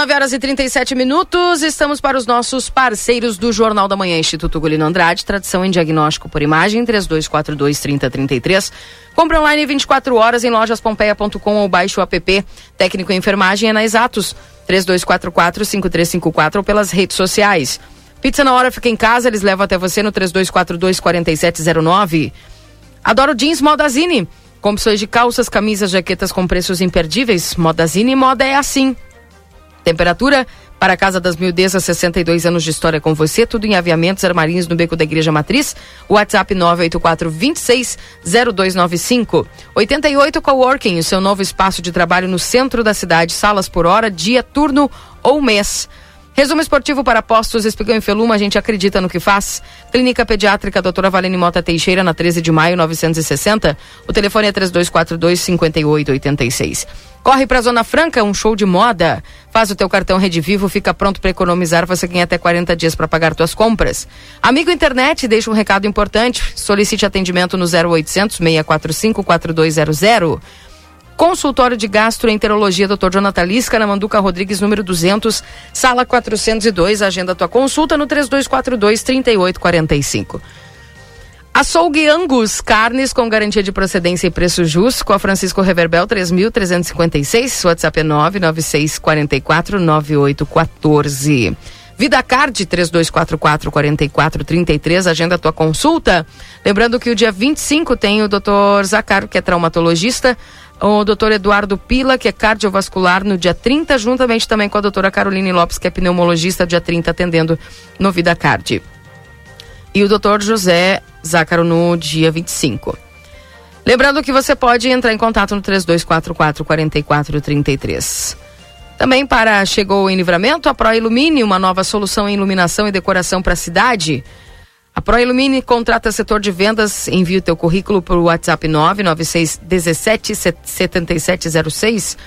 9 horas e 37 minutos. Estamos para os nossos parceiros do Jornal da Manhã, Instituto Golino Andrade, tradição em diagnóstico por imagem, 3242 3033. Compra online 24 horas em lojaspompeia.com ou baixe o app. Técnico em enfermagem é na Exatos, 3244 5354 ou pelas redes sociais. Pizza na hora fica em casa, eles levam até você no 3242 4709. Adoro jeans Modazine. Com opções de calças, camisas, jaquetas com preços imperdíveis. Modazine moda é assim. Temperatura para a Casa das Mildezas, 62 anos de história com você, tudo em aviamentos, armarinhos no Beco da Igreja Matriz. WhatsApp 984 26 0295. 88 Coworking, o seu novo espaço de trabalho no centro da cidade, salas por hora, dia, turno ou mês. Resumo esportivo para postos, Espigão e Feluma, a gente acredita no que faz. Clínica Pediátrica Doutora Valene Mota Teixeira, na 13 de maio, 960. O telefone é 3242-5886. Corre para a Zona Franca, um show de moda. Faz o teu cartão Rede Vivo, fica pronto para economizar. Você ganha até 40 dias para pagar tuas compras. Amigo Internet, deixa um recado importante. Solicite atendimento no 0800 645 4200. Consultório de Gastroenterologia, Dr. Jonathan Lisca, na Manduca Rodrigues, número 200, sala 402. Agenda tua consulta no 3242-3845. Açougue Angus, carnes com garantia de procedência e preço justo, com a Francisco Reverbel 3.356, WhatsApp é 996449814. Vida Card 3244 4433, agenda tua consulta. Lembrando que o dia 25 tem o Dr. Zacaro, que é traumatologista, o doutor Eduardo Pila, que é cardiovascular, no dia 30, juntamente também com a doutora Caroline Lopes, que é pneumologista, dia 30, atendendo no Vida Card. E o doutor José Zácaro no dia 25. Lembrando que você pode entrar em contato no 3244 4433. Também para Chegou em Livramento, a Pro Ilumine, uma nova solução em iluminação e decoração para a cidade. A ProIlumine contrata setor de vendas, envia o teu currículo para o WhatsApp 996 17 7706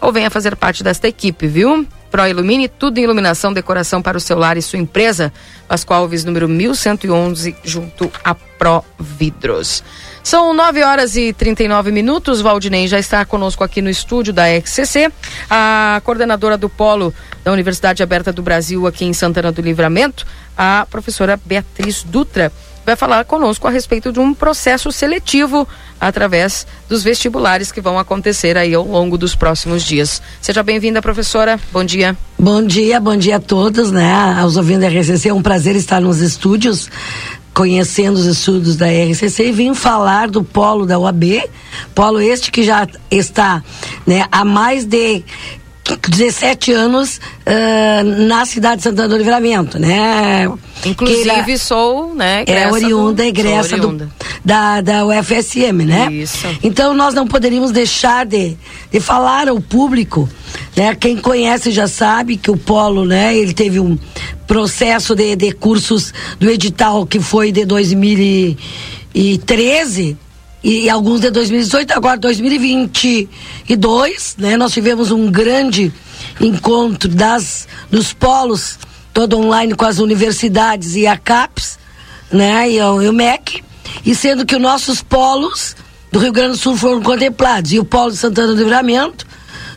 ou venha fazer parte desta equipe, viu? ProIlumine, tudo em iluminação, decoração para o celular e sua empresa. Pascoal Alves, número 1111, junto a Pro Vidros. São 9 horas e 39 minutos. Valdinei já está conosco aqui no estúdio da XCC. A coordenadora do Polo da Universidade Aberta do Brasil, aqui em Santana do Livramento, a professora Beatriz Dutra, vai falar conosco a respeito de um processo seletivo através dos vestibulares que vão acontecer aí ao longo dos próximos dias. Seja bem-vinda, professora. Bom dia. Bom dia, bom dia a todos, né? Aos ouvintes da RCC, é um prazer estar nos estúdios conhecendo os estudos da RCC e vim falar do polo da UAB, polo este que já está né, há mais de 17 anos uh, na cidade de Santana do Livramento, né? Inclusive sou, né? É oriunda, egressa oriunda. Do, da, da UFSM, né? Isso. Então nós não poderíamos deixar de, de falar ao público, né? Quem conhece já sabe que o Polo, né? Ele teve um processo de, de cursos do edital que foi de 2013 e, e alguns de 2018, agora 2022, né? Nós tivemos um grande encontro das dos polos, todo online com as universidades e a CAPES, né? E o, e o MEC, e sendo que os nossos polos do Rio Grande do Sul foram contemplados, e o polo de Santana do Livramento,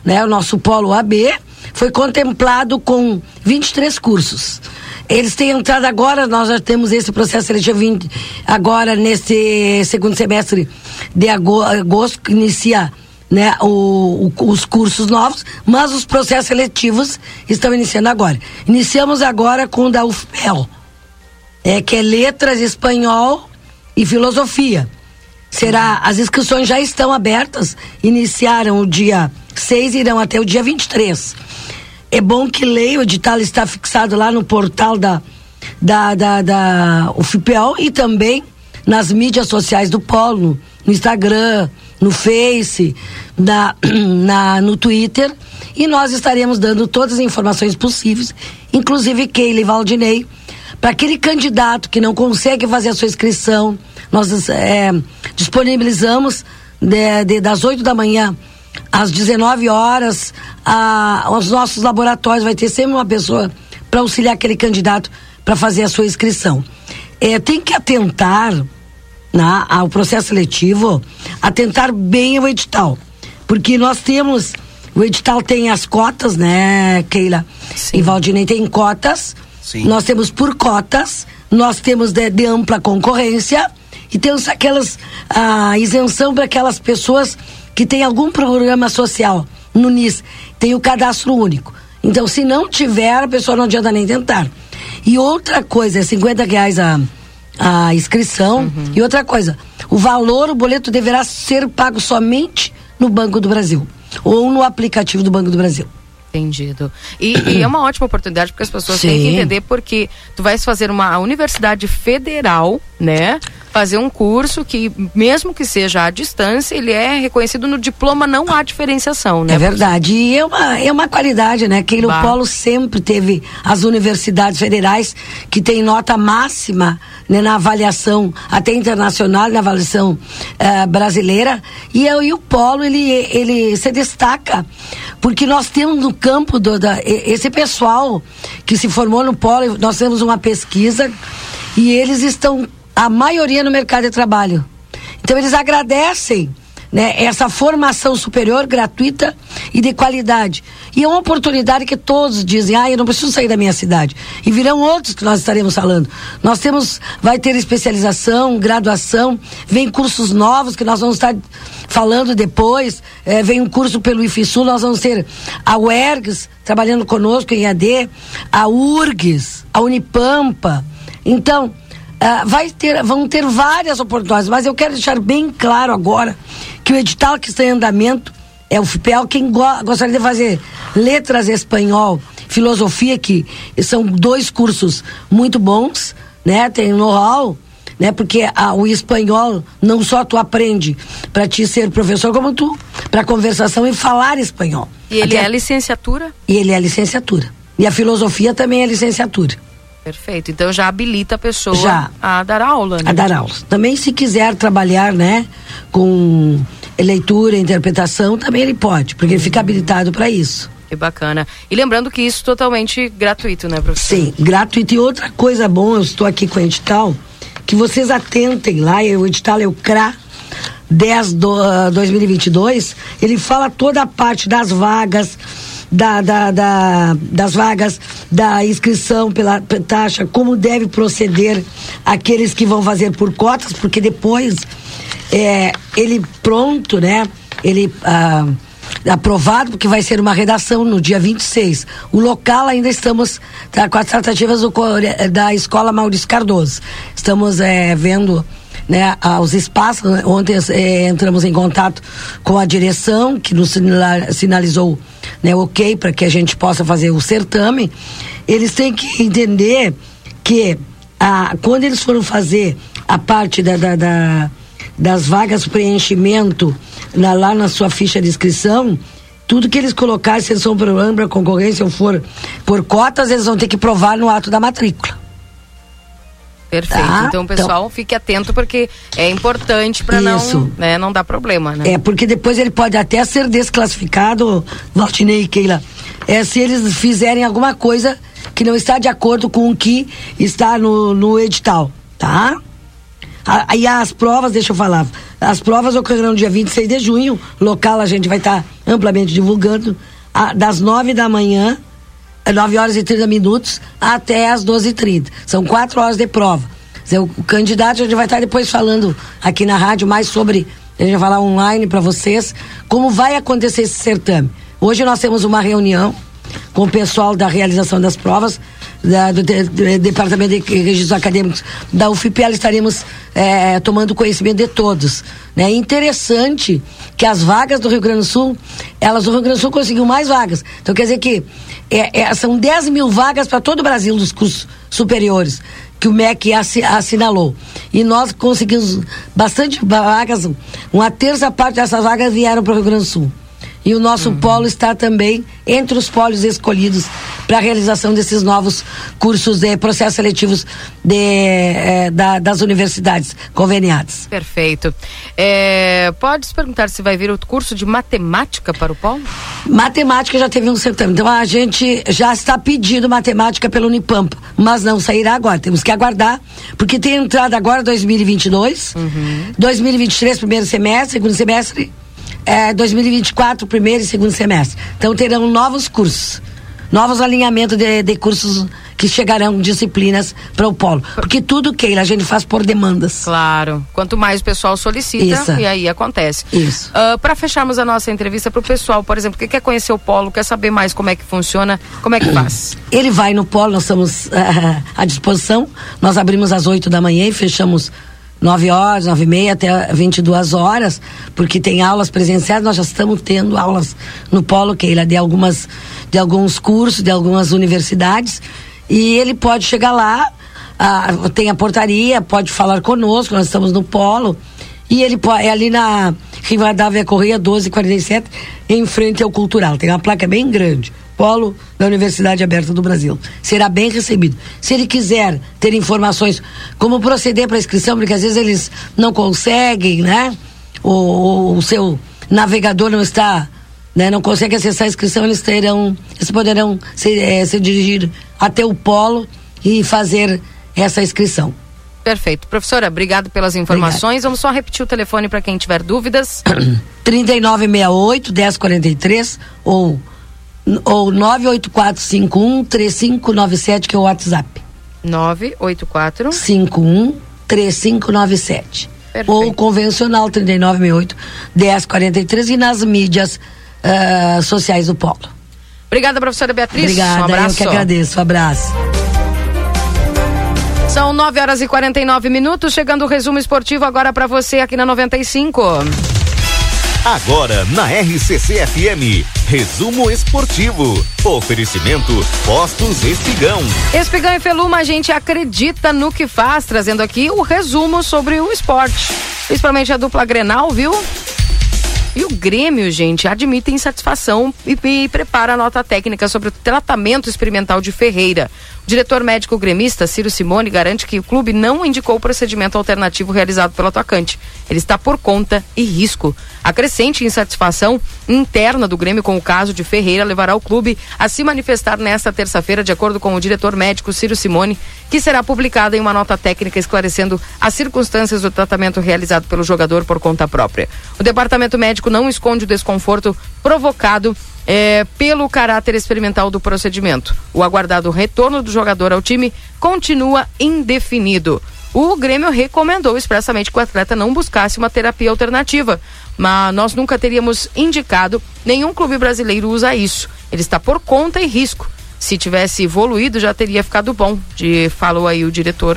né? O nosso polo AB, foi contemplado com 23 cursos. Eles têm entrado agora, nós já temos esse processo seletivo 20, agora nesse segundo semestre de ago- agosto, que inicia né, o, o- os cursos novos, mas os processos seletivos estão iniciando agora. Iniciamos agora com o da UFPEL. é, que é letras, espanhol e filosofia. Será, as inscrições já estão abertas, iniciaram o dia 6 e irão até o dia 23. É bom que leia, o edital está fixado lá no portal da, da, da, da UFPEL e também nas mídias sociais do Polo, no Instagram, no Face, na, na, no Twitter. E nós estaremos dando todas as informações possíveis, inclusive Keila e Valdinei, para aquele candidato que não consegue fazer a sua inscrição. Nós é, disponibilizamos de, de, das 8 da manhã às 19 horas a, os nossos laboratórios. Vai ter sempre uma pessoa para auxiliar aquele candidato para fazer a sua inscrição. É, tem que atentar né, ao processo seletivo, atentar bem ao edital. Porque nós temos, o edital tem as cotas, né, Keila? Sim. E Valdinei tem cotas. Sim. Nós temos por cotas, nós temos de, de ampla concorrência e temos aquelas a isenção para aquelas pessoas que têm algum programa social no NIS, tem o cadastro único. Então, se não tiver, a pessoa não adianta nem tentar. E outra coisa, é 50 reais a, a inscrição. Uhum. E outra coisa, o valor, o boleto deverá ser pago somente no Banco do Brasil ou no aplicativo do Banco do Brasil. Entendido. E, e, é uma ótima oportunidade porque as pessoas Sim. têm que entender porque tu vais fazer uma universidade federal, né? fazer um curso que, mesmo que seja à distância, ele é reconhecido no diploma, não há diferenciação, né? É verdade. E é uma, é uma qualidade, né? Que o Polo sempre teve as universidades federais que tem nota máxima né, na avaliação até internacional, na avaliação uh, brasileira. E, e o Polo, ele, ele se destaca porque nós temos no campo do, da, esse pessoal que se formou no Polo, nós temos uma pesquisa e eles estão a maioria no mercado de trabalho. Então eles agradecem né, essa formação superior gratuita e de qualidade. E é uma oportunidade que todos dizem, ah, eu não preciso sair da minha cidade. E virão outros que nós estaremos falando. Nós temos, vai ter especialização, graduação, vem cursos novos que nós vamos estar falando depois, é, vem um curso pelo IFSUL, nós vamos ter a UERGS trabalhando conosco em AD, a URGS, a Unipampa. Então, Uh, vai ter, vão ter várias oportunidades, mas eu quero deixar bem claro agora que o edital que está em andamento é o FIPEL. Quem go gostaria de fazer letras espanhol, filosofia, que são dois cursos muito bons, né? Tem know-how, né? Porque a, o espanhol não só tu aprende para te ser professor, como tu para conversação e falar espanhol. E ele Até, é licenciatura? E ele é licenciatura. E a filosofia também é licenciatura. Perfeito. Então já habilita a pessoa já. a dar aula, né? A dar aula. Também se quiser trabalhar, né, com leitura, interpretação, também ele pode, porque ele fica habilitado para isso. Que bacana. E lembrando que isso é totalmente gratuito, né, professor? Sim, gratuito. E outra coisa boa, eu estou aqui com o edital, que vocês atentem lá, o edital é o CRA 10 do, uh, 2022, ele fala toda a parte das vagas, da, da, da, das vagas, da inscrição pela taxa, como deve proceder aqueles que vão fazer por cotas, porque depois é, ele pronto, né? Ele ah, aprovado, porque vai ser uma redação no dia 26. O local ainda estamos tá, com as tratativas do, da escola Maurício Cardoso. Estamos é, vendo né, aos espaços. Ontem é, entramos em contato com a direção, que nos sinalizou né, ok para que a gente possa fazer o certame. Eles têm que entender que a, quando eles foram fazer a parte da, da, da das vagas preenchimento na, lá na sua ficha de inscrição, tudo que eles colocarem, se eles são ampla concorrência ou for por cotas, eles vão ter que provar no ato da matrícula. Perfeito. Tá? Então, pessoal, então, fique atento porque é importante para não, né, não dar problema, né? É, porque depois ele pode até ser desclassificado, Valtinei e Keila, é, se eles fizerem alguma coisa que não está de acordo com o que está no, no edital, tá? Aí as provas, deixa eu falar, as provas ocorrerão dia 26 de junho, local a gente vai estar tá amplamente divulgando, a, das 9 da manhã 9 horas e 30 minutos até as 12h30. São quatro horas de prova. O candidato, a gente vai estar depois falando aqui na rádio mais sobre, a gente vai falar online para vocês, como vai acontecer esse certame. Hoje nós temos uma reunião com o pessoal da realização das provas, da- do, de- Departamento de Registros Acadêmicos da UFPEL estaremos eh, tomando conhecimento de todos. né? É interessante que as vagas do Rio Grande do Sul, elas, o Rio Grande do Sul conseguiu mais vagas. Então quer dizer que é, é, são 10 mil vagas para todo o Brasil dos cursos superiores que o MEC assi- assinalou. E nós conseguimos bastante vagas, uma terça parte dessas vagas vieram para o Rio Grande do Sul. E o nosso polo está também entre os polos escolhidos para a realização desses novos cursos de processos seletivos de, eh, da- das universidades conveniadas. Perfeito. É, pode se perguntar se vai vir o curso de matemática para o Paulo? Matemática já teve um certame. Então a gente já está pedindo matemática pelo Unipampa, mas não sairá agora. Temos que aguardar, porque tem entrada agora 2022, 2023 primeiro semestre, segundo semestre, é, 2024 primeiro e segundo semestre. Então terão novos cursos, novos alinhamentos de, de cursos que chegarão disciplinas para o polo, porque tudo Keila a gente faz por demandas. Claro. Quanto mais o pessoal solicita, Isso. e aí acontece. Isso. para fecharmos a nossa entrevista para o pessoal, por exemplo, que quer conhecer o polo, quer saber mais como é que funciona, como é que faz? Ele vai no polo, nós estamos ah, à disposição. Nós abrimos às 8 da manhã e fechamos 9 horas, 9 e meia até 22 horas, porque tem aulas presenciais. Nós já estamos tendo aulas no polo, Keila, de algumas, de alguns cursos, de algumas universidades. E ele pode chegar lá, ah, tem a portaria, pode falar conosco, nós estamos no polo. E ele é ali na Rivadavia Correia 1247, em frente ao Cultural. Tem uma placa bem grande. Polo da Universidade Aberta do Brasil. Será bem recebido. Se ele quiser ter informações como proceder para a inscrição, porque às vezes eles não conseguem, né? O, seu navegador não está, né? Não consegue acessar a inscrição, eles terão, eles poderão se, eh, se dirigir até o polo e fazer essa inscrição. Perfeito. Professora, obrigado pelas informações. Vamos só repetir o telefone para quem tiver dúvidas. 3968 1043 ou ou 98451 3597 que é o WhatsApp. 984 51 3597. Ou convencional 3968 1043 e nas mídias ah, sociais do Polo. Obrigada, professora Beatriz. Obrigada, um abraço. eu que agradeço. Um abraço. São 9 horas e 49 minutos, chegando o resumo esportivo agora para você aqui na 95. Agora na RCC FM, resumo esportivo. Oferecimento Postos Espigão. Espigão e Feluma, a gente acredita no que faz, trazendo aqui o resumo sobre o esporte. Principalmente a dupla Grenal, viu? E o Grêmio, gente, admite insatisfação e, e prepara a nota técnica sobre o tratamento experimental de Ferreira. Diretor médico gremista, Ciro Simone, garante que o clube não indicou o procedimento alternativo realizado pelo atacante. Ele está por conta e risco. A crescente insatisfação interna do Grêmio com o caso de Ferreira levará o clube a se manifestar nesta terça-feira, de acordo com o diretor médico Ciro Simone, que será publicada em uma nota técnica esclarecendo as circunstâncias do tratamento realizado pelo jogador por conta própria. O departamento médico não esconde o desconforto provocado eh, pelo caráter experimental do procedimento. O aguardado retorno do jogador ao time continua indefinido. O Grêmio recomendou expressamente que o atleta não buscasse uma terapia alternativa, mas nós nunca teríamos indicado, nenhum clube brasileiro usa isso. Ele está por conta e risco. Se tivesse evoluído, já teria ficado bom, de, falou aí o diretor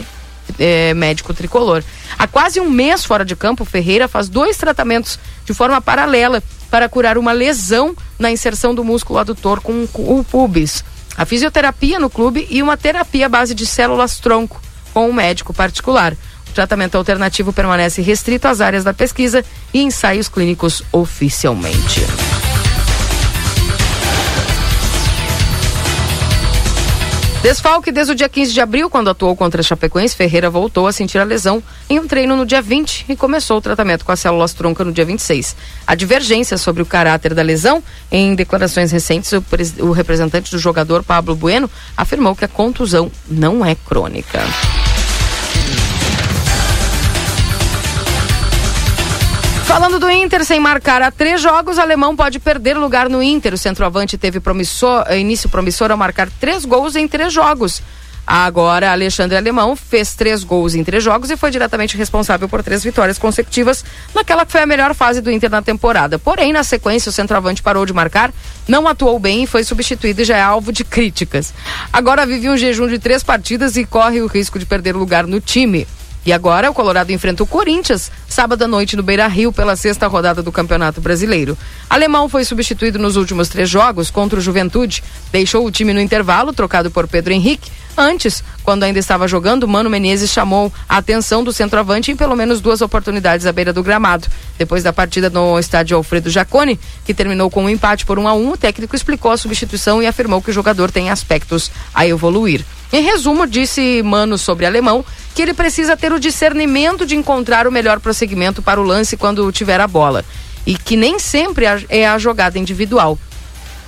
eh, médico tricolor. Há quase um mês fora de campo, Ferreira faz dois tratamentos de forma paralela para curar uma lesão na inserção do músculo adutor com o pubis. A fisioterapia no clube e uma terapia à base de células tronco com um médico particular. O tratamento alternativo permanece restrito às áreas da pesquisa e ensaios clínicos oficialmente. Desfalque desde o dia 15 de abril, quando atuou contra a Chapecoense, Ferreira voltou a sentir a lesão em um treino no dia 20 e começou o tratamento com as células tronca no dia 26. A divergência sobre o caráter da lesão, em declarações recentes, o, o representante do jogador, Pablo Bueno, afirmou que a contusão não é crônica. Falando do Inter, sem marcar a três jogos, o alemão pode perder lugar no Inter. O centroavante teve promissor, início promissor ao marcar três gols em três jogos. Agora, Alexandre Alemão fez três gols em três jogos e foi diretamente responsável por três vitórias consecutivas naquela que foi a melhor fase do Inter na temporada. Porém, na sequência, o centroavante parou de marcar, não atuou bem e foi substituído e já é alvo de críticas. Agora vive um jejum de três partidas e corre o risco de perder lugar no time. E agora o Colorado enfrenta o Corinthians, sábado à noite no Beira Rio, pela sexta rodada do Campeonato Brasileiro. Alemão foi substituído nos últimos três jogos contra o Juventude. Deixou o time no intervalo, trocado por Pedro Henrique. Antes, quando ainda estava jogando, Mano Menezes chamou a atenção do centroavante em pelo menos duas oportunidades à beira do gramado. Depois da partida no estádio Alfredo Jacone, que terminou com um empate por 1 a 1, o técnico explicou a substituição e afirmou que o jogador tem aspectos a evoluir. Em resumo, disse Mano sobre Alemão que ele precisa ter o discernimento de encontrar o melhor prosseguimento para o lance quando tiver a bola. E que nem sempre é a jogada individual.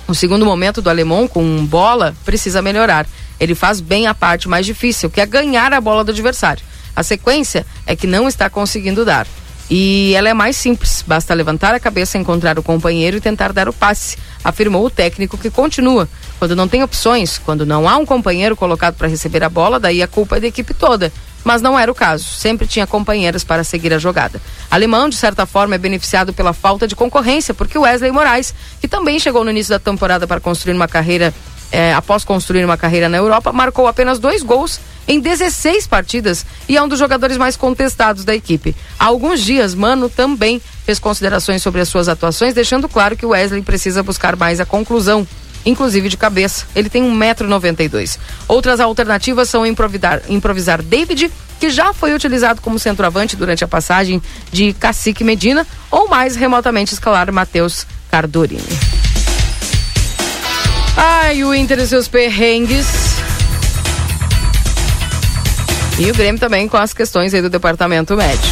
O segundo momento do alemão com bola precisa melhorar. Ele faz bem a parte mais difícil, que é ganhar a bola do adversário. A sequência é que não está conseguindo dar. E ela é mais simples, basta levantar a cabeça, encontrar o companheiro e tentar dar o passe, afirmou o técnico que continua. Quando não tem opções, quando não há um companheiro colocado para receber a bola, daí a culpa é da equipe toda mas não era o caso. Sempre tinha companheiros para seguir a jogada. Alemão, de certa forma, é beneficiado pela falta de concorrência, porque Wesley Moraes, que também chegou no início da temporada para construir uma carreira, é, após construir uma carreira na Europa, marcou apenas dois gols em 16 partidas e é um dos jogadores mais contestados da equipe. Há alguns dias, Mano também fez considerações sobre as suas atuações, deixando claro que o Wesley precisa buscar mais a conclusão inclusive de cabeça. Ele tem 1,92m. Outras alternativas são improvisar, improvisar David, que já foi utilizado como centroavante durante a passagem de Cacique Medina, ou mais remotamente escalar Matheus Cardorini. Ai, o Inter e seus perrengues. E o Grêmio também com as questões aí do departamento médico.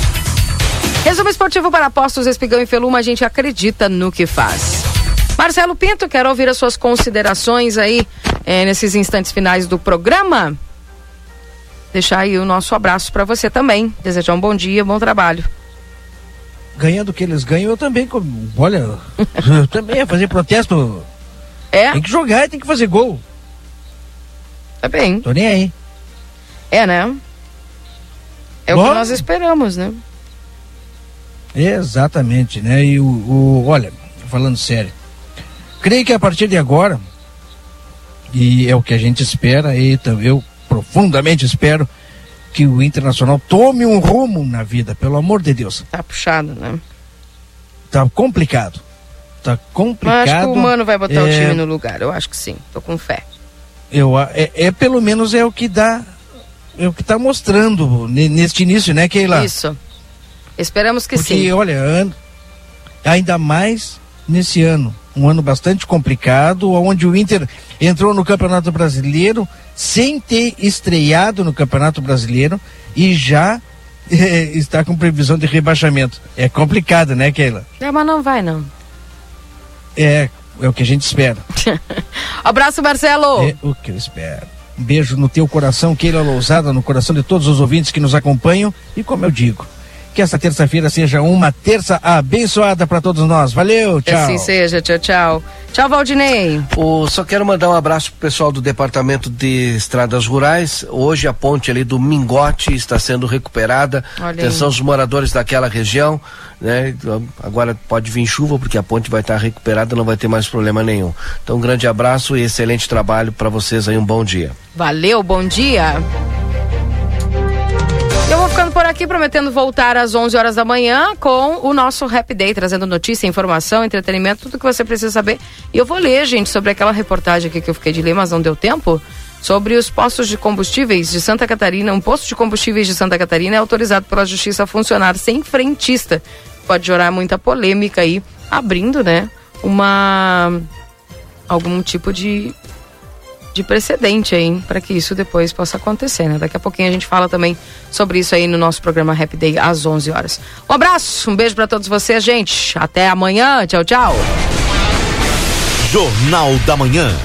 Resumo esportivo para apostos, Espigão e Feluma, a gente acredita no que faz. Marcelo Pinto, quero ouvir as suas considerações aí é, nesses instantes finais do programa. Deixar aí o nosso abraço para você também. Desejar um bom dia, bom trabalho. Ganhando o que eles ganham, eu também. Olha, eu também ia fazer protesto. É? Tem que jogar e tem que fazer gol. Tá bem. Tô nem aí. É, né? É o que nós esperamos, né? Exatamente, né? E o, o olha, falando sério, Creio que a partir de agora, e é o que a gente espera, e eu profundamente espero, que o Internacional tome um rumo na vida, pelo amor de Deus. Tá puxado, né? Tá complicado. Tá complicado. Eu acho que o Mano vai botar é... o time no lugar, eu acho que sim, tô com fé. Eu, é, é pelo menos é o que dá, é o que tá mostrando neste início, né, Keila? Isso. Esperamos que Porque, sim. Porque, olha, ainda mais nesse ano um ano bastante complicado, onde o Inter entrou no Campeonato Brasileiro sem ter estreado no Campeonato Brasileiro e já eh, está com previsão de rebaixamento. É complicado, né, Keila? É, mas não vai, não. É, é o que a gente espera. Abraço, Marcelo! É o que eu espero. Um beijo no teu coração, Keila Lousada, no coração de todos os ouvintes que nos acompanham. E como eu digo, que essa terça-feira seja uma terça abençoada para todos nós. Valeu, tchau. Assim seja, tchau, tchau. Tchau, Valdinei. O, só quero mandar um abraço pro pessoal do Departamento de Estradas Rurais. Hoje a ponte ali do Mingote está sendo recuperada. Olha Atenção os moradores daquela região, né? Agora pode vir chuva porque a ponte vai estar recuperada, não vai ter mais problema nenhum. Então um grande abraço e excelente trabalho para vocês aí, um bom dia. Valeu, bom dia. Eu vou ficando por aqui, prometendo voltar às 11 horas da manhã com o nosso Rap Day, trazendo notícia, informação, entretenimento, tudo que você precisa saber. E eu vou ler, gente, sobre aquela reportagem aqui que eu fiquei de ler, mas não deu tempo. Sobre os postos de combustíveis de Santa Catarina. Um posto de combustíveis de Santa Catarina é autorizado pela Justiça a funcionar sem frentista. Pode gerar muita polêmica aí, abrindo, né, uma. algum tipo de de precedente aí para que isso depois possa acontecer, né? Daqui a pouquinho a gente fala também sobre isso aí no nosso programa Happy Day às 11 horas. Um abraço, um beijo para todos vocês, gente. Até amanhã. Tchau, tchau. Jornal da Manhã.